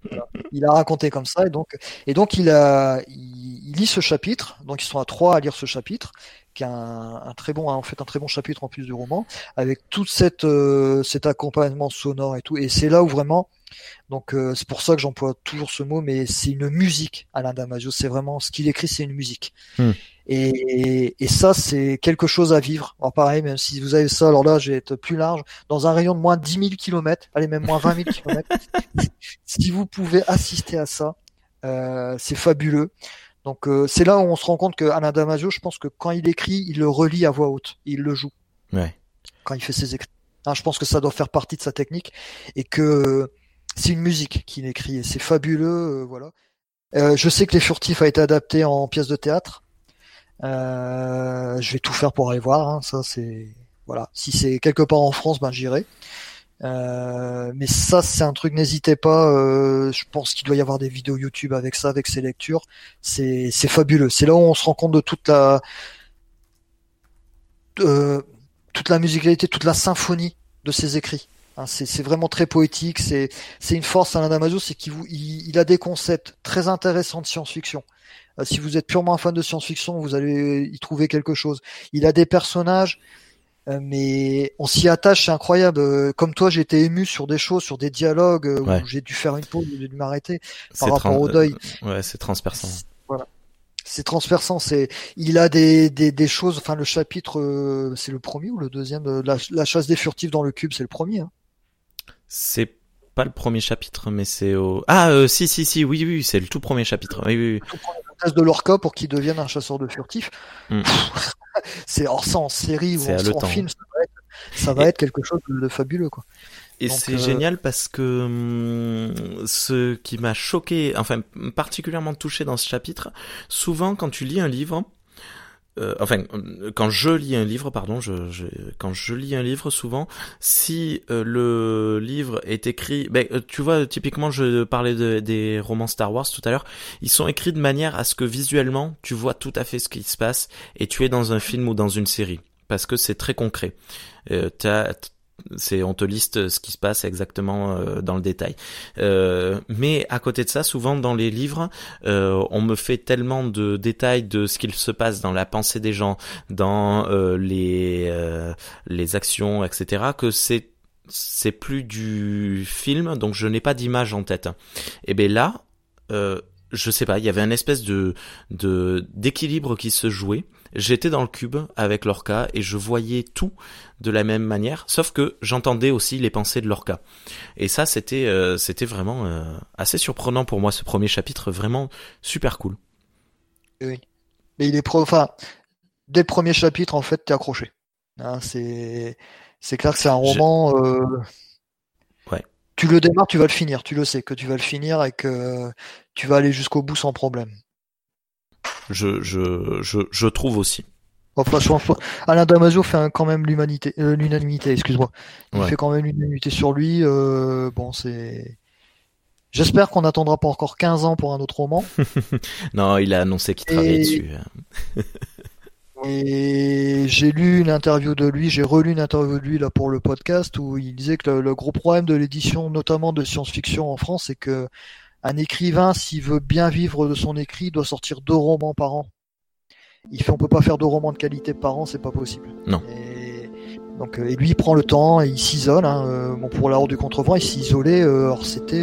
Voilà. Il a raconté comme ça et donc et donc il a il, il lit ce chapitre donc ils sont à trois à lire ce chapitre qui est un, un très bon en fait un très bon chapitre en plus du roman avec toute cette euh, cet accompagnement sonore et tout et c'est là où vraiment donc euh, c'est pour ça que j'emploie toujours ce mot mais c'est une musique Alain Damasio c'est vraiment ce qu'il écrit c'est une musique Hmm. et, et ça c'est quelque chose à vivre alors pareil même si vous avez ça alors là je vais être plus large dans un rayon de moins de 10 000 kilomètres allez même moins 20 000 kilomètres si vous pouvez assister à ça, euh, c'est fabuleux. Donc euh, c'est là où on se rend compte que Alain Damasio, je pense que quand il écrit, il le relit à voix haute, il le joue Ouais. quand il fait ses écrits. Hein, je pense que ça doit faire partie de sa technique et que c'est une musique qu'il écrit et c'est fabuleux, euh, voilà. Euh, je sais que Les Furtifs a été adapté en pièce de théâtre. Euh, je vais tout faire pour aller voir. hein, ça c'est voilà. Si c'est quelque part en France, ben j'irai. Mais ça, c'est un truc, n'hésitez pas. je pense qu'il doit y avoir des vidéos YouTube avec ça, avec ses lectures. C'est c'est fabuleux. C'est là où on se rend compte de toute la toute la musicalité, toute la symphonie de ses écrits. Hein, c'est vraiment très poétique. C'est une force Alain Damasio, c'est qu'il vous- il, il a des concepts très intéressants de science-fiction. Euh, si vous êtes purement un fan de science-fiction, vous allez y trouver quelque chose. Il a des personnages euh, mais on s'y attache, c'est incroyable. Euh, Comme toi, j'ai été ému sur des choses, sur des dialogues Ouais. où j'ai dû faire une pause, j'ai dû m'arrêter par rapport au deuil. Ouais, c'est transperçant. Voilà. C'est transperçant. C'est, il a des, des, des choses. Enfin, le chapitre, euh, c'est le premier ou le deuxième la, la chasse des furtifs dans le cube, c'est le premier. Hein. C'est pas le premier chapitre, mais c'est au. Ah, euh, si, si, si, oui, oui, c'est le tout premier chapitre. Oui, oui, oui. De Lorca pour qu'il devienne un chasseur de furtifs. Mm. c'est hors ça en série ou en, film, ça va être, ça va Et- être quelque chose de, fabuleux, quoi. Et c'est euh, génial parce que hum, ce qui m'a choqué, enfin particulièrement touché dans ce chapitre, souvent quand tu lis un livre, euh, enfin quand je lis un livre, pardon, je, je- quand je lis un livre, souvent, si euh, le livre est écrit, ben, euh, tu vois, typiquement, je parlais de- des romans Star Wars tout à l'heure, ils sont écrits de manière à ce que visuellement, tu vois tout à fait ce qui se passe et tu es dans un film ou dans une série, parce que c'est très concret. Euh, c'est on te liste ce qui se passe exactement euh, dans le détail. Euh, mais à côté de ça, souvent dans les livres, euh, on me fait tellement de détails de ce qu'il se passe dans la pensée des gens, dans euh, les euh, les actions, etc. que c'est c'est plus du film, donc je n'ai pas d'image en tête. Et ben là, euh, je sais pas, il y avait un espèce de de d'équilibre qui se jouait. J'étais dans le cube avec Lorca et je voyais tout de la même manière, sauf que j'entendais aussi les pensées de Lorca. Et ça, c'était euh, c'était vraiment euh, assez surprenant pour moi ce premier chapitre, vraiment super cool. Oui, mais il est pro. Enfin, dès le premier chapitre, en fait, t'es accroché. Hein, c'est c'est clair que c'est un roman. Euh... Ouais. Tu le démarres, tu vas le finir. Tu le sais que tu vas le finir et que tu vas aller jusqu'au bout sans problème. Je, je, je, je trouve aussi. Enfin, Alain Damasio fait quand même l'humanité, euh, l'unanimité, excuse-moi. Il fait quand même l'unanimité sur lui. Euh, bon, c'est. J'espère qu'on n'attendra pas encore 15 ans pour un autre roman. non, il a annoncé qu'il travaillait dessus. Et j'ai lu une interview de lui, j'ai relu une interview de lui là pour le podcast où il disait que le, gros problème de l'édition, notamment de science-fiction en France, c'est que un écrivain, s'il veut bien vivre de son écrit, doit sortir deux romans par an. Il fait, on peut pas faire deux romans de qualité par an, c'est pas possible. Non. Et, donc, et lui, il prend le temps et il s'isole. Hein, euh, bon, pour l'art du contrevent, il s'est isolé. Euh, alors, c'était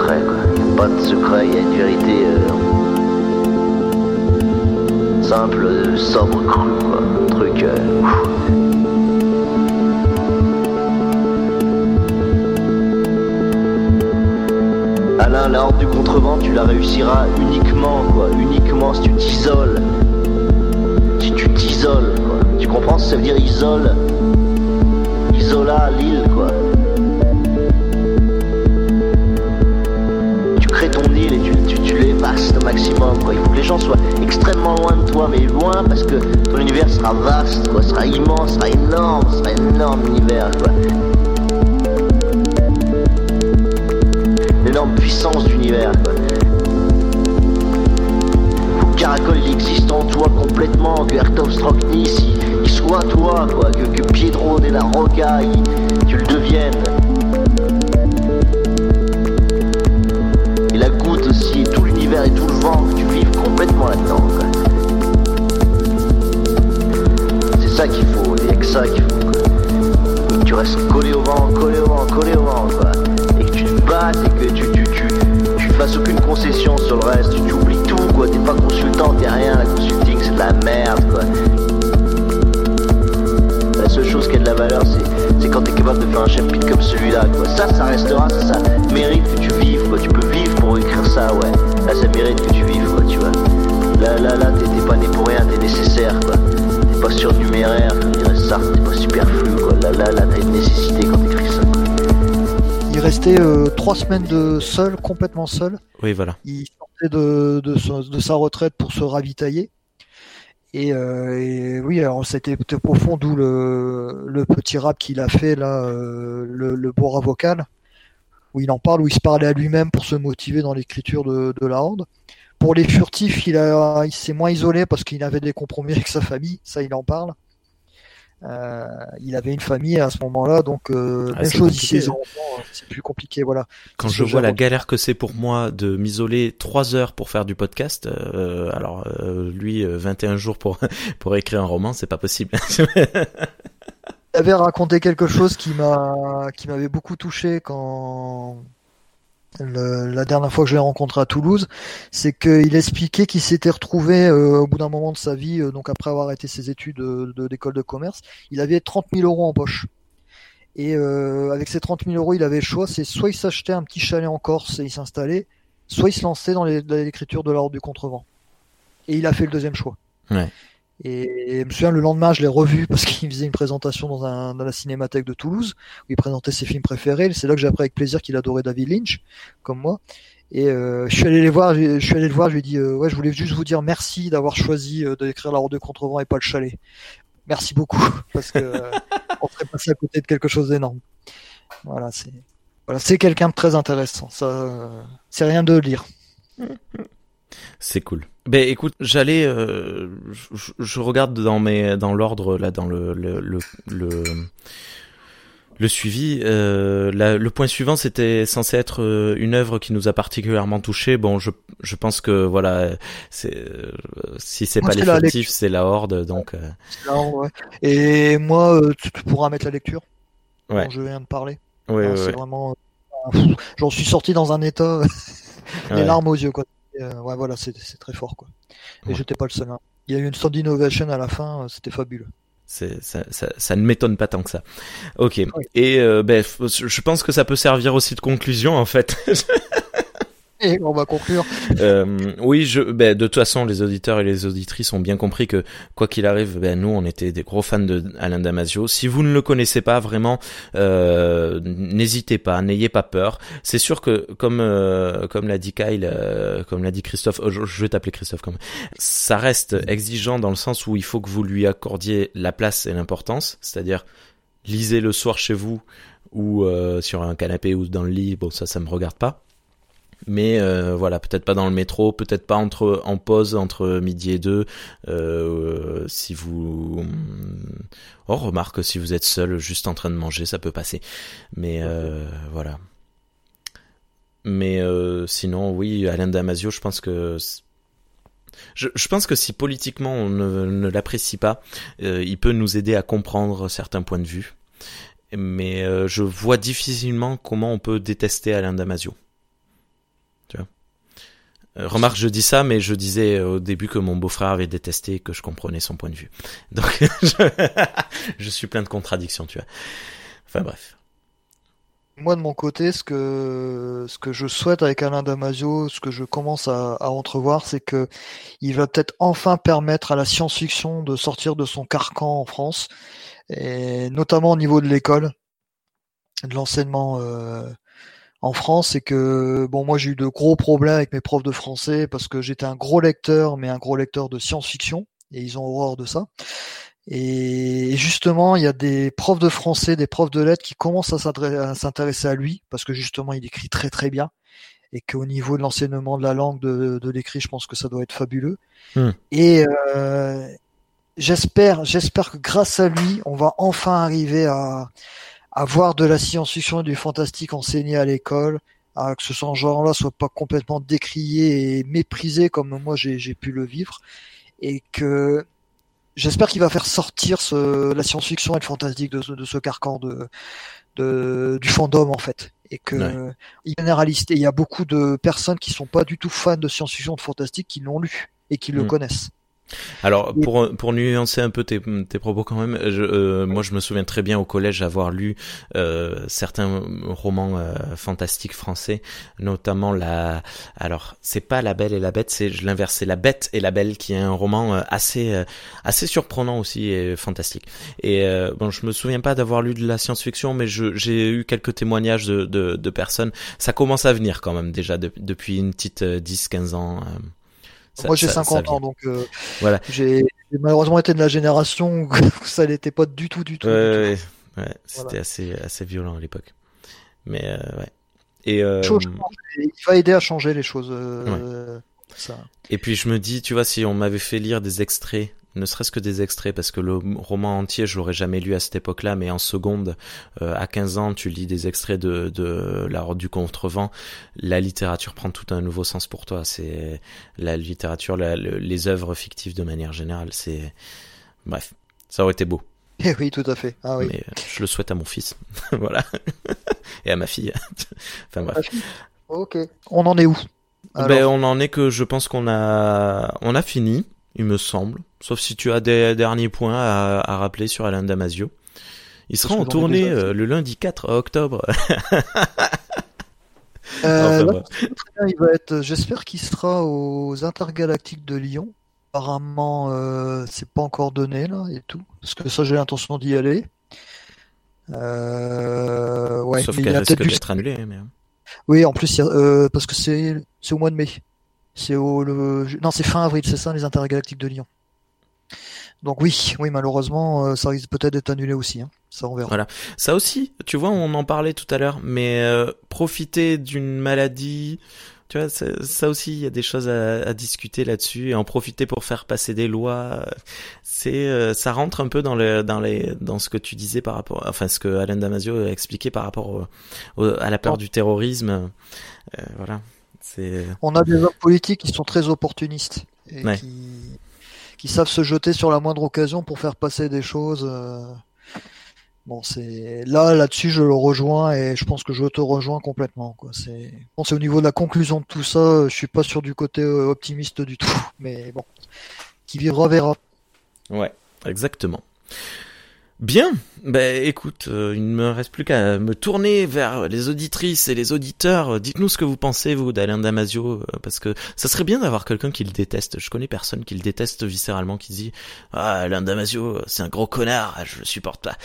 Il a pas de secret, il y a une vérité euh, simple, sobre, crue, quoi. Truc. Euh, Alain, la horde du contrevent, tu la réussiras uniquement, quoi. Uniquement si tu t'isoles. Si tu t'isoles, quoi. Tu comprends ce que ça veut dire isole? Isola, l'île, quoi. Au maximum. Quoi. Il faut que les gens soient extrêmement loin de toi, mais loin parce que ton univers sera vaste, quoi, sera immense, sera énorme, sera énorme univers. Quoi. L'énorme puissance d'univers. Quoi. Caracol il existe en toi complètement, que Ertov Stroknis il, soit toi, quoi, que, que Piedro de la Roca il, tu le complètement là-dedans. C'est ça qu'il faut, il n'y a que ça qu'il faut. Quoi. tu restes collé au vent, collé au vent, collé au vent, quoi. Et que tu te battes et que tu, tu, tu, tu fasses aucune concession sur le reste, tu, oublies tout, quoi. T'es pas consultant, t'es rien, la consulting c'est de la merde, quoi. La seule chose qui a de la valeur, c'est quand t'es capable de faire un chapitre comme celui-là, quoi. Ça, ça restera, ça, ça mérite que tu vives, quoi. Tu peux vivre pour écrire ça, ouais là ça mérite que tu vives quoi tu vois. Là là là t'es pas né pour rien, t'es nécessaire quoi. T'es pas surnuméraire comme dirait ça, t'es pas superflu quoi. Là là là t'as une nécessité quand t'écris ça. Quoi. Il restait euh, trois semaines de seul, complètement seul. Oui voilà. Il sortait de, de, de sa retraite pour se ravitailler. Et, euh, et, oui, alors c'était profond, d'où le, le, petit rap qu'il a fait là, euh, le, le Bora vocal où il en parle, où il se parlait à lui-même pour se motiver dans l'écriture de, la Horde. Pour les furtifs, il, a, il s'est moins isolé parce qu'il avait des compromis avec sa famille, ça il en parle. Euh, il avait une famille à ce moment-là, donc euh, ah, même chose ici, c'est plus compliqué, voilà. Quand je vois la galère que c'est pour moi de m'isoler trois heures pour faire du podcast, euh, alors euh, lui 21 jours pour pour écrire un roman, c'est pas possible. avait raconté quelque chose qui m'a qui m'avait beaucoup touché quand la dernière fois que je l'ai rencontré à Toulouse, c'est qu'il expliquait qu'il s'était retrouvé euh, au bout d'un moment de sa vie, euh, donc après avoir arrêté ses études de d'école de, commerce, il avait 30 000 euros en poche. Et euh, avec ces 30 000 euros, il avait le choix, c'est soit il s'achetait un petit chalet en Corse et il s'installait, soit il se lançait dans l'écriture de l'ordre du contrevent. Et il a fait le deuxième choix. Ouais. Et, je me souviens, le lendemain, je l'ai revu parce qu'il faisait une présentation dans, un, dans la cinémathèque de Toulouse, où il présentait ses films préférés. C'est là que j'ai appris avec plaisir qu'il adorait David Lynch, comme moi. Et euh, je suis allé les voir, je suis allé le voir, je lui ai dit, euh, ouais, je voulais juste vous dire merci d'avoir choisi euh, d'écrire La Horde de Contrevent et pas le chalet. Merci beaucoup, parce que euh, on serait passé à côté de quelque chose d'énorme. Voilà, c'est voilà, c'est quelqu'un de très intéressant. Ça, c'est rien de lire. C'est cool. Ben écoute, j'allais, euh, je, regarde dans mes, dans l'ordre là, dans le le, le, Le suivi, euh, la- le point suivant, c'était censé être euh, une œuvre qui nous a particulièrement touché. Bon, je, je pense que voilà, c'est euh, si c'est Moi, pas la l'effectif, c'est la horde, donc euh, Alors, ouais. Et moi, euh, tu, tu pourras mettre la lecture Ouais. dont je viens de parler. ouais, Ah, ouais, c'est ouais. vraiment. euh, J'en suis sorti dans un état, les Ouais. larmes aux yeux, quoi. Euh, ouais, voilà, c'est très fort, quoi. Et Ouais. j'étais pas le seul. hein. Il y a eu une standing ovation à la fin, euh, c'était fabuleux. Ça, ça, ça ne m'étonne pas tant que ça. Ok. Et euh, ben, je pense que ça peut servir aussi de conclusion en fait. Et on va conclure. Euh, oui, je, ben, de toute façon, les auditeurs et les auditrices ont bien compris que quoi qu'il arrive, ben, nous, on était des gros fans de Alain Damasio. Si vous ne le connaissez pas vraiment, euh, n'hésitez pas, n'ayez pas peur. C'est sûr que, comme euh, comme l'a dit Kyle, euh, comme l'a dit Christophe, je, je vais t'appeler Christophe quand même. Ça reste exigeant dans le sens où il faut que vous lui accordiez la place et l'importance, c'est-à-dire lisez le soir chez vous ou euh, sur un canapé ou dans le lit. Bon, ça, ça me regarde pas mais euh, voilà peut-être pas dans le métro peut-être pas entre en pause entre midi et deux. Euh, si vous oh remarque si vous êtes seul juste en train de manger ça peut passer. Mais euh, voilà. Mais euh, sinon oui Alain Damasio je pense que je, je pense que si politiquement on ne, ne l'apprécie pas euh, il peut nous aider à comprendre certains points de vue. Mais euh, je vois difficilement comment on peut détester Alain Damasio. euh, remarque, je dis ça, mais je disais au début que mon beau-frère avait détesté et que je comprenais son point de vue. Donc, je, je suis plein de contradictions, tu vois. Enfin bref. Moi, de mon côté, ce que, ce que je souhaite avec Alain Damasio, ce que je commence à, à entrevoir, c'est que il va peut-être enfin permettre à la science-fiction de sortir de son carcan en France, et notamment au niveau de l'école, de l'enseignement euh, en France, c'est que bon, moi j'ai eu de gros problèmes avec mes profs de français parce que j'étais un gros lecteur, mais un gros lecteur de science-fiction, et ils ont horreur de ça. Et justement, il y a des profs de français, des profs de lettres qui commencent à s'intéresser à lui parce que justement, il écrit très très bien et qu'au niveau de l'enseignement de la langue, de, de l'écrit, je pense que ça doit être fabuleux. Hmm. Et euh, j'espère, j'espère que grâce à lui, on va enfin arriver à avoir de la science-fiction et du fantastique enseigné à l'école, à que ce genre-là soit pas complètement décrié et méprisé comme moi j'ai pu le vivre, et que j'espère qu'il va faire sortir ce, la science-fiction et le fantastique de ce, de ce carcan de, de, du fandom en fait. Et que Ouais. il est généraliste. Et il y a beaucoup de personnes qui sont pas du tout fans de science-fiction, de fantastique, qui l'ont lu et qui le Mm. connaissent. Alors pour pour nuancer un peu tes, tes propos quand même, je, euh, moi je me souviens très bien au collège avoir lu euh, certains romans euh, fantastiques français, notamment la. Alors c'est pas La Belle et la Bête, c'est l'inverse, c'est La Bête et la Belle qui est un roman euh, assez euh, assez surprenant aussi et fantastique. Et euh, bon, je me souviens pas d'avoir lu de la science-fiction, mais je j'ai eu quelques témoignages de, de de personnes. Ça commence à venir quand même déjà de- depuis une petite 10-15 ans. Ça- moi j'ai ça- ça 50 vient. ans, donc euh, Voilà. j'ai malheureusement été de la génération où ça n'était pas du tout, du tout. Ouais, du tout. ouais, ouais, c'était Voilà. assez, assez violent à l'époque. Mais euh, ouais. Et, euh, il va aider à changer les choses. ça. et puis je me dis, tu vois, si on m'avait fait lire des extraits, ne serait-ce que des extraits, parce que le roman entier, je l'aurais jamais lu à cette époque-là, mais en seconde, euh, à 15 ans, tu lis des extraits de, de La Horde du Contrevent, la littérature prend tout un nouveau sens pour toi. C'est la littérature, la- le- les œuvres fictives de manière générale, c'est... Bref, ça aurait été beau. Eh oui, tout à fait. Ah oui. mais euh, je le souhaite à mon fils, voilà, et à ma fille. enfin bref. Ok. On en est où? Ben, on en est que je pense qu'on a, on a fini, il me semble. Sauf si tu as des derniers points à, à rappeler sur Alain Damasio. Il sera en tournée euh, le lundi 4 octobre. euh, Enfin, il va être. J'espère qu'il sera aux Intergalactiques de Lyon. Apparemment, euh, c'est pas encore donné là et tout, parce que ça j'ai l'intention d'y aller. Euh, ouais, Sauf qu'elle a risque d'être annulée. Mais... Oui, en plus, euh, parce que c'est au mois de mai. C'est au le non, c'est fin avril, c'est ça, les Intergalactiques de Lyon. Donc oui, oui, malheureusement, euh, ça risque peut-être d'être annulé aussi. Hein. Ça, on verra. Voilà. Ça aussi, tu vois, on en parlait tout à l'heure, mais euh, profiter d'une maladie Tu vois, ça aussi, il y a des choses à, à discuter là-dessus et en profiter pour faire passer des lois. C'est, euh, ça rentre un peu dans le, dans les, dans ce que tu disais par rapport, enfin, ce que Alain Damasio a expliqué par rapport à la peur du terrorisme. Euh, voilà. C'est. On a des hommes politiques qui sont très opportunistes et qui, qui savent se jeter sur la moindre occasion pour faire passer des choses. Euh, Bon, c'est là, là-dessus, je le rejoins et je pense que je te rejoins complètement. Quoi. C'est, bon, c'est au niveau de la conclusion de tout ça, je suis pas sûr du côté euh, optimiste du tout, mais bon, qui vivra verra. Ouais, exactement. Bien, ben écoute, euh, il ne me reste plus qu'à me tourner vers les auditrices et les auditeurs. Dites-nous ce que vous pensez vous d'Alain Damasio, euh, parce que ça serait bien d'avoir quelqu'un qui le déteste. Je connais personne qui le déteste viscéralement, qui dit ah Alain Damasio, c'est un gros connard, je le supporte pas.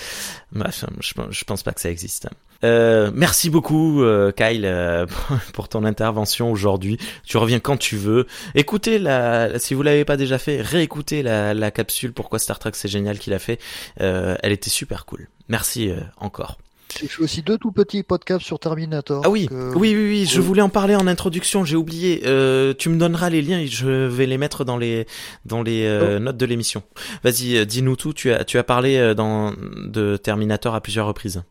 Bref, je, je pense pas que ça existe. Euh, merci beaucoup euh, Kyle euh, pour ton intervention aujourd'hui. Tu reviens quand tu veux. Écoutez la, si vous l'avez pas déjà fait, réécoutez la, la capsule Pourquoi Star Trek c'est génial qu'il a fait. elle était super cool. Merci encore. J'ai fait aussi deux tout petits podcasts sur Terminator. Ah oui, oui, oui, oui, je voulais en parler en introduction, j'ai oublié. Euh, tu me donneras les liens et je vais les mettre dans les dans les oh. notes de l'émission. Vas-y, dis-nous tout. Tu as tu as parlé dans de Terminator à plusieurs reprises.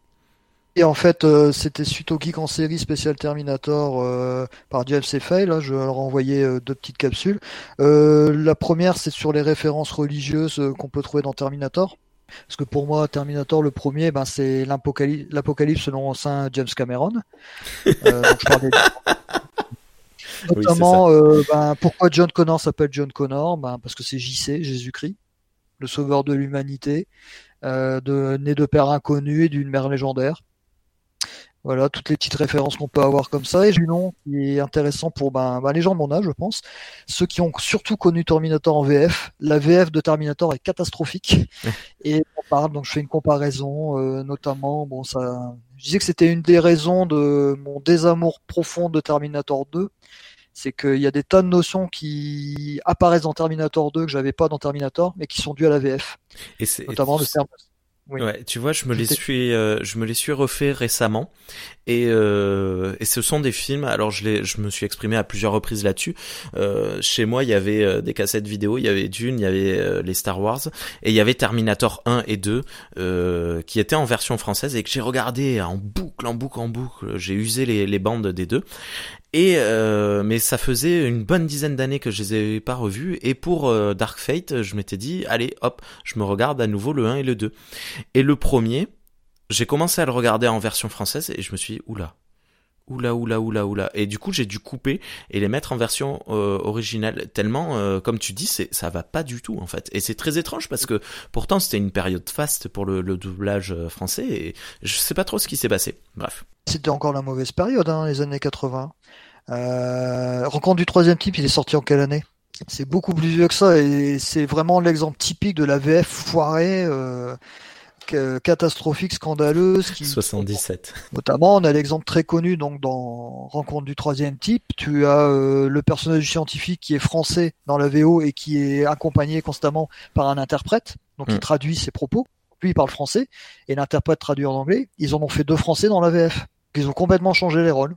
Et en fait, euh, c'était suite au Geek en série spécial Terminator euh, par Jeff Fail. Là, je leur ai envoyé euh, deux petites capsules. la première, c'est sur les références religieuses qu'on peut trouver dans Terminator. Parce que pour moi, Terminator, le premier, ben, c'est l'apocalypse selon Saint James Cameron. donc je parlais Notamment, ben, pourquoi John Connor s'appelle John Connor? Ben, Parce que c'est JC, Jésus-Christ, le sauveur de l'humanité, de, né de père inconnu et d'une mère légendaire. Voilà, toutes les petites références qu'on peut avoir comme ça. Et du nom qui est intéressant pour ben, ben, les gens de mon âge, je pense. Ceux qui ont surtout connu Terminator en VF. La VF de Terminator est catastrophique. et on parle, donc je fais une comparaison, euh, notamment, bon, ça, je disais que c'était une des raisons de mon désamour profond de Terminator 2. C'est qu'il y a des tas de notions qui apparaissent dans Terminator 2 que j'avais pas dans Terminator, mais qui sont dues à la VF. Et notamment le Ouais, tu vois, je me les suis, euh, je me les suis refait récemment, et euh, et ce sont des films. Alors je les, je me suis exprimé à plusieurs reprises là-dessus. Euh, chez moi, il y avait euh, des cassettes vidéo, il y avait Dune, il y avait euh, les Star Wars, et il y avait Terminator 1 et 2 qui étaient en version française et que j'ai regardé en boucle, en boucle, en boucle. J'ai usé les, les bandes des deux, et euh, mais ça faisait une bonne dizaine d'années que je les avais pas revus. Et pour euh, Dark Fate, je m'étais dit, allez, hop, je me regarde à nouveau le 1 et le 2. Et le premier, j'ai commencé à le regarder en version française et je me suis dit, oula, oula, oula, oula, oula. Et du coup, j'ai dû couper et les mettre en version euh, originale. Tellement, comme tu dis, c'est ça va pas du tout en fait. Et c'est très étrange parce que pourtant c'était une période faste pour le, le doublage français et je sais pas trop ce qui s'est passé. Bref. C'était encore la mauvaise période, hein, les années 80. Euh, Rencontre du troisième type, il est sorti en quelle année? C'est beaucoup plus vieux que ça et c'est vraiment l'exemple typique de la VF foirée. Catastrophique, scandaleuse. Qui, 77. Notamment, on a l'exemple très connu donc dans Rencontre du troisième type. Tu as euh, le personnage scientifique qui est français dans la VO et qui est accompagné constamment par un interprète, donc il mm. traduit ses propos. Lui, il parle français et l'interprète traduit en anglais. Ils en ont fait deux français dans la VF. Ils ont complètement changé les rôles.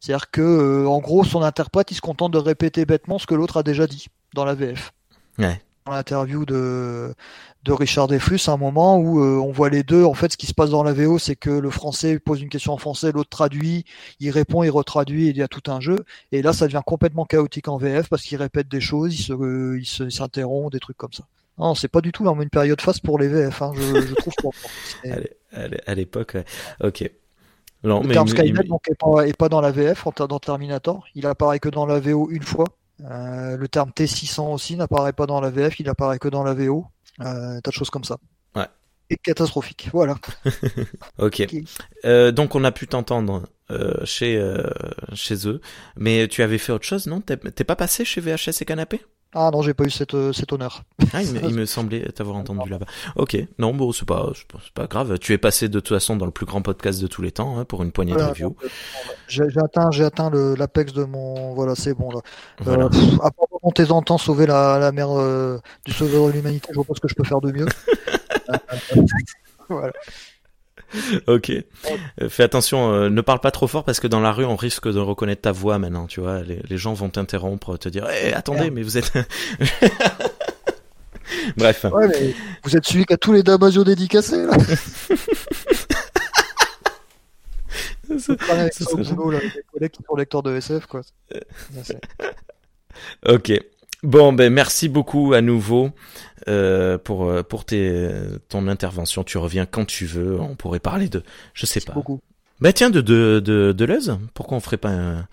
C'est-à-dire que, euh, en gros, son interprète, il se contente de répéter bêtement ce que l'autre a déjà dit dans la VF. Ouais. Dans l'interview de, de Richard Deflus, à un moment où euh, on voit les deux. En fait, ce qui se passe dans la VO, c'est que le français pose une question en français, l'autre traduit, il répond, il retraduit, il y a tout un jeu. Et là, ça devient complètement chaotique en VF parce qu'il répète des choses, il se, il s'interrompt, des trucs comme ça. Non, c'est pas du tout une période face pour les VF, hein, je, je trouve. à l'époque, ok. Non, le mais terme Skynet donc, est, pas, est pas dans la VF, dans Terminator. Il apparaît que dans la VO une fois. Euh, le terme T600 aussi n'apparaît pas dans la VF, il apparaît que dans la VO. Euh, tas de choses comme ça. Ouais. Et catastrophique, voilà. ok. Euh, donc on a pu t'entendre euh, chez chez eux, mais tu avais fait autre chose, non? T'es pas passé chez VHS et Canapé? Ah non, j'ai pas eu cette, euh, cet honneur. Ah, il, me, il me semblait t'avoir entendu là-bas. Ok, non, bon, c'est pas, c'est pas grave. Tu es passé de toute façon dans le plus grand podcast de tous les temps hein, pour une poignée de reviews. J'ai atteint, j'ai atteint l'apex de mon, voilà, c'est bon là. Voilà. Euh, à part en temps, sauver la, la mer euh, du sauveur de l'humanité, je vois pas ce que je peux faire de mieux. voilà. ok. Euh, fais attention, euh, ne parle pas trop fort parce que dans la rue, on risque de reconnaître ta voix maintenant, tu vois. Les, les gens vont t'interrompre, te dire, eh, attendez, mais vous êtes... Bref. Ouais, mais vous êtes celui qui a tous les Damasio dédicacés, là. Ça- Pareil ça ça boulot, là, avec des collègues qui sont lecteurs de SF, quoi. C'est- Ok. Bon, ben merci beaucoup à nouveau euh, pour euh, pour tes ton intervention. Tu reviens quand tu veux. On pourrait parler de, je sais pas. beaucoup. Bah tiens, de de de Deleuze. Pourquoi on ferait pas un...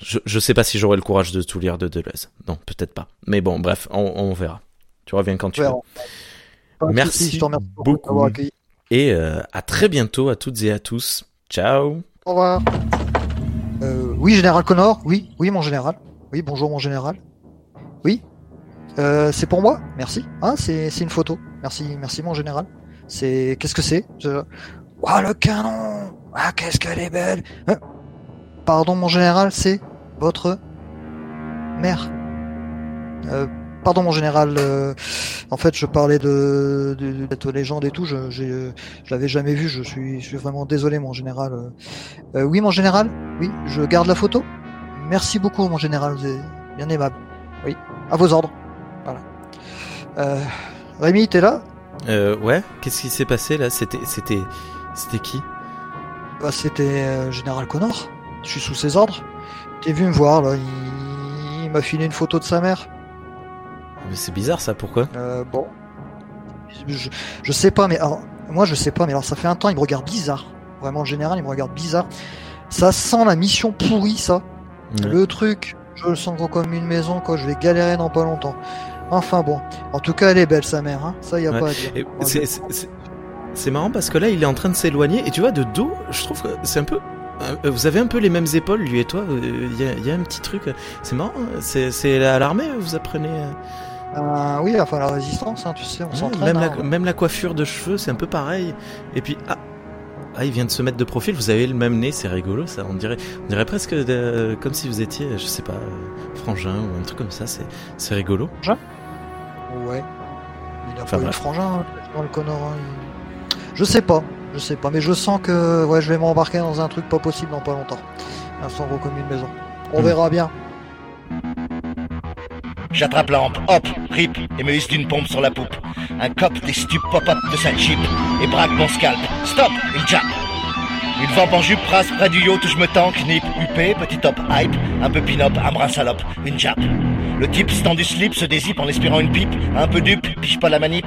Je je sais pas si j'aurai le courage de tout lire de Deleuze. Non, peut-être pas. Mais bon, bref, on, on verra. Tu reviens quand tu Ouais, veux. Merci je remercie beaucoup. Et euh, à très bientôt à toutes et à tous. Ciao. Au revoir. Euh, oui, général Connor. Oui, oui, mon général. Oui, bonjour, mon général. Oui. Euh, c'est pour moi. Merci. Ah, c'est une photo. Merci, merci, mon général. C'est qu'est-ce que c'est? Je- le canon? Ah, qu'est-ce qu'elle est belle. Hein Pardon, mon général. C'est votre mère. Euh, pardon, mon général. euh, en fait, je parlais de, de, de cette légende et tout. Je, euh, je l'avais jamais vu. Je suis, je suis vraiment désolé, mon général. Euh, oui, mon général? Oui, je garde la photo. Merci beaucoup, mon général. Bien aimable. Oui, à vos ordres. Voilà. Euh, Rémi, t'es là? Euh, ouais. Qu'est-ce qui s'est passé là? C'était c'était c'était qui? Bah, C'était euh, général Connor. Je suis sous ses ordres. T'es vu me voir là. Il, il m'a filé une photo de sa mère. Mais c'est bizarre ça. Pourquoi? Euh, bon, je, je sais pas, mais alors, moi je sais pas, mais alors ça fait un temps, il me regarde bizarre. Vraiment, le général, il me regarde bizarre. Ça sent la mission pourrie, ça. Le truc, je le sens comme une maison, quoi. Je vais galérer dans pas longtemps. Enfin bon, en tout cas, elle est belle, sa mère. Hein. Ça, y a Ouais. pas à dire. C'est- marrant parce que là, il est en train de s'éloigner et tu vois, de dos, je trouve que c'est un peu. euh, Vous avez un peu les mêmes épaules, lui et toi. euh, Il y, a, il y a un petit truc. euh, C'est marrant. hein, C'est à l'armée, vous apprenez. euh, Euh, oui, enfin la résistance, hein, tu sais, on ouais, s'entraîne. même, hein. la, même la coiffure de cheveux, c'est un peu pareil. Et puis, ah, ah, il vient de se mettre de profil. Vous avez le même nez, c'est rigolo ça. On dirait, on dirait presque de- comme si vous étiez, je sais pas, euh, frangin ou un truc comme ça. C'est c'est rigolo. Ouais. Il a Enfin, pas eu de frangin, hein, dans le Connor. hein, Je sais pas, je sais pas, mais je sens que ouais, je vais m'embarquer dans un truc pas possible dans pas longtemps. Un gros comme une maison. On Hmm. verra bien. J'attrape la hampe, hop, rip, et me hisse d'une pompe sur la poupe. Un cop des stupes pop-up de sa jeep et braque mon scalp. Stop, il jappe. Une vampe en jupe brasse près du yacht où je me tanque, nip, huppé, petit top hype, un peu pin-up, un brin salope, une jappe. Le type stand du slip se dézippe en espérant une pipe, un peu dupe, pige pas la manip.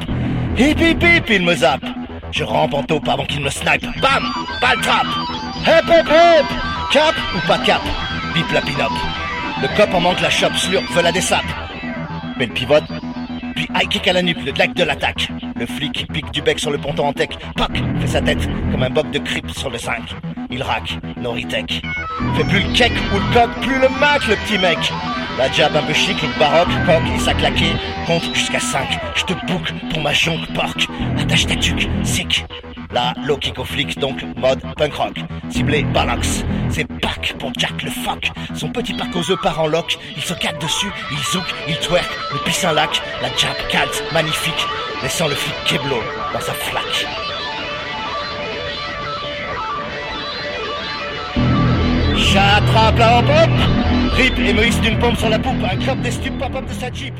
Hip hip hip, il me zappe. Je rampe en taupe avant qu'il me snipe. Bam, balle trap. Hip hip hip. Cap ou pas cap, bip la pin-up. Le cop en manque la chope, slurp, veut la dessape. Le pivote, puis high kick à la nuque, le lac de l'attaque. Le flic pique du bec sur le ponton en tech, poc, fait sa tête comme un boc de crip sur le 5. Il rack, no retech. Fait plus le cake ou le coq, plus le mac, le petit mec. La jab un peu chic, look baroque, coq et sa claqué. Compte jusqu'à 5, je te boucle pour ma jonque porc. Attache ta tuque, sick. La low kick au flic, donc mode punk rock. Ciblé Balox, c'est pack pour Jack le fuck. Son petit parc aux œufs part en lock, il se caque dessus, il zouk, il twerk, le pisse un lac, la jab calt, magnifique, laissant le flic Keblo dans sa flaque. J'attrape la hop hop, rip et me d'une pompe sur la poupe, un crop des stupes pop-up de sa jeep.